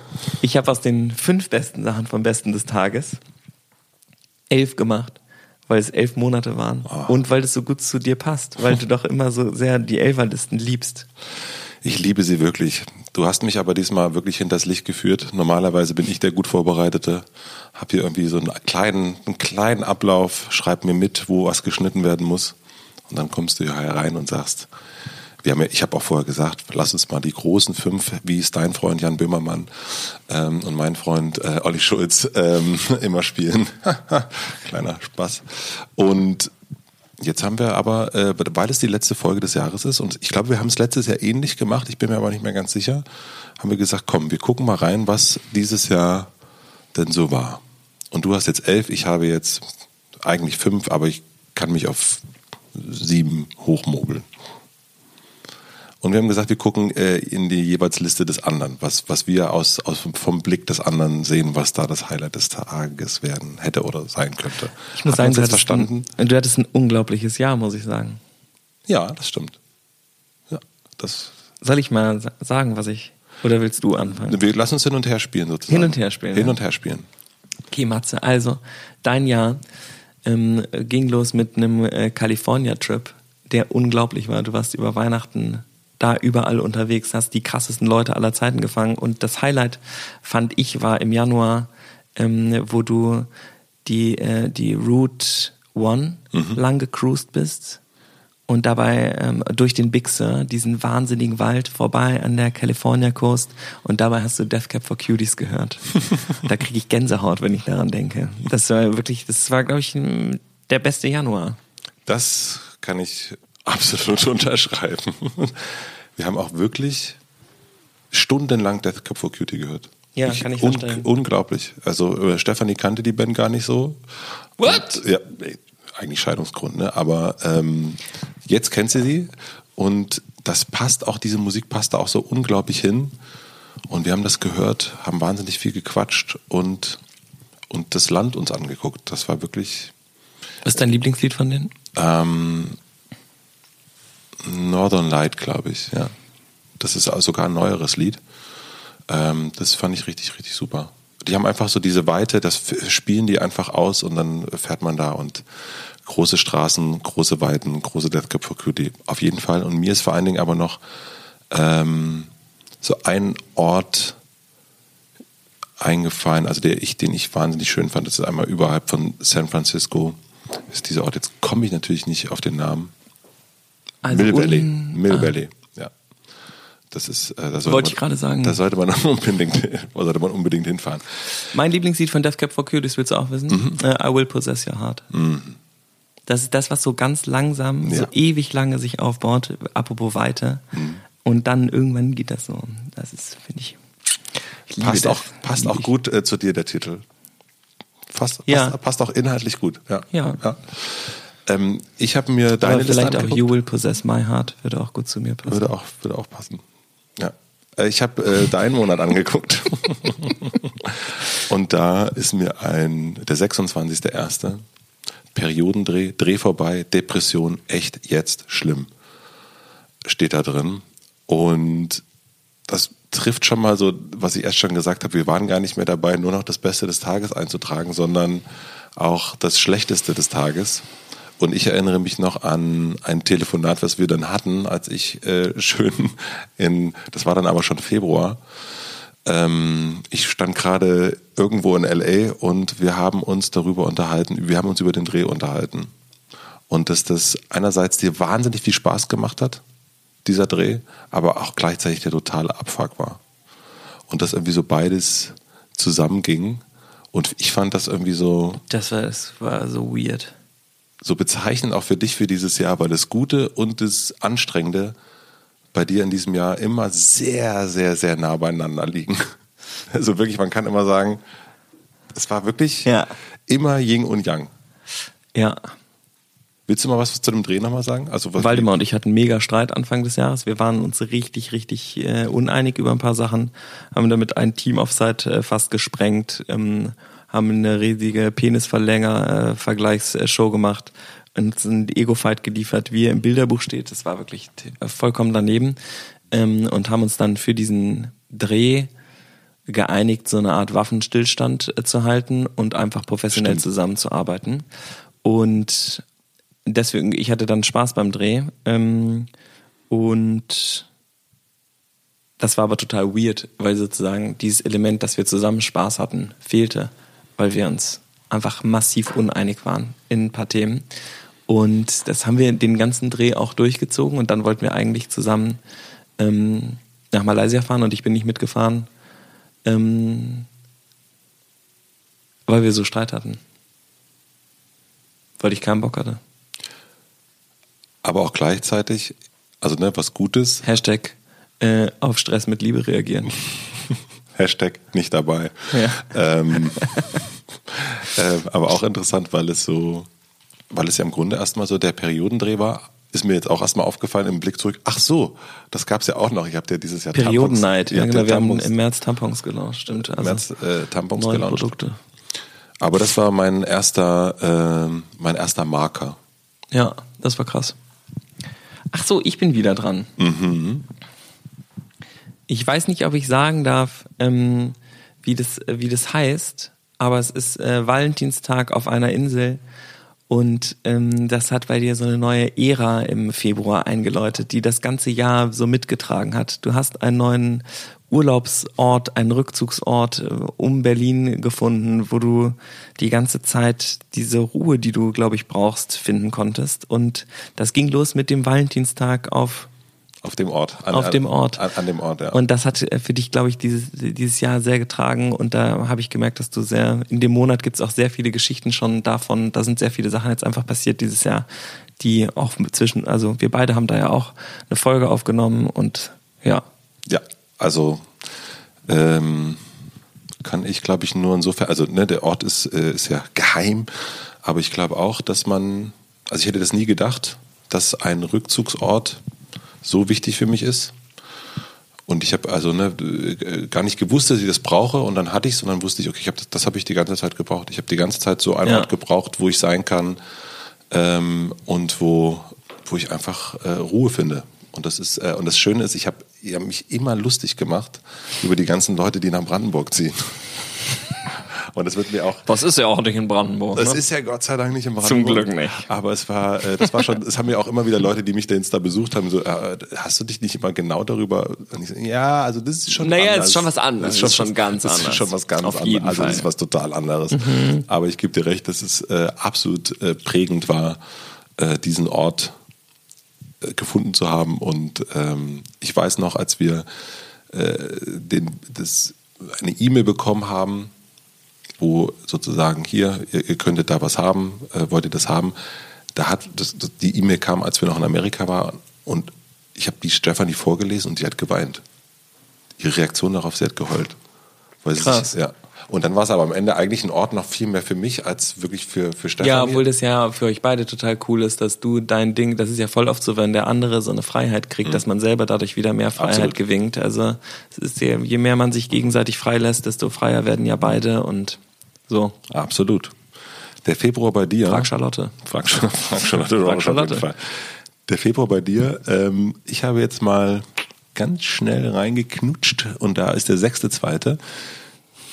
ich habe aus den fünf besten Sachen vom Besten des Tages elf gemacht, weil es elf Monate waren und weil es so gut zu dir passt, weil du doch immer so sehr die Elferlisten liebst.
Ich liebe sie wirklich. Du hast mich aber diesmal wirklich hinters Licht geführt. Normalerweise bin ich der gut Vorbereitete, Hab hier irgendwie so einen kleinen, einen kleinen Ablauf, schreib mir mit, wo was geschnitten werden muss. Und dann kommst du hier herein und sagst, wir haben ja, ich habe auch vorher gesagt, lass uns mal die großen fünf, wie es dein Freund Jan Böhmermann ähm, und mein Freund äh, Olli Schulz ähm, immer spielen. Kleiner Spaß. Und Jetzt haben wir aber, äh, weil es die letzte Folge des Jahres ist, und ich glaube, wir haben es letztes Jahr ähnlich gemacht, ich bin mir aber nicht mehr ganz sicher, haben wir gesagt, komm, wir gucken mal rein, was dieses Jahr denn so war. Und du hast jetzt elf, ich habe jetzt eigentlich fünf, aber ich kann mich auf sieben hochmogeln. Und wir haben gesagt, wir gucken äh, in die jeweils Liste des anderen, was, was wir aus, aus vom Blick des anderen sehen, was da das Highlight des Tages werden hätte oder sein könnte.
Ich muss
Hat
sagen, du hattest,
verstanden?
Ein, du hattest ein unglaubliches Jahr, muss ich sagen.
Ja, das stimmt. Ja, das.
Soll ich mal sa- sagen, was ich. Oder willst du anfangen?
Wir lassen uns hin und her spielen sozusagen.
Hin und her spielen,
Hin
ja.
und her spielen.
Okay, Matze, also dein Jahr ähm, ging los mit einem äh, California-Trip, der unglaublich war. Du warst über Weihnachten da überall unterwegs, hast die krassesten Leute aller Zeiten gefangen. Und das Highlight, fand ich, war im Januar, ähm, wo du die, äh, die Route One lang gecruised bist und dabei ähm, durch den Big Sur, diesen wahnsinnigen Wald vorbei an der California Coast und dabei hast du Death Cab for Cuties gehört. da kriege ich Gänsehaut, wenn ich daran denke. Das war wirklich, das war, glaube ich, der beste Januar.
Das kann ich absolut unterschreiben. Wir haben auch wirklich stundenlang Death Cup for Cutie gehört.
Ja,
Wirklich
kann ich
un
verstehen.
Unglaublich. Also äh, Stefanie kannte die Band gar nicht so.
What?
Und, ja, eigentlich Scheidungsgrund, ne? Aber ähm, jetzt kennt sie sie und das passt auch, diese Musik passt da auch so unglaublich hin. Und wir haben das gehört, haben wahnsinnig viel gequatscht und, und das Land uns angeguckt. Das war wirklich
Was ist dein Lieblingslied von denen?
ähm, Northern Light, glaube ich, ja. Das ist sogar ein neueres Lied. Ähm, das fand ich richtig, richtig super. Die haben einfach so diese Weite, das spielen die einfach aus und dann fährt man da und große Straßen, große Weiten, große Death Cab for Cutie, auf jeden Fall. Und mir ist vor allen Dingen aber noch ähm, so ein Ort eingefallen, also der ich, den ich wahnsinnig schön fand. Das ist einmal überhalb von San Francisco. Ist dieser Ort. Jetzt komme ich natürlich nicht auf den Namen. Mill Valley. Mill
ah.
Valley. Ja. Das ist. Äh, da sollte
Wollte
man-
ich gerade sagen.
Da sollte man unbedingt, sollte man unbedingt hinfahren.
Mein Lieblingslied von Death Cab for Cuties, willst du auch wissen?
Mhm.
Äh, I Will Possess Your Heart. Das ist das, was so ganz langsam, so
Ja.
ewig lange sich aufbaut, apropos Weite.
Mhm.
Und dann irgendwann geht das so. Das ist, finde ich. ich
Passt
das.
auch, passt auch gut äh, zu dir der Titel. Fast,
Ja.
passt, passt auch inhaltlich gut. Ja.
Ja.
Ähm, ich habe mir deine
Aber
Liste
vielleicht auch
angeguckt.
You Will Possess My Heart würde auch gut zu mir passen.
Würde auch, würde auch passen. Ja. Äh, Ich habe äh, deinen Monat angeguckt. Und da ist mir ein, der 26.01. Periodendreh, Dreh vorbei, Depression, echt jetzt schlimm. Steht da drin. Und das trifft schon mal so, was ich erst schon gesagt habe, wir waren gar nicht mehr dabei, nur noch das Beste des Tages einzutragen, sondern auch das Schlechteste des Tages. Und ich erinnere mich noch an ein Telefonat, was wir dann hatten, als ich äh, schön in, das war dann aber schon Februar, ähm, ich stand gerade irgendwo in LA und wir haben uns darüber unterhalten, wir haben uns über den Dreh unterhalten. Und dass das einerseits dir wahnsinnig viel Spaß gemacht hat, dieser Dreh, aber auch gleichzeitig der totale Abfuck war. Und dass irgendwie so beides zusammenging. Und ich fand das irgendwie so,
Das war, das war so weird.
So bezeichnend auch für dich für dieses Jahr, weil das Gute und das Anstrengende bei dir in diesem Jahr immer sehr, sehr, sehr nah beieinander liegen. Also wirklich, man kann immer sagen, es war wirklich
Ja.
immer Yin und Yang.
Ja.
Willst du mal was zu dem Dreh nochmal sagen? Also was
Waldemar und ich hatten einen mega Streit Anfang des Jahres. Wir waren uns richtig, richtig äh, uneinig über ein paar Sachen, haben damit ein Team-Offside äh, fast gesprengt, ähm, haben eine riesige Penisverlänger-Vergleichsshow gemacht und einen Ego-Fight geliefert, wie er im Bilderbuch steht. Das war wirklich vollkommen daneben ähm, und haben uns dann für diesen Dreh geeinigt, so eine Art Waffenstillstand äh, zu halten und einfach professionell
Stimmt.
zusammenzuarbeiten. Und deswegen, ich hatte dann Spaß beim Dreh. Ähm, und das war aber total weird, weil sozusagen dieses Element, dass wir zusammen Spaß hatten, fehlte, weil wir uns einfach massiv uneinig waren in ein paar Themen. Und das haben wir den ganzen Dreh auch durchgezogen und dann wollten wir eigentlich zusammen ähm, nach Malaysia fahren und ich bin nicht mitgefahren, ähm, weil wir so Streit hatten. Weil ich keinen Bock hatte.
Aber auch gleichzeitig, also ne, was Gutes,
Hashtag äh, auf Stress mit Liebe reagieren.
Hashtag nicht dabei.
Ja.
Ähm, äh, aber auch interessant, weil es so, weil es ja im Grunde erstmal so der Periodendreh war, ist mir jetzt auch erstmal aufgefallen im Blick zurück. Ach so, das gab's ja auch noch. Ich habe ja dieses Jahr. Tampons,
Ja, genau. Wir haben im März Tampons gelauncht, stimmt. Also
März, äh, Tampons
neue
gelauncht.
Produkte.
Aber das war mein erster, ähm, mein erster Marker.
Ja, das war krass. Ach so, ich bin wieder dran. Ich weiß nicht, ob ich sagen darf, ähm, wie, das, äh, wie das heißt, aber es ist äh, Valentinstag auf einer Insel und ähm, das hat bei dir so eine neue Ära im Februar eingeläutet, die das ganze Jahr so mitgetragen hat. Du hast einen neuen Urlaubsort, einen Rückzugsort äh, um Berlin gefunden, wo du die ganze Zeit diese Ruhe, die du, glaube ich, brauchst, finden konntest. Und das ging los mit dem Valentinstag auf
Auf dem Ort. An,
auf dem Ort.
An, an dem Ort, ja.
Und das hat äh, für dich, glaube ich, dieses, dieses Jahr sehr getragen. Und da habe ich gemerkt, dass du sehr, in dem Monat gibt es auch sehr viele Geschichten schon davon. Da sind sehr viele Sachen jetzt einfach passiert dieses Jahr, die auch zwischen, also wir beide haben da ja auch eine Folge aufgenommen und ja.
Ja, also ähm, kann ich, glaube ich, nur insofern, also ne, der Ort ist, äh, ist ja geheim, aber ich glaube auch, dass man, also ich hätte das nie gedacht, dass ein Rückzugsort so wichtig für mich ist. Und ich habe also ne, gar nicht gewusst, dass ich das brauche und dann hatte ich es und dann wusste ich, okay, ich hab das, das habe ich die ganze Zeit gebraucht. Ich habe die ganze Zeit so einen
Ja.
Ort gebraucht, wo ich sein kann ähm, und wo, wo ich einfach äh, Ruhe finde. Und das ist äh, und das Schöne ist, ich habe hab mich immer lustig gemacht über die ganzen Leute, die nach Brandenburg ziehen. Und das wird mir auch
Was ist ja auch nicht in Brandenburg.
das ist ja Gott sei Dank nicht im
ne? Zum
Brandenburg.
Glück nicht.
Aber es war, äh, das war schon, es haben mir auch immer wieder Leute, die mich da da besucht haben, so, äh, hast du dich nicht immer genau darüber? So, ja, also das ist schon
Naja,
anders.
ist schon was anderes.
Das
Es ist schon ganz
das
anders.
ist schon was ganz
Auf
anderes.
jeden
Also das
Fall. Mhm.
ist was total anderes. Aber ich gebe dir recht, dass es äh, absolut äh, prägend war, äh, diesen Ort äh, gefunden zu haben. Und ähm, ich weiß noch, als wir äh, den, das, eine E-Mail bekommen haben, wo sozusagen hier, ihr, ihr könntet da was haben, äh, wollt ihr das haben? Da hat das, das, die E-Mail kam, als wir noch in Amerika waren und ich habe die Stefanie vorgelesen und sie hat geweint. Ihre Reaktion darauf, sie hat geheult. Weil sie
Krass.
Sich, ja. Und dann war es aber am Ende eigentlich ein Ort noch viel mehr für mich als wirklich für, für Stefanie.
Ja, obwohl das ja für euch beide total cool ist, dass du dein Ding, das ist ja voll oft so, wenn der andere so eine Freiheit kriegt, dass man selber dadurch wieder mehr Freiheit
Absolut.
gewinnt. Also es ist ja, je mehr man sich gegenseitig freilässt, desto freier werden ja beide und so.
Absolut. Der Februar bei dir.
Frag Charlotte.
Frag, frag Charlotte auf
Charlotte.
Der Februar bei dir. Ähm, ich habe jetzt mal ganz schnell reingeknutscht und da ist der sechste, zweite.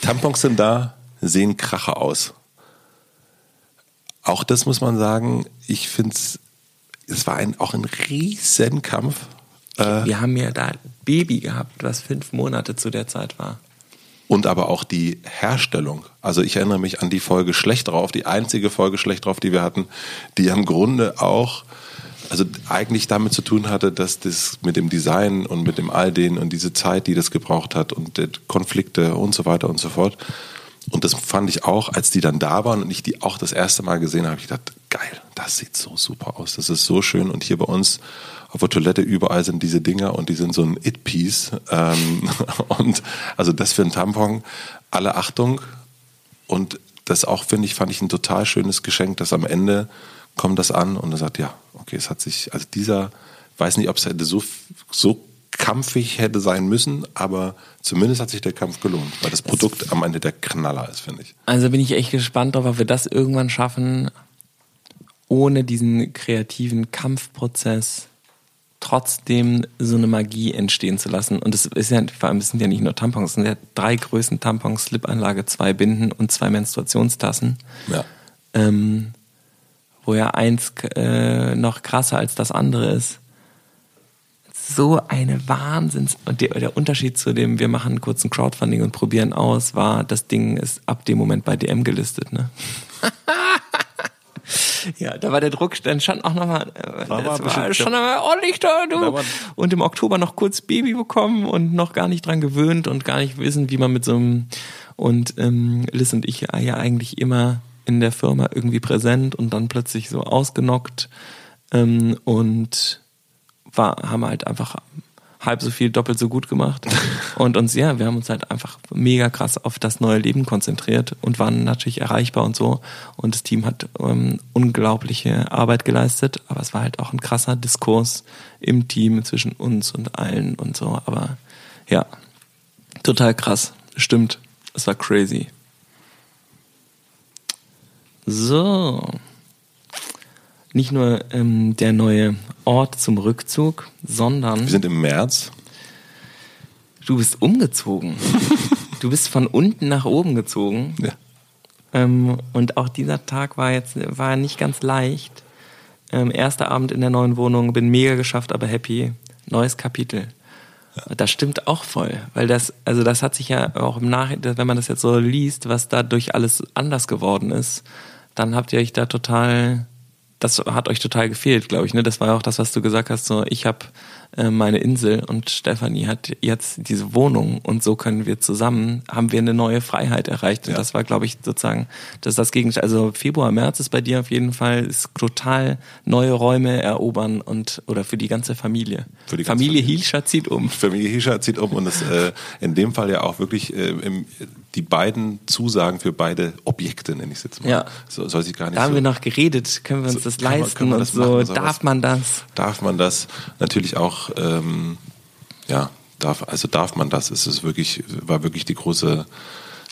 Tampons sind da, sehen Kracher aus. Auch das muss man sagen, ich finde es, es war ein, auch ein Riesenkampf. Äh,
Wir haben ja da ein Baby gehabt, was fünf Monate zu der Zeit war.
und aber auch die Herstellung. Also ich erinnere mich an die Folge Schlecht drauf, die einzige Folge Schlecht drauf, die wir hatten, die im Grunde auch, also eigentlich damit zu tun hatte, dass das mit dem Design und mit dem all den und diese Zeit, die das gebraucht hat und Konflikte und so weiter und so fort. Und das fand ich auch, als die dann da waren und ich die auch das erste Mal gesehen habe, ich gedacht, geil, das sieht so super aus, das ist so schön und hier bei uns auf der Toilette überall sind diese Dinger und die sind so ein It-Piece. Ähm, und also das für einen Tampon, alle Achtung. Und das auch, finde ich, fand ich ein total schönes Geschenk, dass am Ende kommt das an und er sagt, ja, okay, es hat sich, also dieser, weiß nicht, ob es hätte so, so kampfig hätte sein müssen, aber zumindest hat sich der Kampf gelohnt, weil das Produkt am Ende der Knaller ist, finde ich.
Also bin ich echt gespannt darauf, ob wir das irgendwann schaffen, ohne diesen kreativen Kampfprozess trotzdem so eine Magie entstehen zu lassen. Und es ist ja, vor allem, es sind ja nicht nur Tampons, es sind ja drei Größen Tampons, Slipanlage, zwei Binden und zwei Menstruationstassen.
Ja.
Ähm, wo ja eins äh, noch krasser als das andere ist. So eine Wahnsinns... Und der, der Unterschied zu dem, wir machen kurz ein Crowdfunding und probieren aus, war, das Ding ist ab dem Moment bei DM gelistet, ne? ja, da war der Druck, dann stand auch nochmal, äh, das war schon einmal ordentlich da, du.
Da
Und im Oktober noch kurz Baby bekommen und noch gar nicht dran gewöhnt und gar nicht wissen, wie man mit so einem und ähm, Liz und ich ja eigentlich immer in der Firma irgendwie präsent und dann plötzlich so ausgenockt ähm, und war, haben halt einfach halb so viel doppelt so gut gemacht. Und uns, ja, wir haben uns halt einfach mega krass auf das neue Leben konzentriert und waren natürlich erreichbar und so. Und das Team hat ähm, unglaubliche Arbeit geleistet, aber es war halt auch ein krasser Diskurs im Team zwischen uns und allen und so. Aber ja, total krass. Stimmt. Es war crazy. So. Nicht nur ähm, der neue Ort zum Rückzug, sondern
Wir sind im März.
du bist umgezogen. du bist von unten nach oben gezogen.
Ja.
Ähm, und auch dieser Tag war jetzt war nicht ganz leicht. Ähm, erster Abend in der neuen Wohnung, bin mega geschafft, aber happy. Neues Kapitel. Das stimmt auch voll, weil das, also das hat sich ja auch im Nachhinein, wenn man das jetzt so liest, was dadurch alles anders geworden ist, dann habt ihr euch da total, das hat euch total gefehlt, glaube ich. Ne? Das war ja auch das, was du gesagt hast. So, ich habe äh, meine Insel und Stefanie hat jetzt diese Wohnung und so können wir zusammen, haben wir eine neue Freiheit erreicht. Und
Ja.
das war, glaube ich, sozusagen, das ist das Gegenteil. Also Februar, März ist bei dir auf jeden Fall ist total neue Räume erobern und oder für die ganze Familie.
Für die ganze
Familie
Familie.
Hilscher zieht um.
Familie Hischer zieht um und es äh, in dem Fall ja auch wirklich äh, im, die beiden Zusagen für beide Objekte, nenne ich es jetzt mal.
Ja.
So, soll sie gar nicht
Da haben
so,
wir noch geredet, können wir uns
So,
das leisten
man
und so.
machen, sowas?
Darf man das?
Darf man das? Natürlich auch, ähm, ja, darf, also darf man das? Es ist wirklich, war wirklich die große,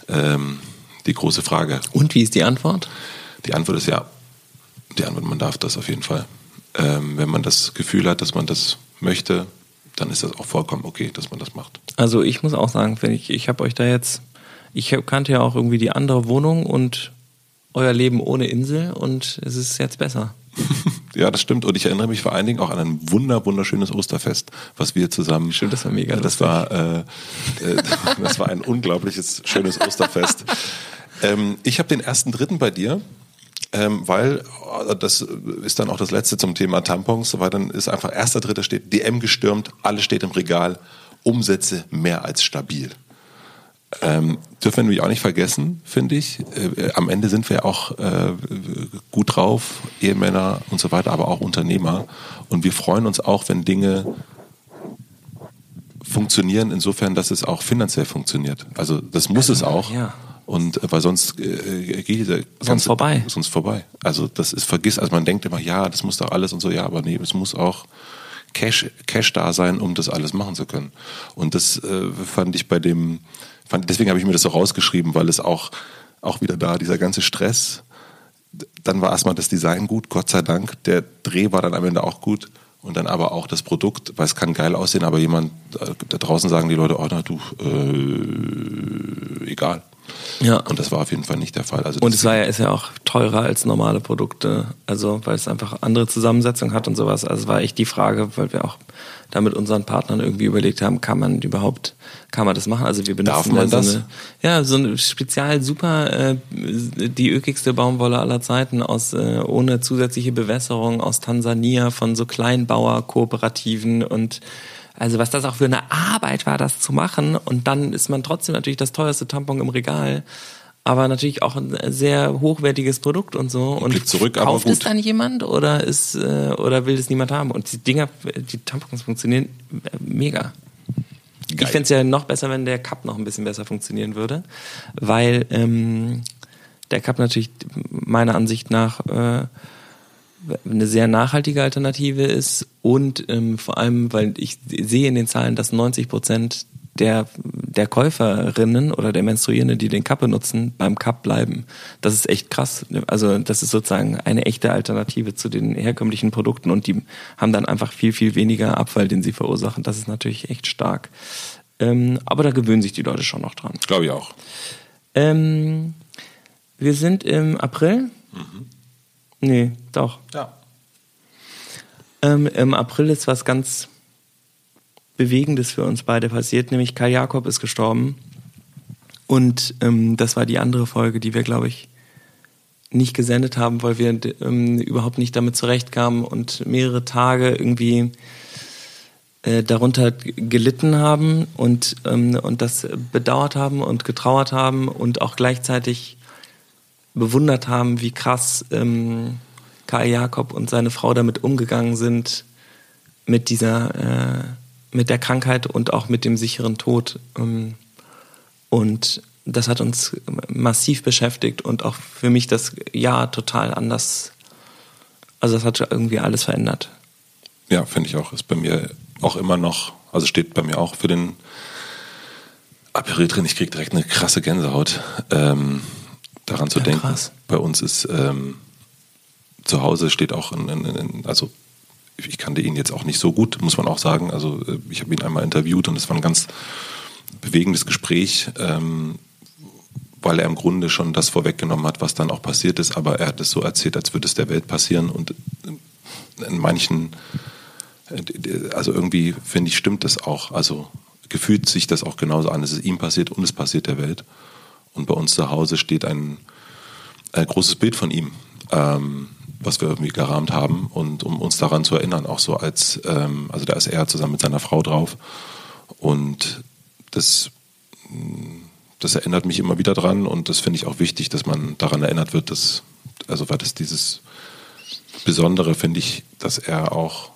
ähm, die große Frage.
Und wie ist die Antwort?
Die Antwort ist ja. Die Antwort, man darf das auf jeden Fall. Ähm, wenn man das Gefühl hat, dass man das möchte, dann ist das auch vollkommen okay, dass man das macht.
Also ich muss auch sagen, wenn ich, ich habe euch da jetzt, ich kannte ja auch irgendwie die andere Wohnung und euer Leben ohne Insel und es ist jetzt besser.
Ja, das stimmt. Und ich erinnere mich vor allen Dingen auch an ein wunder, wunderschönes Osterfest, was wir zusammen.
Stimmt, das war mega
Das
lustig.
war, äh, äh, das war ein unglaubliches, schönes Osterfest. Ähm, ich habe den ersten Dritten bei dir, ähm, weil äh, das ist dann auch das letzte zum Thema Tampons, weil dann ist einfach erster Dritter steht DM gestürmt, alles steht im Regal, Umsätze mehr als stabil. Ähm, dürfen wir nämlich auch nicht vergessen, finde ich. Äh, am Ende sind wir ja auch äh, gut drauf, Ehemänner und so weiter, aber auch Unternehmer. Und wir freuen uns auch, wenn Dinge funktionieren, insofern, dass es auch finanziell funktioniert. Also das muss es auch.
ja.
Und äh, weil sonst äh, geht dieser ganze,
vorbei.
Sonst vorbei. Also das ist vergiss, also man denkt immer, ja, das muss doch alles und so, ja, aber nee, es muss auch Cash, Cash da sein, um das alles machen zu können. Und das äh, fand ich bei dem, fand, deswegen habe ich mir das so rausgeschrieben, weil es auch, auch wieder da, dieser ganze Stress, dann war erstmal das Design gut, Gott sei Dank. Der Dreh war dann am Ende auch gut. Und dann aber auch das Produkt, weil es kann geil aussehen, aber jemand, äh, da draußen sagen die Leute, oh na du, äh, egal.
Ja.
Und das war auf jeden Fall nicht der Fall. Also
Und es war ja, ist ja auch teurer als normale Produkte, also weil es einfach andere Zusammensetzung hat und sowas. Also war echt die Frage, weil wir auch da mit unseren Partnern irgendwie überlegt haben, kann man überhaupt, kann man das machen? Also wir benutzen
Darf man
da
das?
so eine, ja, so eine spezial super, äh, die ökigste Baumwolle aller Zeiten aus, äh, ohne zusätzliche Bewässerung aus Tansania von so Kleinbauerkooperativen und also was das auch für eine Arbeit war, das zu machen. Und dann ist man trotzdem natürlich das teuerste Tampon im Regal. Aber natürlich auch ein sehr hochwertiges Produkt und so. Und
Blick zurück, aber
kauft es dann jemand oder ist äh, oder will es niemand haben? Und die Dinger, die Tampons funktionieren äh, mega. Ich
Geil.
fände es ja noch besser, wenn der Cup noch ein bisschen besser funktionieren würde, weil ähm, der Cup natürlich meiner Ansicht nach äh, eine sehr nachhaltige Alternative ist und ähm, vor allem, weil ich sehe in den Zahlen, dass 90 Prozent der, der Käuferinnen oder der Menstruierenden, die den Cup benutzen, beim Cup bleiben. Das ist echt krass. Also das ist sozusagen eine echte Alternative zu den herkömmlichen Produkten und die haben dann einfach viel, viel weniger Abfall, den sie verursachen. Das ist natürlich echt stark. Ähm, aber da gewöhnen sich die Leute schon noch dran.
Glaube ich auch.
Ähm, wir sind im April. Nee, doch.
Ja.
Ähm, Im April ist was ganz Bewegendes für uns beide passiert, nämlich Kai Jakob ist gestorben. Und ähm, das war die andere Folge, die wir, glaube ich, nicht gesendet haben, weil wir ähm, überhaupt nicht damit zurechtkamen und mehrere Tage irgendwie äh, darunter gelitten haben und, ähm, und das bedauert haben und getrauert haben und auch gleichzeitig bewundert haben, wie krass ähm, Kai Jakob und seine Frau damit umgegangen sind, mit dieser, äh, mit der Krankheit und auch mit dem sicheren Tod. Ähm, und das hat uns massiv beschäftigt und auch für mich das Jahr total anders. Also das hat irgendwie alles verändert.
Ja, finde ich auch. Ist bei mir auch immer noch, also steht bei mir auch für den April drin. Ich kriege direkt eine krasse Gänsehaut, ähm, daran zu ja, denken. Krass. Bei uns ist ähm, zu Hause steht auch, in, in, in, also ich kannte ihn jetzt auch nicht so gut, muss man auch sagen. Also äh, ich habe ihn einmal interviewt und es war ein ganz bewegendes Gespräch, ähm, weil er im Grunde schon das vorweggenommen hat, was dann auch passiert ist. Aber er hat es so erzählt, als würde es der Welt passieren. Und in manchen, äh, also irgendwie finde ich, stimmt das auch. Also gefühlt sich das auch genauso an. Es ist ihm passiert und es passiert der Welt. Und bei uns zu Hause steht ein, ein großes Bild von ihm. Ähm, was wir irgendwie gerahmt haben und um uns daran zu erinnern, auch so als, ähm, also da ist er zusammen mit seiner Frau drauf und das, das erinnert mich immer wieder dran und das finde ich auch wichtig, dass man daran erinnert wird, dass, also weil das dieses Besondere finde ich, dass er auch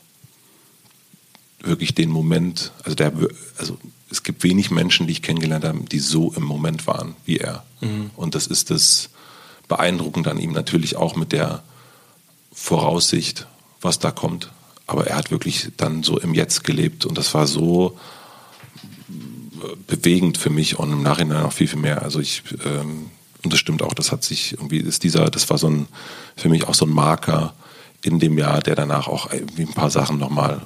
wirklich den Moment, also der, also es gibt wenig Menschen, die ich kennengelernt habe, die so im Moment waren wie er. Mhm. Und das ist das Beeindruckende an ihm natürlich auch mit der Voraussicht, was da kommt. Aber er hat wirklich dann so im Jetzt gelebt und das war so bewegend für mich und im Nachhinein noch viel, viel mehr. Also ich, ähm, und das stimmt auch, das hat sich irgendwie, ist dieser, das war so ein, für mich auch so ein Marker in dem Jahr, der danach auch irgendwie ein paar Sachen nochmal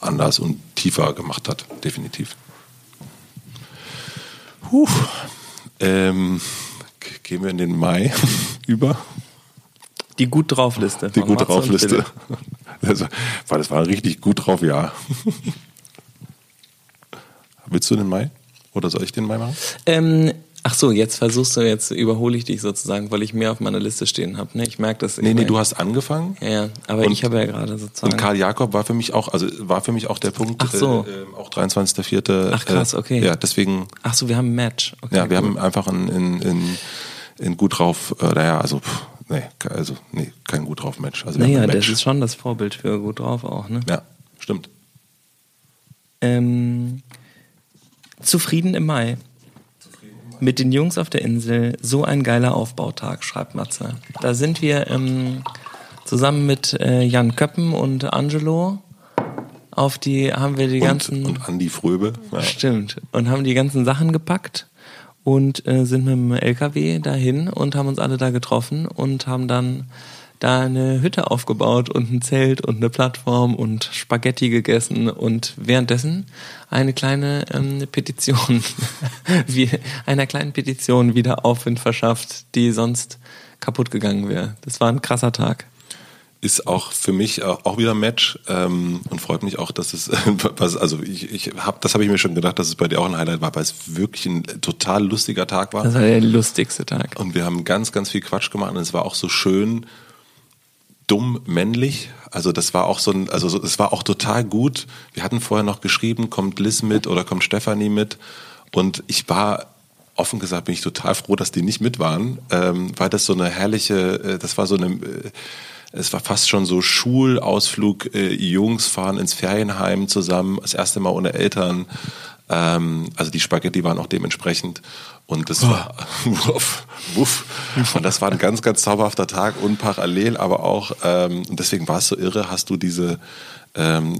anders und tiefer gemacht hat, definitiv. Puh. Ähm, gehen wir in den Mai über.
Die gut drauf Liste.
Die gut drauf Liste. Das war, das war richtig gut drauf, ja. Willst du den Mai? Oder soll ich den Mai machen?
Ähm, ach so, jetzt versuchst du, jetzt überhole ich dich sozusagen, weil ich mehr auf meiner Liste stehen habe. Ne? Ich merke das.
Nee, nee, du hast angefangen.
Ja, ja. aber und, ich habe ja gerade sozusagen.
Und Karl Jakob war für mich auch, also war für mich auch der Punkt,
ach so.
Äh, ähm, auch 23.04.
Ach krass, okay.
Äh, ja, deswegen.
Ach so, wir haben ein Match.
Okay, ja, wir cool. haben einfach in, in, in, in gut drauf, äh, naja, also pff, nee, also nee, kein gut drauf Match. Also
naja,
Match.
das ist schon das Vorbild für gut drauf auch, ne?
Ja, stimmt.
Ähm, zufrieden im Mai. Mit den Jungs auf der Insel, so ein geiler Aufbautag, schreibt Matze. Da sind wir ähm, zusammen mit äh, Jan Köppen und Angelo auf die, haben wir die
und,
ganzen.
Und Andi Fröbe.
Ja. Stimmt. Und haben die ganzen Sachen gepackt und äh, sind mit dem LKW dahin und haben uns alle da getroffen und haben dann da eine Hütte aufgebaut und ein Zelt und eine Plattform und Spaghetti gegessen und währenddessen eine kleine ähm, Petition, wie, einer kleinen Petition wieder Aufwind verschafft, die sonst kaputt gegangen wäre. Das war ein krasser Tag
ist auch für mich auch wieder ein Match ähm, und freut mich auch, dass es was also ich, ich habe das habe ich mir schon gedacht, dass es bei dir auch ein Highlight war, weil es wirklich ein total lustiger Tag war.
Das war der lustigste Tag.
Und wir haben ganz ganz viel Quatsch gemacht und es war auch so schön dumm männlich. Also das war auch so ein also es war auch total gut. Wir hatten vorher noch geschrieben, kommt Liz mit oder kommt Stefanie mit und ich war offen gesagt bin ich total froh, dass die nicht mit waren, ähm, weil das so eine herrliche, äh, das war so eine äh, es war fast schon so Schulausflug, äh, Jungs fahren ins Ferienheim zusammen, das erste Mal ohne Eltern. Ähm, also die Spaghetti waren auch dementsprechend. Und das oh. war wuff, wuff. Und das war ein ganz, ganz zauberhafter Tag und parallel, aber auch, ähm, und deswegen war es so irre, hast du diese ähm,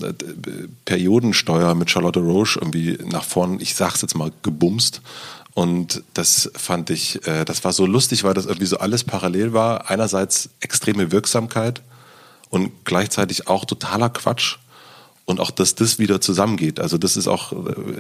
Periodensteuer mit Charlotte Roche irgendwie nach vorn, ich sag's jetzt mal, gebumst. Und das fand ich, äh, das war so lustig, weil das irgendwie so alles parallel war. Einerseits extreme Wirksamkeit und gleichzeitig auch totaler Quatsch und auch, dass das wieder zusammengeht. Also das ist auch,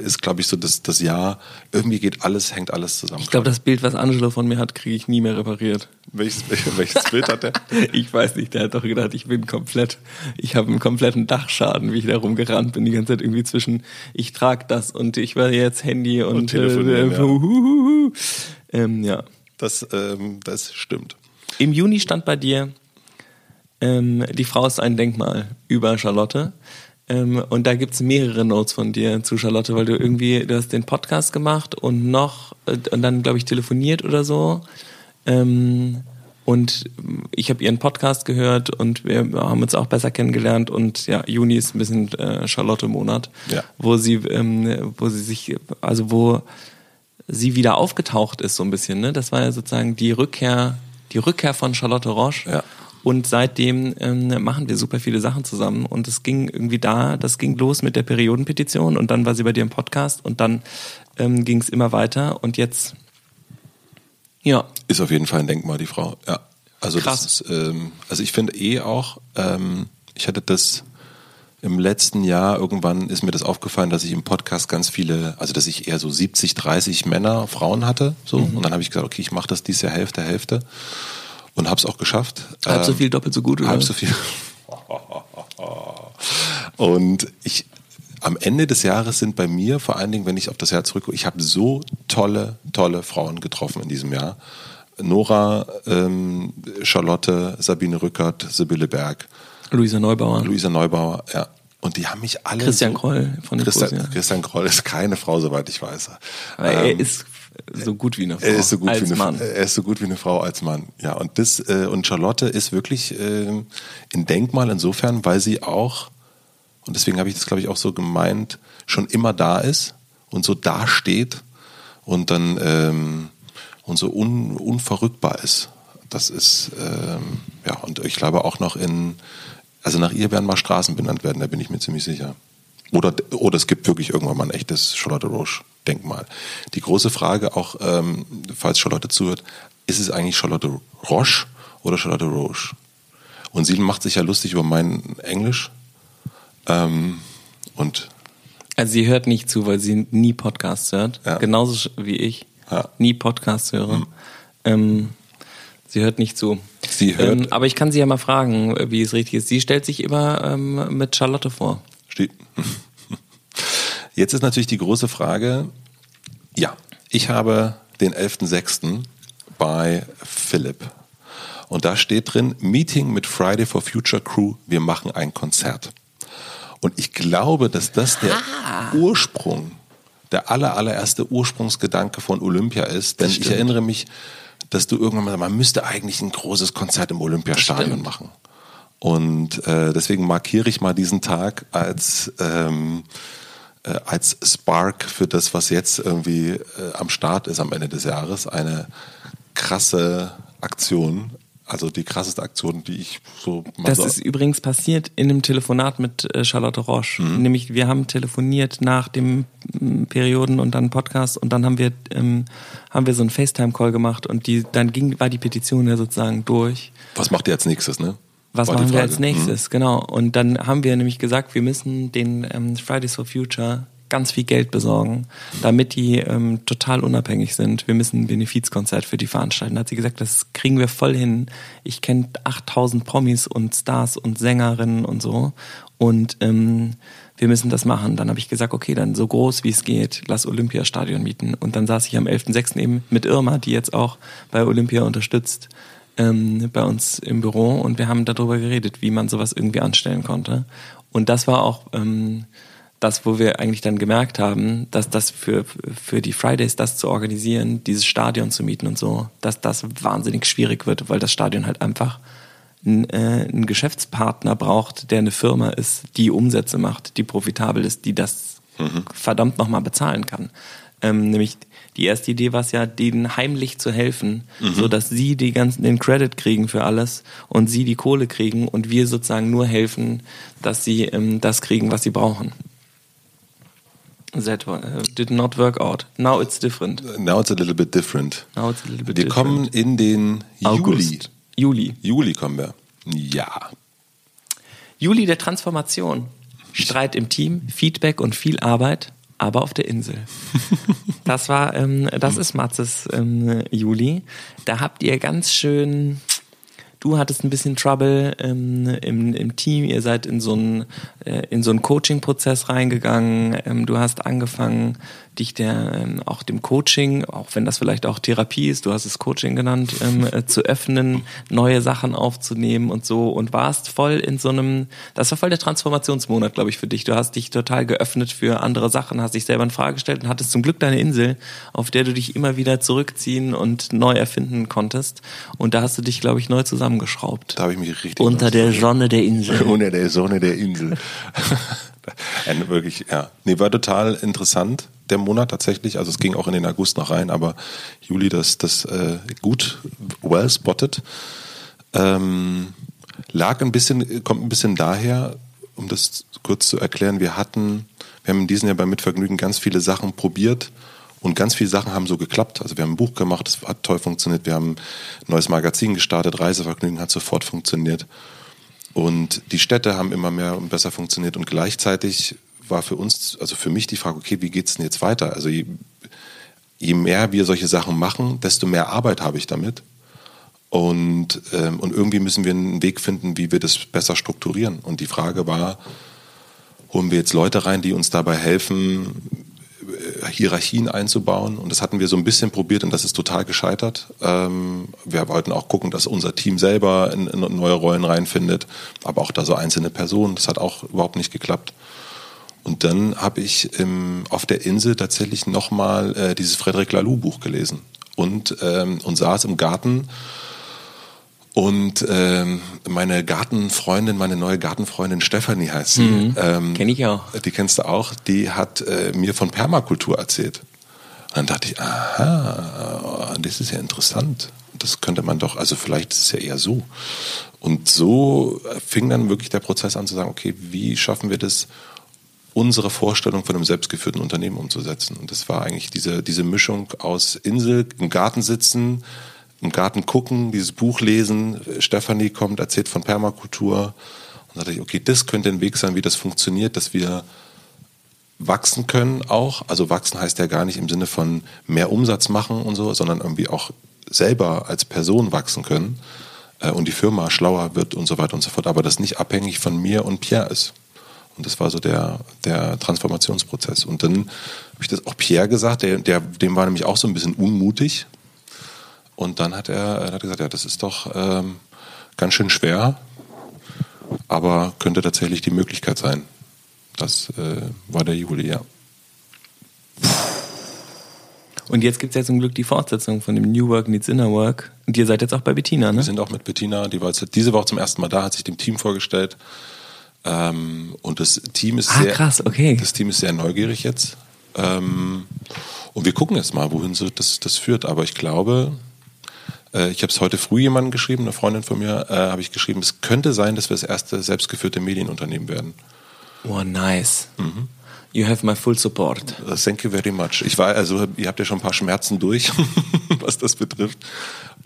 ist glaube ich so das, das Jahr, irgendwie geht alles, hängt alles zusammen.
Ich glaube, das Bild, was Angelo von mir hat, kriege ich nie mehr repariert.
Welches, welches Bild hat der?
ich weiß nicht, der hat doch gedacht, ich bin komplett, ich habe einen kompletten Dachschaden, wie ich da rumgerannt bin, die ganze Zeit irgendwie zwischen, ich trage das und ich war jetzt Handy und, und
telefonieren, äh,
ja. Ähm, ja.
Das, ähm, das stimmt.
Im Juni stand bei dir, ähm, die Frau ist ein Denkmal über Charlotte. Ähm, und da gibt's mehrere Notes von dir zu Charlotte, weil du irgendwie, du hast den Podcast gemacht und noch, äh, und dann, glaube ich, telefoniert oder so. Ähm, Und ich habe ihren Podcast gehört und wir haben uns auch besser kennengelernt. Und ja, Juni ist ein bisschen äh, Charlotte-Monat,
Ja.
wo sie, ähm, wo sie sich, also wo sie wieder aufgetaucht ist so ein bisschen. Ne? Das war ja sozusagen die Rückkehr, die Rückkehr von Charlotte Roche.
Ja.
Und seitdem ähm, machen wir super viele Sachen zusammen. Und es ging irgendwie da, das ging los mit der Periodenpetition und dann war sie bei dir im Podcast und dann ähm, ging es immer weiter und jetzt, ja,
Ist auf jeden Fall ein Denkmal, die Frau. Ja. Also
Krass.
das ist, ähm, also ich finde eh auch, ähm, ich hatte das im letzten Jahr irgendwann ist mir das aufgefallen, dass ich im Podcast ganz viele, also dass ich eher so 70, 30 Männer, Frauen hatte, so
Mhm.
und dann habe ich gesagt, okay, ich mache das dieses Jahr Hälfte, Hälfte und habe es auch geschafft.
halb so
Ähm,
viel, doppelt so gut. Oder?
Halb so viel. Und ich, am Ende des Jahres sind bei mir, vor allen Dingen, wenn ich auf das Jahr zurückgucke, ich habe so tolle, tolle Frauen getroffen in diesem Jahr. Nora, ähm, Charlotte, Sabine Rückert, Sibylle Berg,
Luisa Neubauer.
Luisa Neubauer, ja. Und die haben mich alle.
Christian
so,
Kroll von den
Christian,
Großen, ja.
Christian Kroll ist keine Frau, soweit ich weiß.
Aber er
Ähm,
ist so gut wie eine Frau.
er ist so gut
als
wie eine
Mann.
Er ist so gut wie eine Frau als Mann. Ja, und das äh, und Charlotte ist wirklich äh, ein Denkmal insofern, weil sie auch und deswegen habe ich das glaube ich auch so gemeint, schon immer da ist und so dasteht und dann ähm, und so un, unverrückbar ist. Das ist ähm, ja und ich glaube auch noch in also nach ihr werden mal Straßen benannt werden, da bin ich mir ziemlich sicher. Oder, oder es gibt wirklich irgendwann mal ein echtes Charlotte Roche-Denkmal. Die große Frage auch, ähm, falls Charlotte zuhört, ist es eigentlich Charlotte Roche oder Charlotte Roche? Und sie macht sich ja lustig über mein Englisch. Ähm, und
Also sie hört nicht zu, weil sie nie Podcasts hört.
Ja.
Genauso wie ich.
Ja. Hm.
Nie Podcasts höre. Ähm, sie hört nicht zu.
Sie hört-
Ähm, aber ich kann sie ja mal fragen, wie es richtig ist. Sie stellt sich immer ähm, mit Charlotte vor.
Steht. Jetzt ist natürlich die große Frage, ja, ich habe den 11.06. bei Philipp. Und da steht drin, Meeting mit Friday for Future Crew, wir machen ein Konzert. Und ich glaube, dass das der Ursprung, der aller, allererste Ursprungsgedanke von Olympia ist. Denn ich erinnere mich, dass du irgendwann mal, man müsste eigentlich ein großes Konzert im Olympiastadion machen. Und äh, deswegen markiere ich mal diesen Tag als, ähm, äh, als Spark für das, was jetzt irgendwie äh, am Start ist am Ende des Jahres. Eine krasse Aktion. Also die krasseste Aktion, die ich so mal
Das ist übrigens passiert in einem Telefonat mit äh, Charlotte Roche.
Mhm.
Nämlich, wir haben telefoniert nach dem ähm, Perioden und dann Podcast und dann haben wir, ähm, haben wir so einen FaceTime-Call gemacht und die, dann ging, war die Petition ja sozusagen durch.
Was macht ihr als nächstes, ne?
Was
War
machen wir als nächstes? Genau. Und dann haben wir nämlich gesagt, wir müssen den ähm, Fridays for Future ganz viel Geld besorgen, damit die ähm, total unabhängig sind. Wir müssen ein Benefizkonzert für die veranstalten. Da hat sie gesagt, das kriegen wir voll hin. Ich kenne 8000 Promis und Stars und Sängerinnen und so. Und ähm, wir müssen das machen. Dann habe ich gesagt, okay, dann so groß wie es geht, lass Olympiastadion mieten. Und dann saß ich am 11.06. eben mit Irma, die jetzt auch bei Olympia unterstützt, ähm, bei uns im Büro und wir haben darüber geredet, wie man sowas irgendwie anstellen konnte. Und das war auch ähm, das, wo wir eigentlich dann gemerkt haben, dass das für, für die Fridays, das zu organisieren, dieses Stadion zu mieten und so, dass das wahnsinnig schwierig wird, weil das Stadion halt einfach einen, äh, einen Geschäftspartner braucht, der eine Firma ist, die Umsätze macht, die profitabel ist, die das verdammt nochmal bezahlen kann. Ähm, nämlich die erste Idee war es ja, denen heimlich zu helfen, so dass sie die ganzen den Credit kriegen für alles und sie die Kohle kriegen und wir sozusagen nur helfen, dass sie ähm, das kriegen, was sie brauchen. That uh, did not work out. Now it's different.
Now it's a little bit different.
Now it's a little bit
Wir
different.
kommen in den Juli.
August. Juli.
Juli kommen wir. Ja.
Juli der Transformation. Streit im Team, Feedback und viel Arbeit, aber auf der Insel. Das war, ähm, das ist Matzes ähm, Juli. Da habt ihr ganz schön du hattest ein bisschen Trouble ähm, im, im Team, ihr seid in so einen, äh, in so einen Coaching-Prozess reingegangen, ähm, du hast angefangen, dich der ähm, auch dem Coaching, auch wenn das vielleicht auch Therapie ist, du hast es Coaching genannt, ähm, äh, zu öffnen, neue Sachen aufzunehmen und so und warst voll in so einem, das war voll der Transformationsmonat, glaube ich, für dich. Du hast dich total geöffnet für andere Sachen, hast dich selber in Frage gestellt und hattest zum Glück deine Insel, auf der du dich immer wieder zurückziehen und neu erfinden konntest. Und da hast du dich, glaube ich, neu zusammengeschraubt.
Da habe ich mich richtig
Unter der Sonne der Insel.
Unter der Sonne der Insel. Ein, wirklich, ja. Nee, war total interessant, der Monat tatsächlich. Also es ging auch in den August noch rein, aber Juli das, das äh, gut, well spotted. Ähm, lag ein bisschen, kommt ein bisschen daher, um das kurz zu erklären, wir hatten, wir haben in diesem Jahr beim Mitvergnügen ganz viele Sachen probiert und ganz viele Sachen haben so geklappt. Also wir haben ein Buch gemacht, das hat toll funktioniert. Wir haben ein neues Magazin gestartet, Reisevergnügen hat sofort funktioniert. Und die Städte haben immer mehr und besser funktioniert. Und gleichzeitig war für uns, also für mich die Frage, okay, wie geht's denn jetzt weiter? Also je, je mehr wir solche Sachen machen, desto mehr Arbeit habe ich damit. Und, ähm, und irgendwie müssen wir einen Weg finden, wie wir das besser strukturieren. Und die Frage war, holen wir jetzt Leute rein, die uns dabei helfen, Hierarchien einzubauen. Und das hatten wir so ein bisschen probiert und das ist total gescheitert. Ähm, wir wollten auch gucken, dass unser Team selber in, in neue Rollen reinfindet, aber auch da so einzelne Personen. Das hat auch überhaupt nicht geklappt. Und dann habe ich im, auf der Insel tatsächlich nochmal äh, dieses Frederic Laloux Buch gelesen und, ähm, und saß im Garten und ähm, meine Gartenfreundin, meine neue Gartenfreundin Stefanie heißt sie.
Mhm.
Ähm,
Kenn ich auch.
Die kennst du auch. Die hat äh, mir von Permakultur erzählt. Und dann dachte ich, aha, das ist ja interessant. Das könnte man doch, also vielleicht ist es ja eher so. Und so fing dann wirklich der Prozess an zu sagen, okay, wie schaffen wir das, unsere Vorstellung von einem selbstgeführten Unternehmen umzusetzen? Und das war eigentlich diese, diese Mischung aus Insel, im Garten sitzen, im Garten gucken, dieses Buch lesen. Stefanie kommt, erzählt von Permakultur. Und da dachte ich, okay, das könnte ein Weg sein, wie das funktioniert, dass wir wachsen können auch. Also wachsen heißt ja gar nicht im Sinne von mehr Umsatz machen und so, sondern irgendwie auch selber als Person wachsen können äh, und die Firma schlauer wird und so weiter und so fort. Aber das nicht abhängig von mir und Pierre ist. Und das war so der, der Transformationsprozess. Und dann habe ich das auch Pierre gesagt, der, der, dem war nämlich auch so ein bisschen unmutig, und dann hat er, er hat gesagt, ja, das ist doch ähm, ganz schön schwer, aber könnte tatsächlich die Möglichkeit sein. Das äh, war der Juli, ja.
Und jetzt gibt es ja zum Glück die Fortsetzung von dem New Work Needs Inner Work. Und ihr seid jetzt auch bei Bettina, ne?
Wir sind auch mit Bettina, die war jetzt diese Woche zum ersten Mal da, hat sich dem Team vorgestellt. Ähm, und das Team ist
ah,
sehr,
krass, okay.
das Team ist sehr neugierig jetzt. Ähm, und wir gucken jetzt mal, wohin so das, das führt. Aber ich glaube, äh, ich habe es heute früh jemandem geschrieben, eine Freundin von mir, äh, habe ich geschrieben, es könnte sein, dass wir das erste selbstgeführte Medienunternehmen werden.
Oh, nice. Mhm. You have my full support.
Thank you very much. Ich war, also ihr habt ja schon ein paar Schmerzen durch, was das betrifft.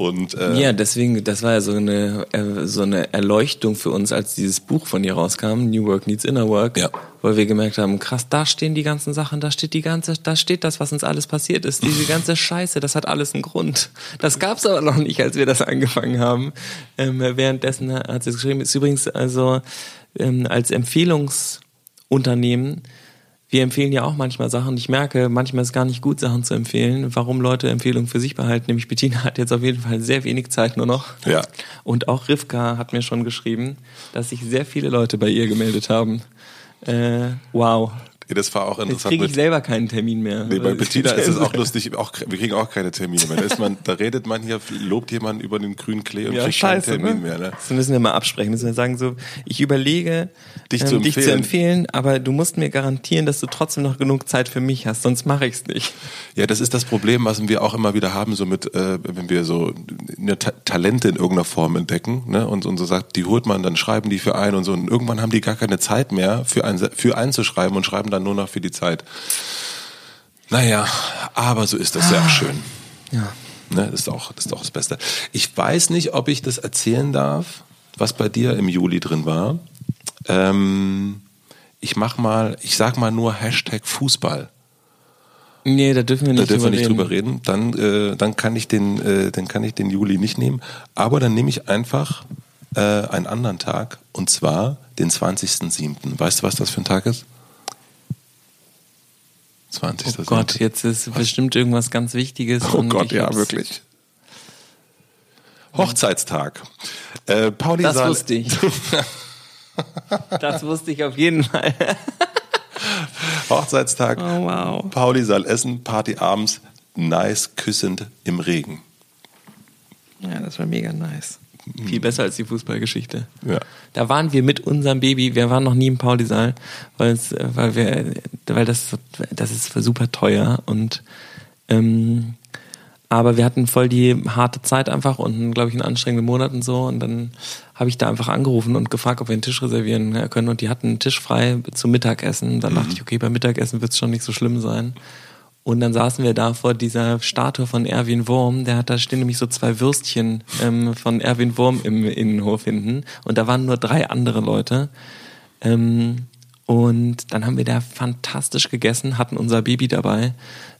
Und, äh,
ja, deswegen, das war ja so eine, äh, so eine Erleuchtung für uns, als dieses Buch von ihr rauskam, New Work Needs Inner Work,
ja.
weil wir gemerkt haben, krass, da stehen die ganzen Sachen, da steht die ganze, da steht das, was uns alles passiert ist, diese ganze Scheiße, das hat alles einen Grund. Das gab's aber noch nicht, als wir das angefangen haben. Ähm, währenddessen hat sie es geschrieben, ist übrigens also ähm, als Empfehlungsunternehmen wir empfehlen ja auch manchmal Sachen. Ich merke, manchmal ist es gar nicht gut, Sachen zu empfehlen. Warum Leute Empfehlungen für sich behalten? Nämlich Bettina hat jetzt auf jeden Fall sehr wenig Zeit nur noch.
Ja.
Und auch Rivka hat mir schon geschrieben, dass sich sehr viele Leute bei ihr gemeldet haben. Äh, wow.
Das war auch interessant.
Jetzt kriege ich selber keinen Termin mehr.
Nee, bei Bettina ist es auch lustig. Auch, wir kriegen auch keine Termine mehr. Da, ist man, da redet man hier, lobt jemand über den grünen Klee und
ja,
kriegt
scheiße,
keinen Termin
ne?
mehr. Ne?
Das müssen wir mal absprechen. Müssen wir sagen so, ich überlege,
Dich zu
ähm, dich zu
empfehlen.
aber du musst mir garantieren, dass du trotzdem noch genug Zeit für mich hast, sonst mache ich es nicht.
Ja, das ist das Problem, was wir auch immer wieder haben, so mit, äh, wenn wir so eine Ta Talente in irgendeiner Form entdecken, ne, und, und so sagt, die holt man, dann schreiben die für einen und so, und irgendwann haben die gar keine Zeit mehr, für einen, für einen zu schreiben und schreiben dann nur noch für die Zeit. Naja, aber so ist das ja auch schön.
Ja.
Ne, das, ist auch, das ist auch das Beste. Ich weiß nicht, ob ich das erzählen darf, was bei dir im Juli drin war. Ähm, ich mach mal, ich sag mal nur Hashtag Fußball.
Nee, da dürfen wir
Da
nicht,
dürfen wir
drüber,
nicht
reden.
drüber reden. Dann, äh, dann kann ich den, äh, dann kann ich den Juli nicht nehmen. Aber dann nehme ich einfach äh, einen anderen Tag und zwar den 20.07. Weißt du, was das für ein Tag ist? 20.
Oh Gott, jetzt ist bestimmt irgendwas ganz Wichtiges.
Oh
und
Gott, ja, wirklich. Hochzeitstag. Äh, Pauli
Das
Saal-
wusste ich. Das wusste ich auf jeden Fall.
Hochzeitstag.
Oh, wow.
Pauli Saal Essen, Party abends, nice, küssend im Regen.
Ja, das war mega nice. Viel besser als die Fußballgeschichte.
Ja.
Da waren wir mit unserem Baby, wir waren noch nie im Paulisaal, weil es, weil wir, weil das, das ist super teuer und ähm, aber wir hatten voll die harte Zeit einfach und glaube ich einen anstrengenden Monat und so und dann habe ich da einfach angerufen und gefragt, ob wir einen Tisch reservieren können und die hatten einen Tisch frei zum Mittagessen. Dann dachte ich, okay, beim Mittagessen wird es schon nicht so schlimm sein. Und dann saßen wir da vor dieser Statue von Erwin Wurm. Der hat da stehen nämlich so zwei Würstchen ähm, von Erwin Wurm im Innenhof hinten. Und da waren nur drei andere Leute. Ähm, und dann haben wir da fantastisch gegessen, hatten unser Baby dabei,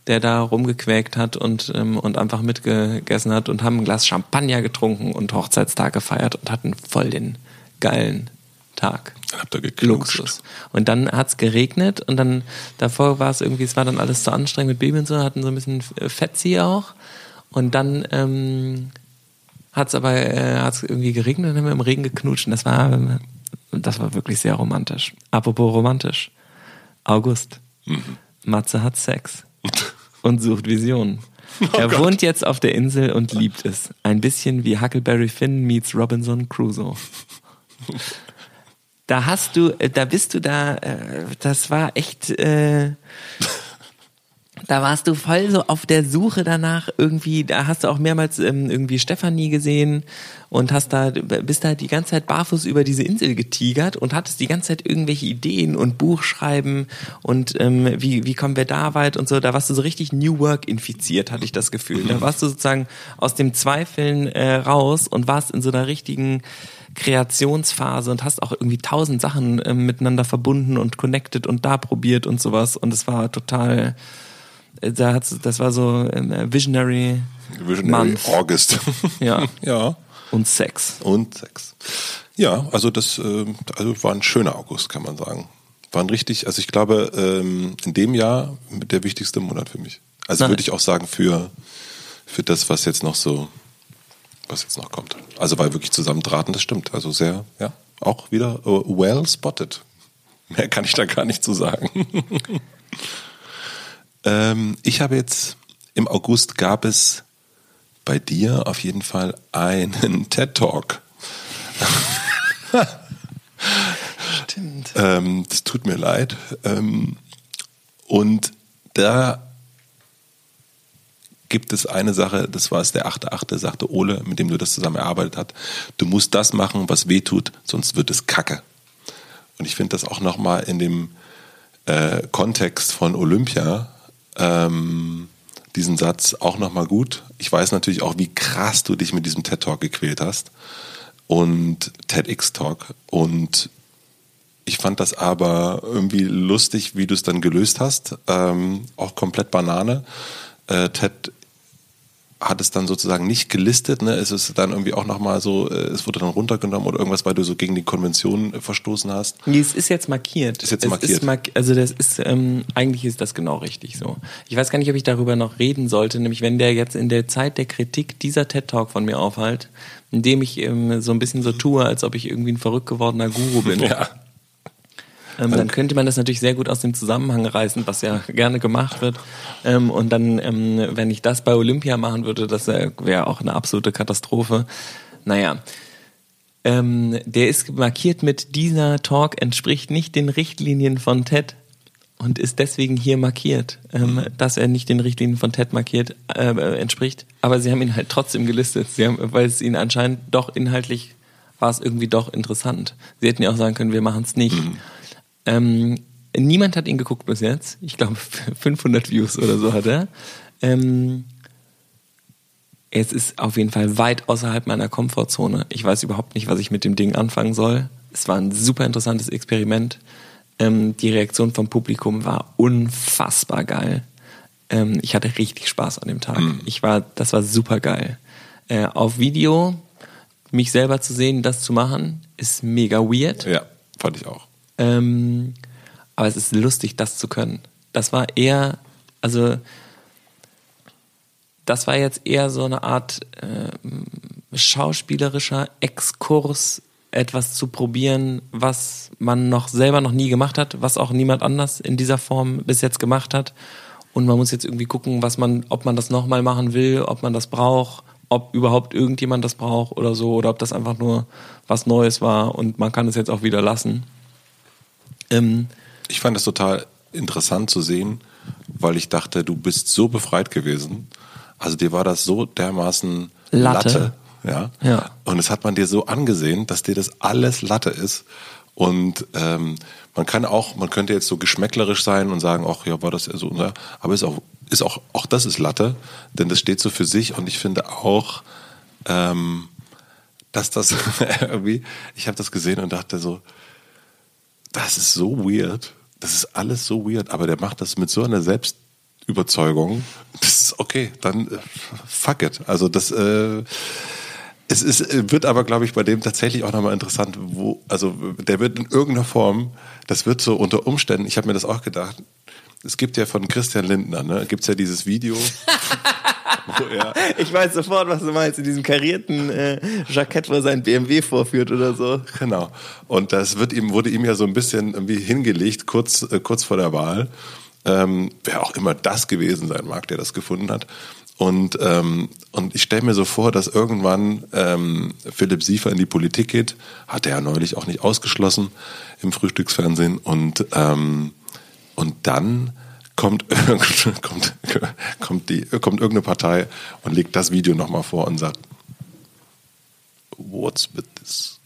der da rumgequäkt hat und, ähm, und einfach mitgegessen hat und haben ein Glas Champagner getrunken und Hochzeitstag gefeiert und hatten voll den geilen Tag.
Dann habt ihr geknutscht.
Luxus. Und dann hat's geregnet und dann davor war es irgendwie, es war dann alles zu anstrengend mit Baby und so, hatten so ein bisschen Fetzi auch. Und dann ähm, hat's aber äh, hat's irgendwie geregnet und dann haben wir im Regen geknutscht. Und das war, das war wirklich sehr romantisch. Apropos romantisch. August. Matze hat Sex und sucht Visionen. er wohnt jetzt auf der Insel und liebt es. Ein bisschen wie Huckleberry Finn meets Robinson Crusoe. Da hast du, äh, da bist du da, äh, das war echt, äh, da warst du voll so auf der Suche danach irgendwie, da hast du auch mehrmals ähm, irgendwie Stefanie gesehen und hast da, bist da die ganze Zeit barfuß über diese Insel getigert und hattest die ganze Zeit irgendwelche Ideen und Buchschreiben und ähm, wie, wie kommen wir da weit und so, da warst du so richtig New Work infiziert, hatte ich das Gefühl. Da warst du sozusagen aus dem Zweifeln äh, raus und warst in so einer richtigen Kreationsphase und hast auch irgendwie tausend Sachen ähm, miteinander verbunden und connected und da probiert und sowas und es war total, äh, da hat's, das war so ähm, Visionary,
Visionary
Month.
August.
Ja.
ja.
und Sex.
Und Sex. Ja, also das äh, also war ein schöner August, kann man sagen. War ein richtig, also ich glaube, ähm, in dem Jahr der wichtigste Monat für mich. Also würde ich auch sagen, für, für das, was jetzt noch so, was jetzt noch kommt. Also weil wirklich zusammentraten, das stimmt. Also sehr, ja, auch wieder äh, well spotted. Mehr kann ich da gar nicht zu sagen. ähm, ich habe jetzt, im August gab es bei dir auf jeden Fall einen TED Talk.
Stimmt.
Ähm, das tut mir leid. Ähm, und da gibt es eine Sache, das war es der 8.8., sagte Ole, mit dem du das zusammen erarbeitet hast. Du musst das machen, was weh tut, sonst wird es kacke. Und ich finde das auch nochmal in dem äh, Kontext von Olympia, ähm, diesen Satz auch nochmal gut. Ich weiß natürlich auch, wie krass du dich mit diesem TED-Talk gequält hast und TEDx-Talk. Und ich fand das aber irgendwie lustig, wie du es dann gelöst hast. Ähm, auch komplett Banane. Äh, TED hat es dann sozusagen nicht gelistet, ne? Es ist dann irgendwie auch nochmal so, äh, es wurde dann runtergenommen oder irgendwas, weil du so gegen die Konvention äh, verstoßen hast.
Nee, es ist jetzt markiert.
Ist jetzt
es
markiert.
Ist mark also das ist, ähm, eigentlich ist das genau richtig so. Ich weiß gar nicht, ob ich darüber noch reden sollte, nämlich wenn der jetzt in der Zeit der Kritik dieser TED-Talk von mir aufhält, indem ich ähm, so ein bisschen so tue, als ob ich irgendwie ein verrückt gewordener Guru bin.
Ja.
Ähm, dann könnte man das natürlich sehr gut aus dem Zusammenhang reißen, was ja gerne gemacht wird. Ähm, und dann, ähm, wenn ich das bei Olympia machen würde, das wäre auch eine absolute Katastrophe. Naja. Ähm, der ist markiert mit dieser Talk entspricht nicht den Richtlinien von TED und ist deswegen hier markiert, ähm, dass er nicht den Richtlinien von TED markiert äh, entspricht. Aber sie haben ihn halt trotzdem gelistet, sie haben, weil es ihnen anscheinend doch inhaltlich war es irgendwie doch interessant. Sie hätten ja auch sagen können, wir machen es nicht. Ähm, niemand hat ihn geguckt bis jetzt. Ich glaube 500 Views oder so hat er. Ähm, es ist auf jeden Fall weit außerhalb meiner Komfortzone. Ich weiß überhaupt nicht, was ich mit dem Ding anfangen soll. Es war ein super interessantes Experiment. Ähm, die Reaktion vom Publikum war unfassbar geil. Ähm, ich hatte richtig Spaß an dem Tag. Ich war, das war super geil. Äh, auf Video mich selber zu sehen, das zu machen, ist mega weird.
Ja, fand ich auch.
Ähm, aber es ist lustig, das zu können. Das war eher, also das war jetzt eher so eine Art äh, schauspielerischer Exkurs, etwas zu probieren, was man noch selber noch nie gemacht hat, was auch niemand anders in dieser Form bis jetzt gemacht hat. Und man muss jetzt irgendwie gucken, was man, ob man das nochmal machen will, ob man das braucht, ob überhaupt irgendjemand das braucht oder so, oder ob das einfach nur was Neues war und man kann es jetzt auch wieder lassen. Ähm,
Ich fand es total interessant zu sehen, weil ich dachte, du bist so befreit gewesen. Also dir war das so dermaßen
Latte.
Latte. ja.
Ja.
Und es hat man dir so angesehen, dass dir das alles Latte ist. Und ähm, man kann auch, man könnte jetzt so geschmäcklerisch sein und sagen, ach ja, war das ja so, ne? aber ist auch, ist auch, auch das ist Latte, denn das steht so für sich. Und ich finde auch, ähm, dass das irgendwie, ich habe das gesehen und dachte so, das ist so weird. Das ist alles so weird, aber der macht das mit so einer Selbstüberzeugung. Das ist okay, dann äh, fuck it. Also das äh, es ist, äh, wird aber, glaube ich, bei dem tatsächlich auch nochmal interessant, wo, also der wird in irgendeiner Form, das wird so unter Umständen, ich habe mir das auch gedacht, es gibt ja von Christian Lindner, ne, gibt's ja dieses Video,
Ich weiß sofort, was du meinst, in diesem karierten äh, Jackett, wo er sein BMW vorführt oder so.
Genau. Und das wird ihm, wurde ihm ja so ein bisschen irgendwie hingelegt, kurz, äh, kurz vor der Wahl. Ähm, wer auch immer das gewesen sein mag, der das gefunden hat. Und, ähm, und ich stelle mir so vor, dass irgendwann ähm, Philipp Siefer in die Politik geht. Hat er ja neulich auch nicht ausgeschlossen im Frühstücksfernsehen. Und, ähm, und dann kommt, kommt, kommt, die, kommt irgendeine Partei und legt das Video nochmal vor und sagt, what's with this?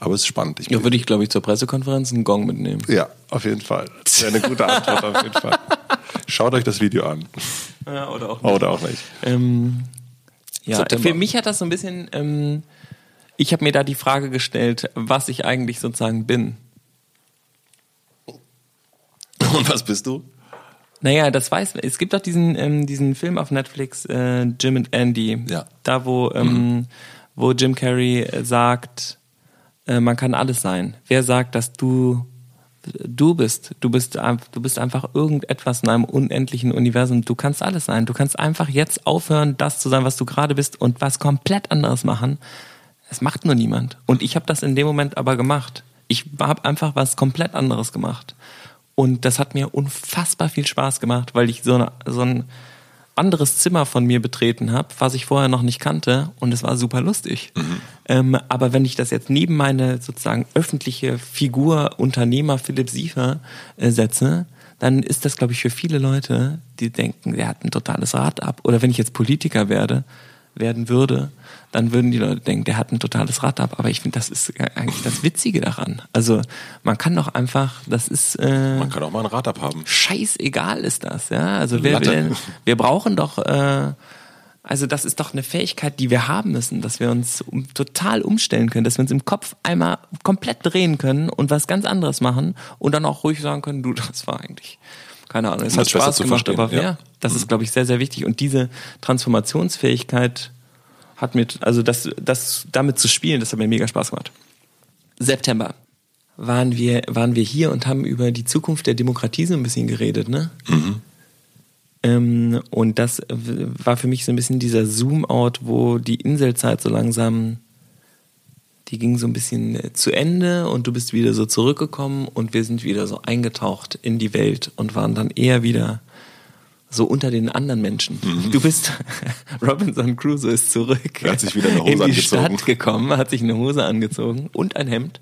Aber es ist spannend. Ich
Ja, würde ich, glaube ich, zur Pressekonferenz einen Gong mitnehmen.
ja, auf jeden Fall. Das wäre eine gute Antwort auf jeden Fall. Schaut euch das Video an.
Ja, oder auch
Oder auch nicht.
Ähm, ja,
September.
für mich hat das so ein bisschen, ähm, ich habe mir da die Frage gestellt, was ich eigentlich sozusagen bin.
Und was bist du?
Naja, das weiß Es gibt doch diesen, ähm, diesen Film auf Netflix, äh, Jim and Andy.
Ja.
Da, wo, ähm, wo Jim Carrey äh, sagt, äh, man kann alles sein. Wer sagt, dass du du bist? Du bist, du bist einfach irgendetwas in einem unendlichen Universum. Du kannst alles sein. Du kannst einfach jetzt aufhören, das zu sein, was du gerade bist und was komplett anderes machen. Es macht nur niemand. Und ich habe das in dem Moment aber gemacht. Ich habe einfach was komplett anderes gemacht. Und das hat mir unfassbar viel Spaß gemacht, weil ich so, eine, so ein anderes Zimmer von mir betreten habe, was ich vorher noch nicht kannte. Und es war super lustig. Ähm, aber wenn ich das jetzt neben meine sozusagen öffentliche Figur Unternehmer Philipp Siefer äh, setze, dann ist das, glaube ich, für viele Leute, die denken, der hat ein totales Rad ab. Oder wenn ich jetzt Politiker werde, werden würde, dann würden die Leute denken, der hat ein totales Rad ab. Aber ich finde, das ist eigentlich das Witzige daran. Also man kann doch einfach, das ist äh,
Man kann auch mal ein Rad abhaben.
scheißegal ist das, ja. Also wer will denn, wir brauchen doch, äh, also das ist doch eine Fähigkeit, die wir haben müssen, dass wir uns um, total umstellen können, dass wir uns im Kopf einmal komplett drehen können und was ganz anderes machen und dann auch ruhig sagen können, du, das war eigentlich, keine Ahnung, es hat
das besser
Spaß gemacht, aber
ja.
ja, das ist, glaube ich, sehr, sehr wichtig. Und diese Transformationsfähigkeit hat mir, also das, das damit zu spielen, das hat mir mega Spaß gemacht. September waren wir, waren wir hier und haben über die Zukunft der Demokratie so ein bisschen geredet, ne? Ähm, und das war für mich so ein bisschen dieser Zoom-out, wo die Inselzeit so langsam, die ging so ein bisschen äh, zu Ende und du bist wieder so zurückgekommen und wir sind wieder so eingetaucht in die Welt und waren dann eher wieder so unter den anderen Menschen. Du bist, Robinson Crusoe ist zurück.
Er hat sich wieder eine Hose
in die
angezogen.
Stadt gekommen, hat sich eine Hose angezogen und ein Hemd.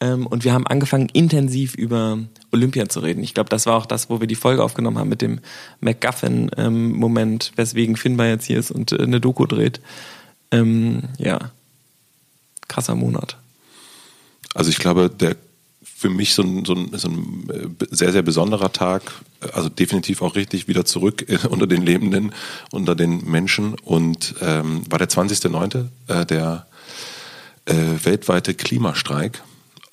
Ähm, und wir haben angefangen, intensiv über Olympia zu reden. Ich glaube, das war auch das, wo wir die Folge aufgenommen haben mit dem MacGuffin-Moment, weswegen Finbar jetzt hier ist und äh, eine Doku dreht. Ähm, ja, krasser Monat.
Also ich glaube, der für mich so ein, so ein, so ein äh, sehr, sehr besonderer Tag, also definitiv auch richtig wieder zurück äh, unter den Lebenden, unter den Menschen und ähm, war der 20.09., äh, der äh, weltweite Klimastreik.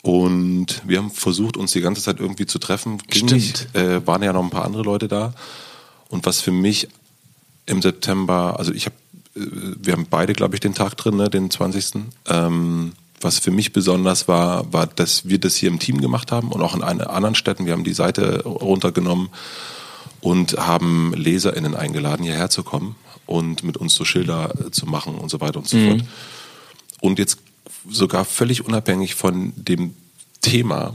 Und wir haben versucht, uns die ganze Zeit irgendwie zu treffen. Ging
Stimmt.
nicht. Äh, waren ja noch ein paar andere Leute da. Und was für mich im September, also ich habe, wir haben beide, glaube ich, den Tag drin, ne, den 20. Ähm, was für mich besonders war, war, dass wir das hier im Team gemacht haben und auch in anderen Städten. Wir haben die Seite runtergenommen und haben LeserInnen eingeladen, hierher zu kommen und mit uns so Schilder zu machen und so weiter und so mhm. fort. Und jetzt sogar völlig unabhängig von dem Thema,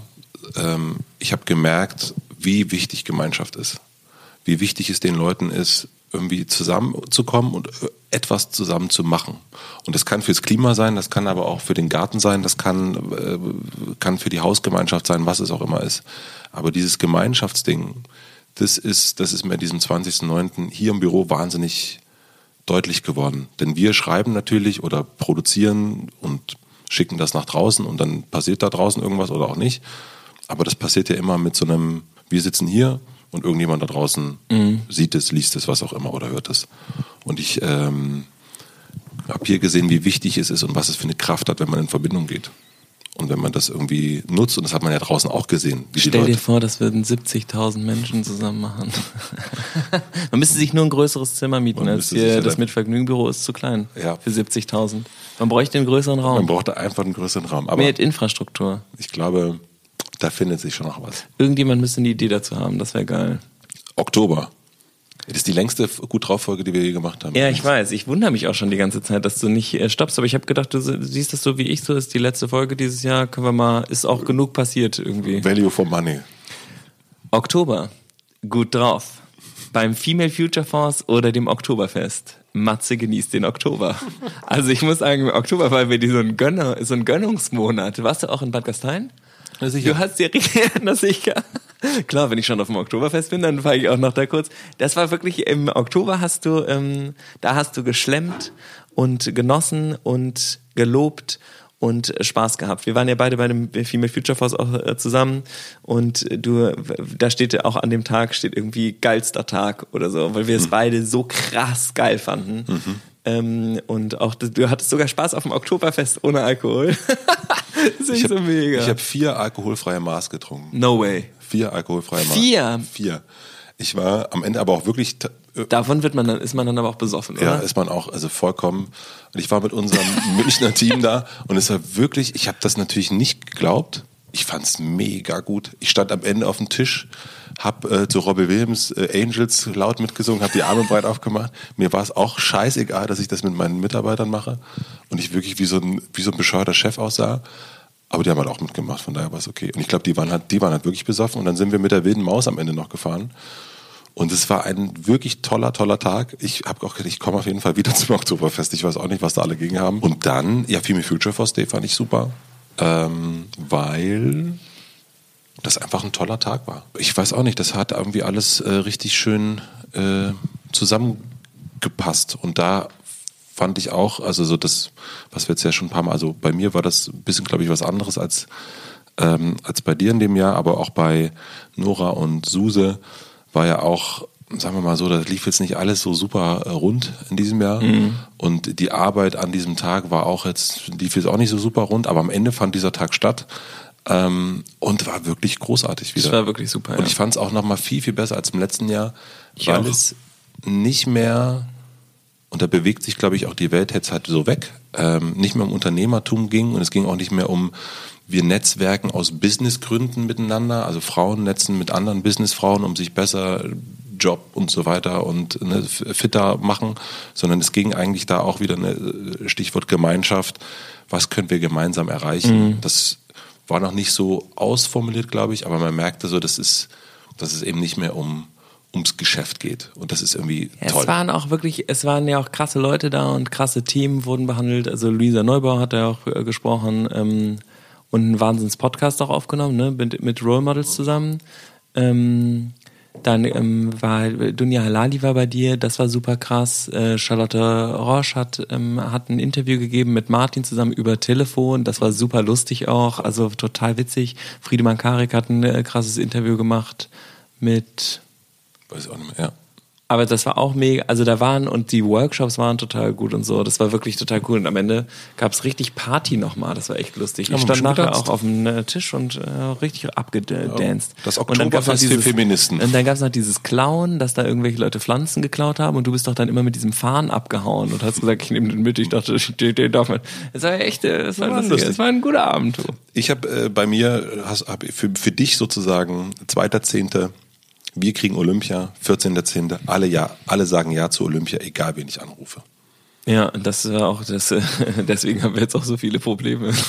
ähm, ich habe gemerkt, wie wichtig Gemeinschaft ist. Wie wichtig es den Leuten ist, irgendwie zusammenzukommen und äh, etwas zusammen zu machen. Und das kann fürs Klima sein, das kann aber auch für den Garten sein, das kann, äh, kann für die Hausgemeinschaft sein, was es auch immer ist. Aber dieses Gemeinschaftsding, das ist, das ist mir diesem 20.09. hier im Büro wahnsinnig deutlich geworden. Denn wir schreiben natürlich oder produzieren und schicken das nach draußen und dann passiert da draußen irgendwas oder auch nicht. Aber das passiert ja immer mit so einem, wir sitzen hier, und irgendjemand da draußen mhm. sieht es, liest es, was auch immer oder hört es. Und ich ähm, habe hier gesehen, wie wichtig es ist und was es für eine Kraft hat, wenn man in Verbindung geht. Und wenn man das irgendwie nutzt, und das hat man ja draußen auch gesehen.
Stell dir vor, das würden 70.000 Menschen zusammen machen. man müsste sich nur ein größeres Zimmer mieten, als hier das Mitvergnügenbüro ist zu klein ja. für 70.000. Man bräuchte einen größeren Raum.
Man brauchte einfach einen größeren Raum.
Aber Mehr Infrastruktur.
Ich glaube, da findet sich schon noch was.
Irgendjemand müsste eine Idee dazu haben, das wäre geil.
Oktober. Das ist die längste gut drauf Folge, die wir je gemacht haben.
Ja, ich weiß. Ich wundere mich auch schon die ganze Zeit, dass du nicht äh, stoppst. Aber ich habe gedacht, du siehst das so wie ich. So ist die letzte Folge dieses Jahr. Können wir mal. Ist auch genug passiert irgendwie.
Value for Money.
Oktober. Gut drauf. Beim Female Future Force oder dem Oktoberfest. Matze genießt den Oktober. Also ich muss sagen, im Oktober war wir so ein, Gönner, so ein Gönnungsmonat. Warst du auch in Bad Gastein? Na sicher. Du hast dir richtig, na sicher. Klar, wenn ich schon auf dem Oktoberfest bin, dann fahre ich auch noch da kurz. Das war wirklich im Oktober hast du, ähm, da hast du geschlemmt und genossen und gelobt und Spaß gehabt. Wir waren ja beide bei dem Female Future Force auch äh, zusammen und du, da steht auch an dem Tag steht irgendwie geilster Tag oder so, weil wir es mhm. beide so krass geil fanden. Mhm. Ähm, und auch du hattest sogar Spaß auf dem Oktoberfest ohne Alkohol.
das ist ich so hab, mega. Ich habe vier alkoholfreie Maß getrunken.
No way.
Vier alkoholfreie Maß.
Vier?
Vier. Ich war am Ende aber auch wirklich.
Äh, Davon wird man dann, ist man dann aber auch besoffen, oder?
Ja, ist man auch, also vollkommen. Und ich war mit unserem Münchner Team da und es war wirklich, ich habe das natürlich nicht geglaubt. Ich fand's mega gut. Ich stand am Ende auf dem Tisch hab äh, zu Robbie Williams äh, Angels laut mitgesungen, habe die Arme breit aufgemacht. Mir war es auch scheißegal, dass ich das mit meinen Mitarbeitern mache und ich wirklich wie so ein, wie so ein bescheuerter Chef aussah. Aber die haben halt auch mitgemacht, von daher war es okay. Und ich glaube, die waren halt, die waren halt wirklich besoffen und dann sind wir mit der wilden Maus am Ende noch gefahren. Und es war ein wirklich toller, toller Tag. Ich habe auch gedacht, ich komme auf jeden Fall wieder zum Oktoberfest. Ich weiß auch nicht, was da alle gegen haben. Und dann, ja, Female Future Force Day fand ich super. Ähm, weil das einfach ein toller Tag war. Ich weiß auch nicht, das hat irgendwie alles äh, richtig schön äh, zusammengepasst. Und da fand ich auch, also so das, was wir jetzt ja schon ein paar Mal, also bei mir war das ein bisschen, glaube ich, was anderes als, ähm, als bei dir in dem Jahr, aber auch bei Nora und Suse war ja auch, sagen wir mal so, das lief jetzt nicht alles so super äh, rund in diesem Jahr. Mhm. Und die Arbeit an diesem Tag war auch jetzt, lief jetzt auch nicht so super rund, aber am Ende fand dieser Tag statt. Ähm, und war wirklich großartig wieder.
Das war wirklich super.
Und ja. ich fand es auch noch mal viel, viel besser als im letzten Jahr, ich weil auch. es nicht mehr, und da bewegt sich, glaube ich, auch die Welt jetzt halt so weg, ähm, nicht mehr um Unternehmertum ging und es ging auch nicht mehr um wir netzwerken aus Businessgründen miteinander, also Frauen netzen mit anderen Businessfrauen, um sich besser Job und so weiter und ne, fitter machen, sondern es ging eigentlich da auch wieder eine Stichwort Gemeinschaft. Was können wir gemeinsam erreichen? Mhm. Das war noch nicht so ausformuliert, glaube ich, aber man merkte so, dass es, dass es eben nicht mehr um ums Geschäft geht. Und das ist irgendwie
ja,
toll.
Es waren auch wirklich, es waren ja auch krasse Leute da und krasse Themen wurden behandelt. Also Luisa Neubauer hat ja auch äh, gesprochen ähm, und einen Wahnsinns-Podcast auch aufgenommen, ne, mit, mit Role Models zusammen. Ähm, dann ähm, war Dunja Halali war bei dir, das war super krass. Äh, Charlotte Roche hat, ähm, hat ein Interview gegeben mit Martin zusammen über Telefon, das war super lustig auch, also total witzig. Friedemann Karik hat ein äh, krasses Interview gemacht mit
Weiß auch nicht mehr, ja.
Aber das war auch mega, also da waren und die Workshops waren total gut und so. Das war wirklich total cool. Und am Ende gab es richtig Party nochmal. Das war echt lustig. Ich stand nachher
getanzt?
auch auf dem äh, Tisch und äh, richtig abgedanced.
Das
Und dann gab's noch
Oktoberfest für Feministen.
Und dann gab es noch dieses Klauen, dass da irgendwelche Leute Pflanzen geklaut haben und du bist doch dann immer mit diesem Fahnen abgehauen und hast gesagt, ich nehme den mit. Ich dachte, den, darf man. Es war echt, äh, es war,
War
lustig. Es war ein guter Abend.
Ich habe äh, bei mir, hast, hab für, für dich sozusagen, zweiter Zehnte, wir kriegen Olympia, 14.10., alle ja, alle sagen Ja zu Olympia, egal wen ich anrufe.
Ja, das war auch das, deswegen haben wir jetzt auch so viele Probleme.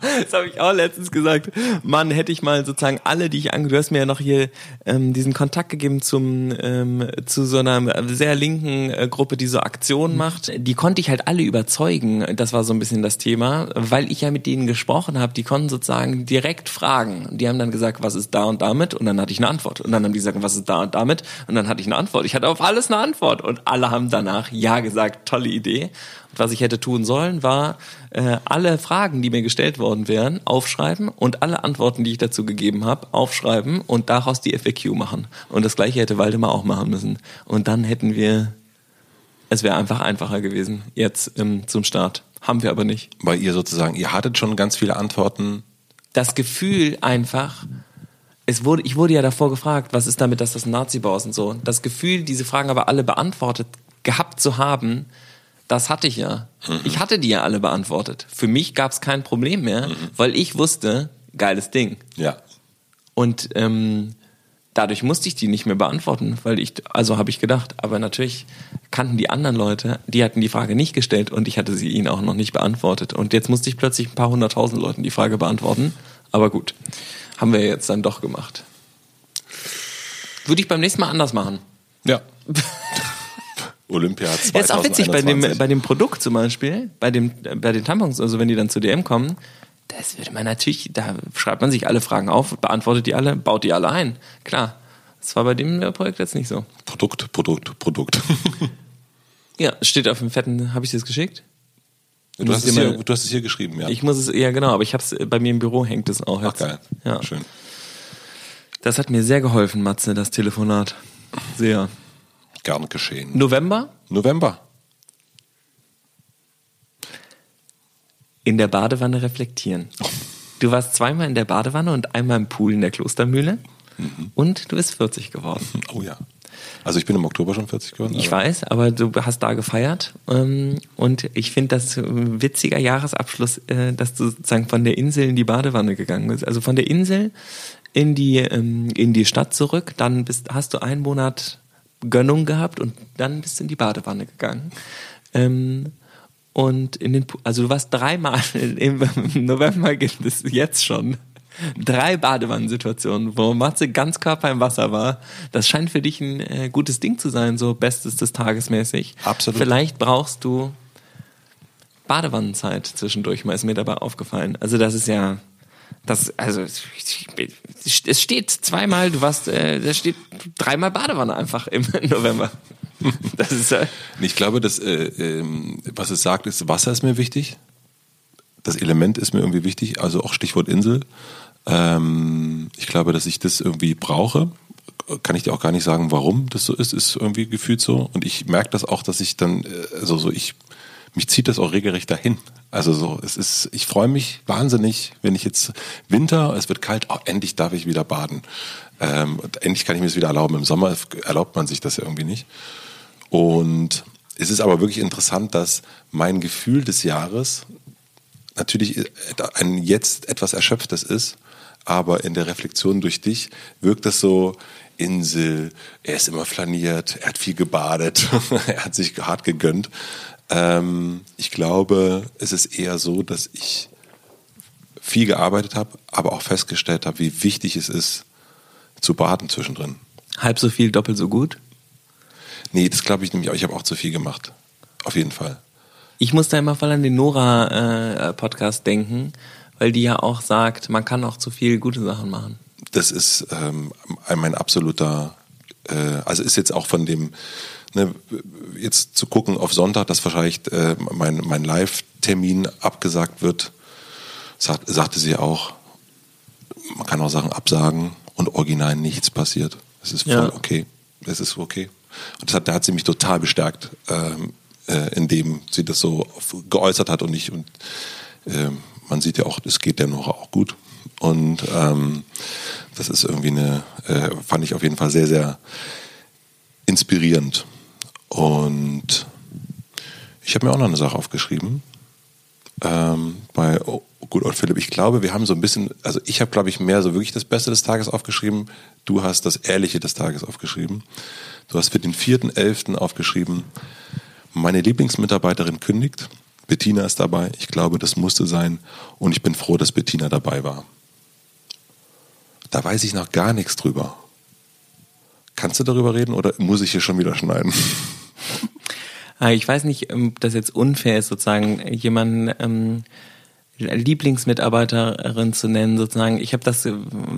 Das habe ich auch letztens gesagt. Mann, hätte ich mal sozusagen alle, die ich ange... Du hast mir ja noch hier ähm, diesen Kontakt gegeben zum ähm, zu so einer sehr linken äh, Gruppe, die so Aktionen macht. Die konnte ich halt alle überzeugen. Das war so ein bisschen das Thema, weil ich ja mit denen gesprochen habe. Die konnten sozusagen direkt fragen. Die haben dann gesagt, was ist da und damit? Und dann hatte ich eine Antwort. Und dann haben die gesagt, was ist da und damit? Und dann hatte ich eine Antwort. Ich hatte auf alles eine Antwort. Und alle haben danach ja gesagt, tolle Idee. Was ich hätte tun sollen, war äh, alle Fragen, die mir gestellt worden wären, aufschreiben und alle Antworten, die ich dazu gegeben habe, aufschreiben und daraus die FAQ machen. Und das gleiche hätte Waldemar auch machen müssen. Und dann hätten wir, es wäre einfach einfacher gewesen, jetzt ähm, zum Start. Haben wir aber nicht.
Weil ihr sozusagen, ihr hattet schon ganz viele Antworten.
Das Gefühl einfach, es wurde, ich wurde ja davor gefragt, was ist damit, dass das ein Nazi-Bau ist und so. Das Gefühl, diese Fragen aber alle beantwortet gehabt zu haben, das hatte ich ja. Ich hatte die ja alle beantwortet. Für mich gab es kein Problem mehr, weil ich wusste, geiles Ding.
Ja.
Und ähm, dadurch musste ich die nicht mehr beantworten, weil ich, also habe ich gedacht, aber natürlich kannten die anderen Leute, die hatten die Frage nicht gestellt und ich hatte sie ihnen auch noch nicht beantwortet. Und jetzt musste ich plötzlich ein paar hunderttausend Leuten die Frage beantworten. Aber gut, haben wir jetzt dann doch gemacht. Würde ich beim nächsten Mal anders machen.
Ja. Olympia
Ja, ist auch witzig, bei dem,
2021.
bei dem Produkt zum Beispiel, bei, dem, bei den Tampons, also wenn die dann zu DM kommen, das würde man natürlich, da schreibt man sich alle Fragen auf, beantwortet die alle, baut die alle ein. Klar. Das war bei dem äh, Projekt jetzt nicht so.
Produkt, Produkt, Produkt.
Ja, steht auf dem fetten, habe ich dir das geschickt?
Du
Muss
hast, es hier, du hast es hier geschrieben, ja.
Ich muss es, ja genau, aber ich habe es, bei mir im Büro hängt es auch
Ach
jetzt.
geil.
Ja.
Schön.
Das hat mir sehr geholfen, Matze, das Telefonat. Sehr.
Gern geschehen.
November?
November.
In der Badewanne reflektieren. Du warst zweimal in der Badewanne und einmal im Pool in der Klostermühle. Und du bist 40 geworden.
Oh ja. Also ich bin im Oktober schon 40 geworden.
Ich weiß, aber du hast da gefeiert. ähm, Und ich finde das ein witziger Jahresabschluss, äh, dass du sozusagen von der Insel in die Badewanne gegangen bist. Also von der Insel in die, ähm, in die Stadt zurück. Dann bist, hast du einen Monat Gönnung gehabt und dann bist du in die Badewanne gegangen. Ähm, Und in den, also du warst dreimal im November gibt es jetzt schon drei Badewannensituationen, wo Matze ganz Körper im Wasser war. Das scheint für dich ein äh, gutes Ding zu sein, so Bestes des Tages mäßig.
Absolut.
Vielleicht brauchst du Badewannenzeit zwischendurch, mal ist mir dabei aufgefallen. Also das ist ja, das, also es steht zweimal, du warst, äh, da steht dreimal Badewanne einfach im November. Das ist äh,
Ich glaube, dass, äh, ähm, was es sagt, ist, Wasser ist mir wichtig. Das Element ist mir irgendwie wichtig, also auch Stichwort Insel. Ähm, ich glaube, dass ich das irgendwie brauche. Kann ich dir auch gar nicht sagen, warum das so ist, ist irgendwie gefühlt so. Und ich merke das auch, dass ich dann, äh, also so, ich, mich zieht das auch regelrecht dahin. Also so, es ist, ich freue mich wahnsinnig, wenn ich jetzt Winter, es wird kalt, oh, endlich darf ich wieder baden. Ähm, endlich kann ich mir das wieder erlauben. Im Sommer erlaubt man sich das ja irgendwie nicht. Und es ist aber wirklich interessant, dass mein Gefühl des Jahres natürlich ein jetzt etwas erschöpftes ist, aber in der Reflexion durch dich wirkt das so Insel, er ist immer flaniert, er hat viel gebadet, er hat sich hart gegönnt. Ähm, ich glaube, es ist eher so, dass ich viel gearbeitet habe, aber auch festgestellt habe, wie wichtig es ist, zu baden zwischendrin.
halb so viel, doppelt so gut.
Nee, das glaube ich nämlich auch. Ich habe auch zu viel gemacht. Auf jeden Fall.
Ich muss da immer voll an den Nora-Podcast denken, weil die ja auch sagt, man kann auch zu viel gute Sachen machen.
Das ist ähm, mein absoluter, äh, also ist jetzt auch von dem, ne, jetzt zu gucken auf Sonntag, dass wahrscheinlich äh, mein, mein Live-Termin abgesagt wird, sagt, sagte sie auch, man kann auch Sachen absagen und original nichts passiert. Es ist voll
Ja.
okay. Es ist okay. Und das hat, da hat sie mich total bestärkt, ähm, äh, indem sie das so geäußert hat und ich und ähm, man sieht ja auch, es geht der Nora auch gut. Und ähm, das ist irgendwie eine, äh, fand ich auf jeden Fall sehr, sehr inspirierend. Und ich habe mir auch noch eine Sache aufgeschrieben. Ähm, bei oh, Good Old Philipp. Ich glaube, wir haben so ein bisschen, also ich habe, glaube ich, mehr so wirklich das Beste des Tages aufgeschrieben. Du hast das Ehrliche des Tages aufgeschrieben. Du hast für den 4.11. aufgeschrieben, meine Lieblingsmitarbeiterin kündigt. Bettina ist dabei. Ich glaube, das musste sein. Und ich bin froh, dass Bettina dabei war. Da weiß ich noch gar nichts drüber. Kannst du darüber reden oder muss ich hier schon wieder schneiden?
Äh, Ich weiß nicht, ähm, ob das jetzt unfair ist, sozusagen jemanden ähm, Lieblingsmitarbeiterin zu nennen, sozusagen. Ich habe das,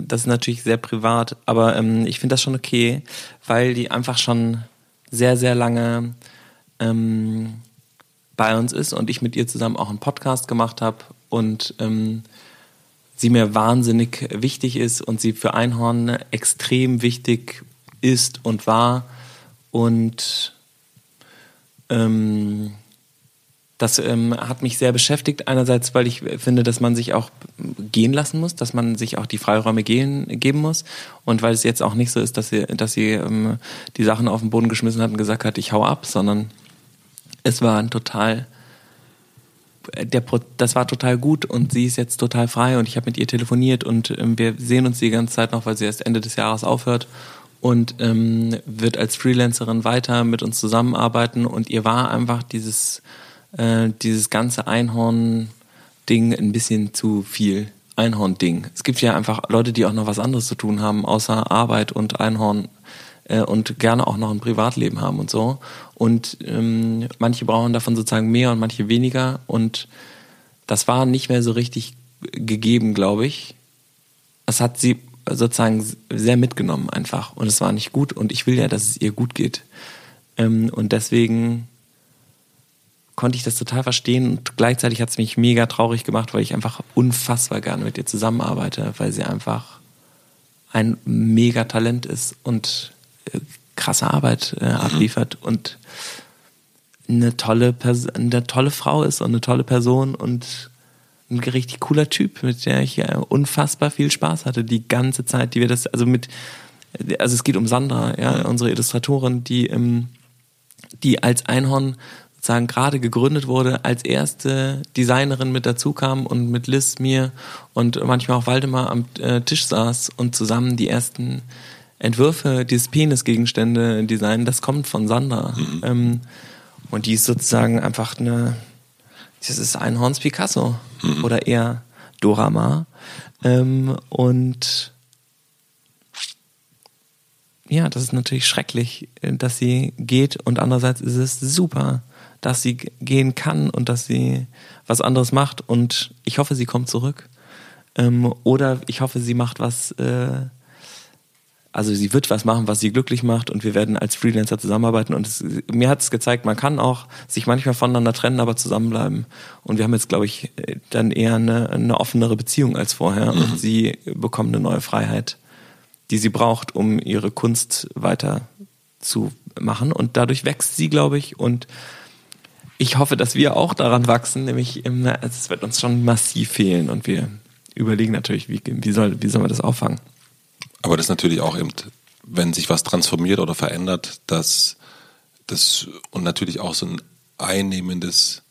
das ist natürlich sehr privat, aber ähm, ich finde das schon okay, weil die einfach schon sehr, sehr lange ähm, bei uns ist und ich mit ihr zusammen auch einen Podcast gemacht habe und ähm, sie mir wahnsinnig wichtig ist und sie für Einhorn extrem wichtig ist und war und ähm, das ähm, hat mich sehr beschäftigt. Einerseits, weil ich finde, dass man sich auch gehen lassen muss, dass man sich auch die Freiräume gehen, geben muss. Und weil es jetzt auch nicht so ist, dass sie, dass sie ähm, die Sachen auf den Boden geschmissen hat und gesagt hat, ich hau ab, sondern es war ein total, der Pro das war total gut und sie ist jetzt total frei und ich habe mit ihr telefoniert und ähm, wir sehen uns die ganze Zeit noch, weil sie erst Ende des Jahres aufhört und ähm, wird als Freelancerin weiter mit uns zusammenarbeiten und ihr war einfach dieses äh, dieses ganze Einhorn-Ding ein bisschen zu viel. Einhorn-Ding. Es gibt ja einfach Leute, die auch noch was anderes zu tun haben, außer Arbeit und Einhorn äh, und gerne auch noch ein Privatleben haben und so. Und ähm, manche brauchen davon sozusagen mehr und manche weniger. Und das war nicht mehr so richtig gegeben, glaube ich. Es hat sie sozusagen sehr mitgenommen einfach. Und es war nicht gut. Und ich will ja, dass es ihr gut geht. Ähm, und deswegen konnte ich das total verstehen und gleichzeitig hat es mich mega traurig gemacht, weil ich einfach unfassbar gerne mit ihr zusammenarbeite, weil sie einfach ein mega Talent ist und äh, krasse Arbeit äh, abliefert und eine tolle, Pers eine tolle Frau ist und eine tolle Person und ein richtig cooler Typ, mit der ich unfassbar viel Spaß hatte die ganze Zeit, die wir das, also mit, also es geht um Sandra, ja, unsere Illustratorin, die, ähm, die als Einhorn sozusagen gerade gegründet wurde, als erste Designerin mit dazu kam und mit Liz, mir und manchmal auch Waldemar am äh, Tisch saß und zusammen die ersten Entwürfe, dieses Penisgegenstände designen, das kommt von Sandra. Ähm, und die ist sozusagen einfach eine, das ist Einhorns Picasso oder eher Dora Maar. Ähm, und ja, das ist natürlich schrecklich, äh, dass sie geht und andererseits ist es super, dass sie gehen kann und dass sie was anderes macht und ich hoffe, sie kommt zurück. Ähm, oder ich hoffe, sie macht was, äh, also sie wird was machen, was sie glücklich macht und wir werden als Freelancer zusammenarbeiten und es, mir hat es gezeigt, man kann auch sich manchmal voneinander trennen, aber zusammenbleiben. Und wir haben jetzt, glaube ich, äh, dann eher eine, eine offenere Beziehung als vorher und sie bekommt eine neue Freiheit, die sie braucht, um ihre Kunst weiter zu machen und dadurch wächst sie, glaube ich, und ich hoffe, dass wir auch daran wachsen, nämlich im, es wird uns schon massiv fehlen und wir überlegen natürlich, wie, wie, soll, wie sollen wir das auffangen.
Aber das ist natürlich auch eben, wenn sich was transformiert oder verändert, dass das und natürlich auch so ein einnehmendes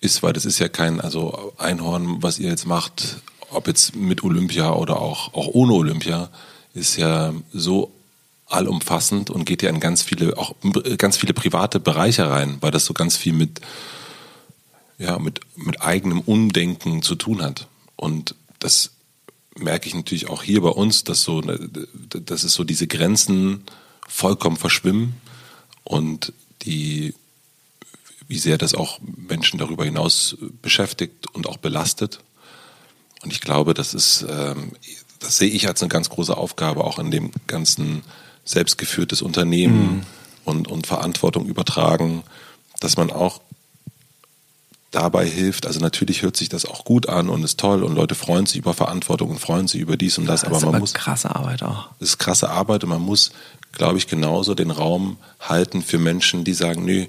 ist, weil das ist ja kein, also Einhorn, was ihr jetzt macht, ob jetzt mit Olympia oder auch, auch ohne Olympia, ist ja so allumfassend und geht ja in ganz viele, auch ganz viele private Bereiche rein, weil das so ganz viel mit, ja, mit, mit eigenem Umdenken zu tun hat. Und das merke ich natürlich auch hier bei uns, dass so, dass es so diese Grenzen vollkommen verschwimmen und die, wie sehr das auch Menschen darüber hinaus beschäftigt und auch belastet. Und ich glaube, das ist, ähm, das sehe ich als eine ganz große Aufgabe auch in dem ganzen selbstgeführtes Unternehmen und, und Verantwortung übertragen, dass man auch dabei hilft. Also natürlich hört sich das auch gut an und ist toll und Leute freuen sich über Verantwortung und freuen sich über dies und das,
Das
aber man
aber
muss
krasse Arbeit auch.
es ist krasse Arbeit und man muss, glaube ich, genauso den Raum halten für Menschen, die sagen, nö,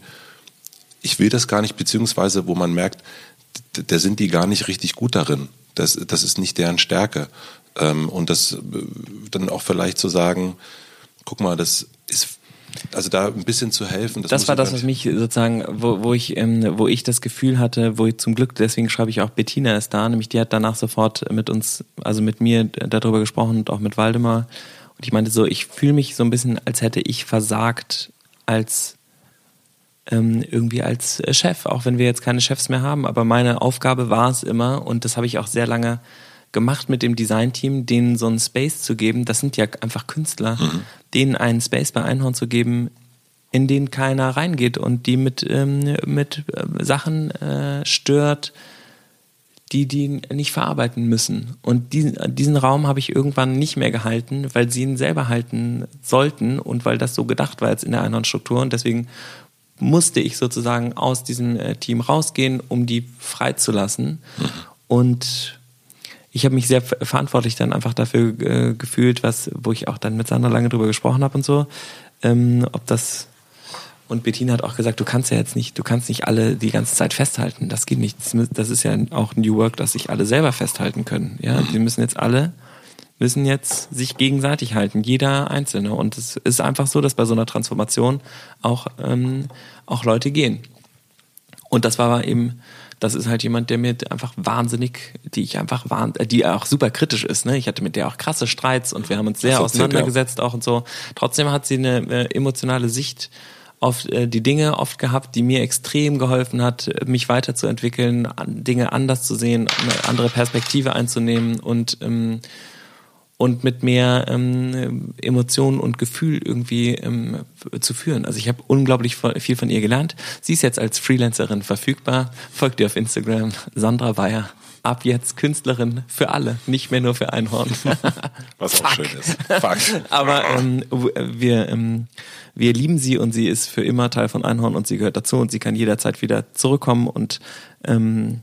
ich will das gar nicht, beziehungsweise wo man merkt, da sind die gar nicht richtig gut darin. Das, das ist nicht deren Stärke. Ähm, und das äh, dann auch vielleicht zu sagen, guck mal, das ist, also da ein bisschen zu helfen.
Das
muss
war das,
gar
was mich sozusagen, wo, wo ich, ähm, wo ich das Gefühl hatte, wo ich zum Glück, deswegen schreibe ich auch Bettina ist da, nämlich die hat danach sofort mit uns, also mit mir darüber gesprochen und auch mit Waldemar. Und ich meinte so, ich fühle mich so ein bisschen, als hätte ich versagt als ähm, irgendwie als Chef, auch wenn wir jetzt keine Chefs mehr haben. Aber meine Aufgabe war es immer, und das habe ich auch sehr lange gemacht mit dem Designteam, denen so einen Space zu geben. Das sind ja einfach Künstler, denen einen Space bei Einhorn zu geben, in den keiner reingeht und die mit, ähm, mit äh, Sachen äh, stört, die die nicht verarbeiten müssen. Und diesen, diesen Raum habe ich irgendwann nicht mehr gehalten, weil sie ihn selber halten sollten und weil das so gedacht war jetzt in der Einhornstruktur. Und deswegen musste ich sozusagen aus diesem äh, Team rausgehen, um die freizulassen. Und ich habe mich sehr ver- verantwortlich dann einfach dafür äh, gefühlt, was, wo ich auch dann mit Sandra lange drüber gesprochen habe und so, ähm, ob das und Bettina hat auch gesagt, du kannst ja jetzt nicht, du kannst nicht alle die ganze Zeit festhalten. Das geht nicht. Das ist ja auch New Work, dass sich alle selber festhalten können. Ja, die müssen jetzt alle müssen jetzt sich gegenseitig halten, jeder Einzelne. Und es ist einfach so, dass bei so einer Transformation auch auch, ähm, auch Leute gehen. Und das war eben, das ist halt jemand, der mir einfach wahnsinnig, die ich einfach wahn, äh, die auch super kritisch ist. Ne? Ich hatte mit der auch krasse Streits und wir haben uns sehr
Das
auseinandergesetzt auch und so. Trotzdem hat sie eine äh, emotionale Sicht auf äh, die Dinge oft gehabt, die mir extrem geholfen hat, mich weiterzuentwickeln, Dinge anders zu sehen, eine andere Perspektive einzunehmen und ähm, und mit mehr ähm, Emotionen und Gefühl irgendwie ähm, zu führen. Also ich habe unglaublich viel von ihr gelernt. Sie ist jetzt als Freelancerin verfügbar. Folgt ihr auf Instagram, Sandra Bayer. Ab jetzt Künstlerin für alle, nicht mehr nur für Einhorn.
Was auch schön ist. Fuck.
Aber ähm, wir, ähm, wir lieben sie und sie ist für immer Teil von Einhorn und sie gehört dazu und sie kann jederzeit wieder zurückkommen und ähm,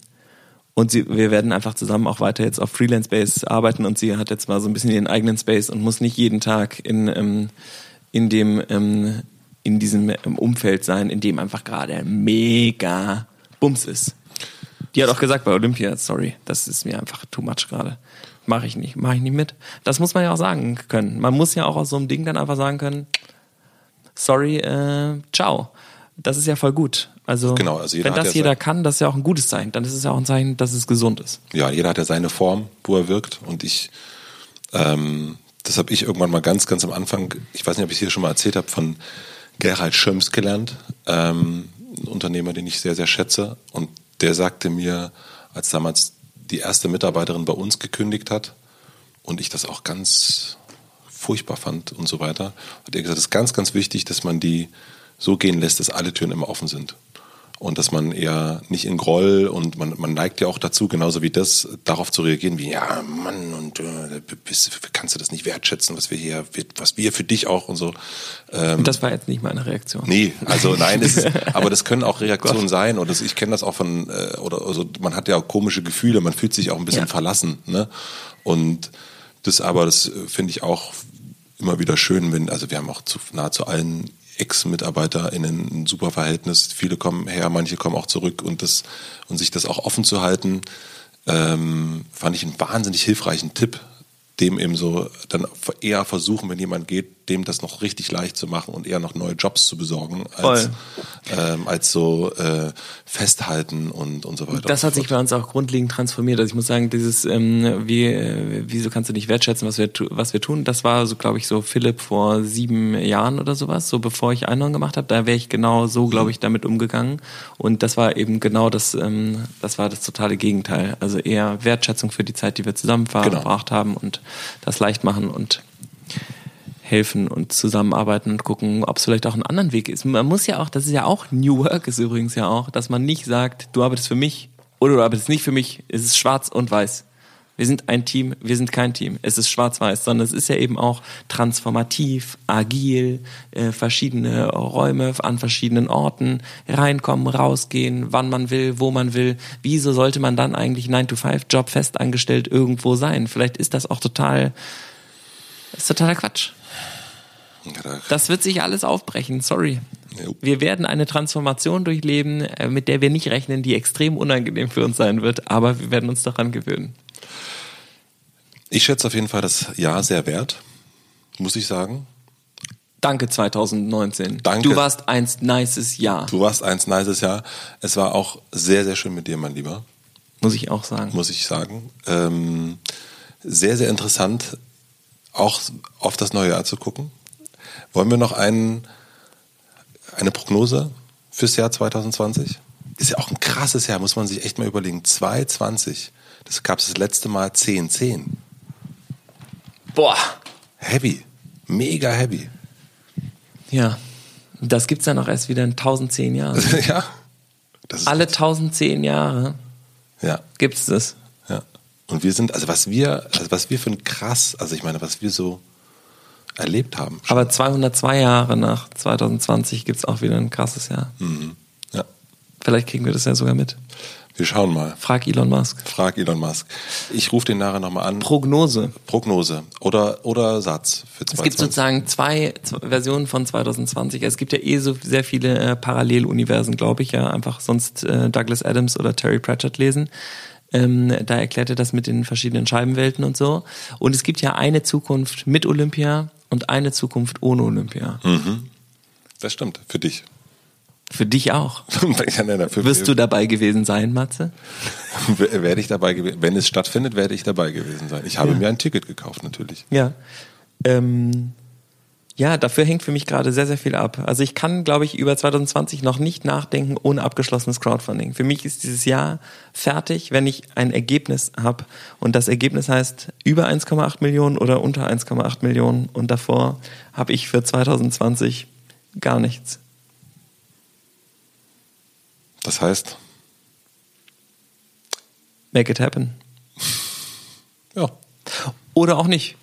und sie, wir werden einfach zusammen auch weiter jetzt auf Freelance Base arbeiten und sie hat jetzt mal so ein bisschen ihren eigenen Space und muss nicht jeden Tag in, ähm, in dem, ähm, in diesem ähm, Umfeld sein, in dem einfach gerade mega Bums ist. Die hat auch gesagt bei Olympia, sorry, das ist mir einfach too much gerade. Mache ich nicht, mache ich nicht mit. Das muss man ja auch sagen können. Man muss ja auch aus so einem Ding dann einfach sagen können, sorry, äh, ciao. Das ist ja voll gut. Also,
Genau, also jeder
wenn das
ja
jeder kann, das ist ja auch ein gutes Zeichen. Dann ist es ja auch ein Zeichen, dass es gesund ist.
ja, jeder hat ja seine Form, wo er wirkt. Und ich, ähm, das habe ich irgendwann mal ganz, ganz am Anfang, ich weiß nicht, ob ich es hier schon mal erzählt habe, von Gerhard Schöms gelernt, ähm, ein Unternehmer, den ich sehr, sehr schätze. Und der sagte mir, als damals die erste Mitarbeiterin bei uns gekündigt hat und ich das auch ganz furchtbar fand und so weiter, hat er gesagt, es ist ganz, ganz wichtig, dass man die so gehen lässt, dass alle Türen immer offen sind. Und dass man eher nicht in Groll und man, man neigt ja auch dazu, genauso wie das, darauf zu reagieren, wie, ja, Mann, und äh, bist, kannst du das nicht wertschätzen, was wir hier, was wir für dich auch und so. Ähm,
Und das war jetzt nicht meine Reaktion.
Nee, also nein, ist, aber das können auch Reaktionen sein oder das, ich kenne das auch von äh, oder also man hat ja auch komische Gefühle, man fühlt sich auch ein bisschen
Ja.
verlassen, ne? Und das aber das äh, finde ich auch immer wieder schön, wenn also wir haben auch zu nahezu allen Ex-MitarbeiterInnen ein super Verhältnis. Viele kommen her, manche kommen auch zurück und das und sich das auch offen zu halten, ähm, fand ich einen wahnsinnig hilfreichen Tipp, dem eben so dann eher versuchen, wenn jemand geht, dem das noch richtig leicht zu machen und eher noch neue Jobs zu besorgen, als, ähm, als so äh, festhalten und, und so weiter.
Das hat sich bei uns auch grundlegend transformiert. Also ich muss sagen, dieses, ähm, wie, äh, wieso kannst du nicht wertschätzen, was wir, was wir tun, das war so, glaube ich, so Philipp vor sieben Jahren oder sowas, so bevor ich Einhorn gemacht habe, da wäre ich genau so, glaube ich, damit umgegangen. Und das war eben genau das, ähm, das war das totale Gegenteil. Also eher Wertschätzung für die Zeit, die wir zusammen verbracht haben und das leicht machen und helfen und zusammenarbeiten und gucken, ob es vielleicht auch einen anderen Weg ist. Man muss ja auch, das ist ja auch New Work ist übrigens ja auch, dass man nicht sagt, du arbeitest für mich oder du arbeitest nicht für mich, es ist schwarz und weiß. Wir sind ein Team, wir sind kein Team. Es ist schwarz-weiß, sondern es ist ja eben auch transformativ, agil, äh, verschiedene Räume an verschiedenen Orten, reinkommen, rausgehen, wann man will, wo man will. Wieso sollte man dann eigentlich 9-to-5-Job festangestellt irgendwo sein? Vielleicht ist das auch total, ist totaler Quatsch. Das wird sich alles aufbrechen, sorry. Wir werden eine Transformation durchleben, äh, mit der wir nicht rechnen, die extrem unangenehm für uns sein wird, aber wir werden uns daran gewöhnen.
Ich schätze auf jeden Fall das Jahr sehr wert, muss ich sagen.
Danke 2019.
Danke.
Du warst ein nices Jahr,
Du warst eins nices Jahr. Es war auch sehr, sehr schön mit dir, mein Lieber,
muss ich auch sagen.
muss ich sagen. Ähm, sehr, sehr interessant, auch auf das neue Jahr zu gucken. Wollen wir noch einen, eine Prognose fürs Jahr 2020? Ist ja auch ein krasses Jahr, muss man sich echt mal überlegen. 2020, das gab es das letzte Mal 10, 10.
Boah.
Heavy, mega heavy.
Ja. Das gibt's dann auch erst wieder in 1010 Jahren.
ja. Das ist,
Alle 1010 Jahre
ja,
gibt's das.
ja. Und wir sind, also was wir, also was wir für ein krass, also ich meine, was wir so erlebt haben.
Aber 202 Jahre nach 2020 gibt's auch wieder ein krasses Jahr.
Mhm. Ja.
Vielleicht kriegen wir das ja sogar mit.
Wir schauen mal.
Frag Elon Musk.
Frag Elon Musk. Ich rufe den nachher nochmal an.
Prognose.
Prognose oder, oder Satz für
Es gibt
2020.
sozusagen zwei Versionen von 2020. Es gibt ja eh so sehr viele äh, Paralleluniversen, glaube ich, ja. Einfach sonst äh, Douglas Adams oder Terry Pratchett lesen. Ähm, da erklärt er das mit den verschiedenen Scheibenwelten und so. Und es gibt ja eine Zukunft mit Olympia und eine Zukunft ohne Olympia.
Das stimmt, für dich.
Für dich auch.
ja, nein, nein, für,
Wirst du dabei gewesen sein, Matze?
werde ich dabei gewesen, wenn es stattfindet, werde ich dabei gewesen sein. Ich habe mir ein Ticket gekauft, natürlich.
Ja. Ähm, ja, dafür hängt für mich gerade sehr, sehr viel ab. Also ich kann, glaube ich, über 2020 noch nicht nachdenken ohne abgeschlossenes Crowdfunding. Für mich ist dieses Jahr fertig, wenn ich ein Ergebnis habe. Und das Ergebnis heißt über 1,8 Millionen oder unter 1,8 Millionen. Und davor habe ich für 2020 gar nichts.
Das heißt,
Make it happen.
ja,
Oder auch nicht.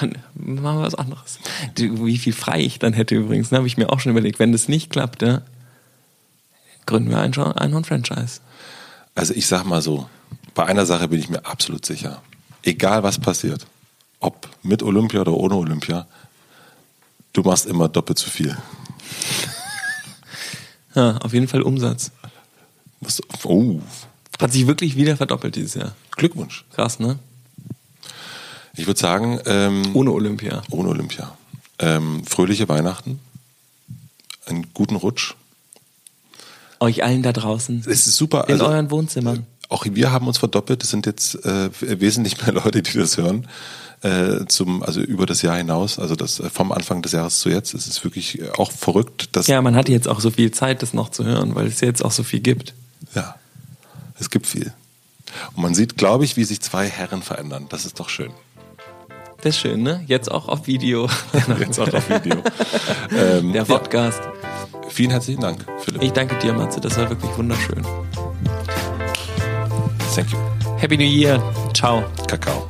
Dann machen wir was anderes. Wie viel frei ich dann hätte übrigens, ne, habe ich mir auch schon überlegt. Wenn das nicht klappt, ja, gründen wir ein Einhorn-Franchise.
also ich sag mal so, bei einer Sache bin ich mir absolut sicher. Egal was passiert, ob mit Olympia oder ohne Olympia, du machst immer doppelt so viel.
Ja, auf jeden Fall Umsatz.
Du- Oh,
Hat sich wirklich wieder verdoppelt dieses Jahr.
Glückwunsch.
Krass, ne?
Ich würde sagen, ähm,
Ohne Olympia.
ohne Olympia. Ähm, fröhliche Weihnachten, einen guten Rutsch.
Euch allen da draußen.
Es ist super.
In
also-
euren Wohnzimmern.
Auch wir haben uns verdoppelt. Es sind jetzt äh, wesentlich mehr Leute, die das hören. Äh, zum, also über das Jahr hinaus, also das äh, vom Anfang des Jahres zu jetzt, es ist wirklich äh, auch verrückt, dass
Ja, man hat jetzt auch so viel Zeit, das noch zu hören, weil es jetzt auch so viel gibt.
ja, es gibt viel. Und man sieht, glaube ich, wie sich zwei Herren verändern. Das ist doch schön.
Das ist schön, ne? Jetzt auch auf Video.
Jetzt auch auf Video. ähm,
Der
ja,
Podcast.
vielen herzlichen Dank, Philipp.
Ich danke dir, Matze. Das war wirklich wunderschön.
Thank you.
Happy New Year. Ciao.
Kakao.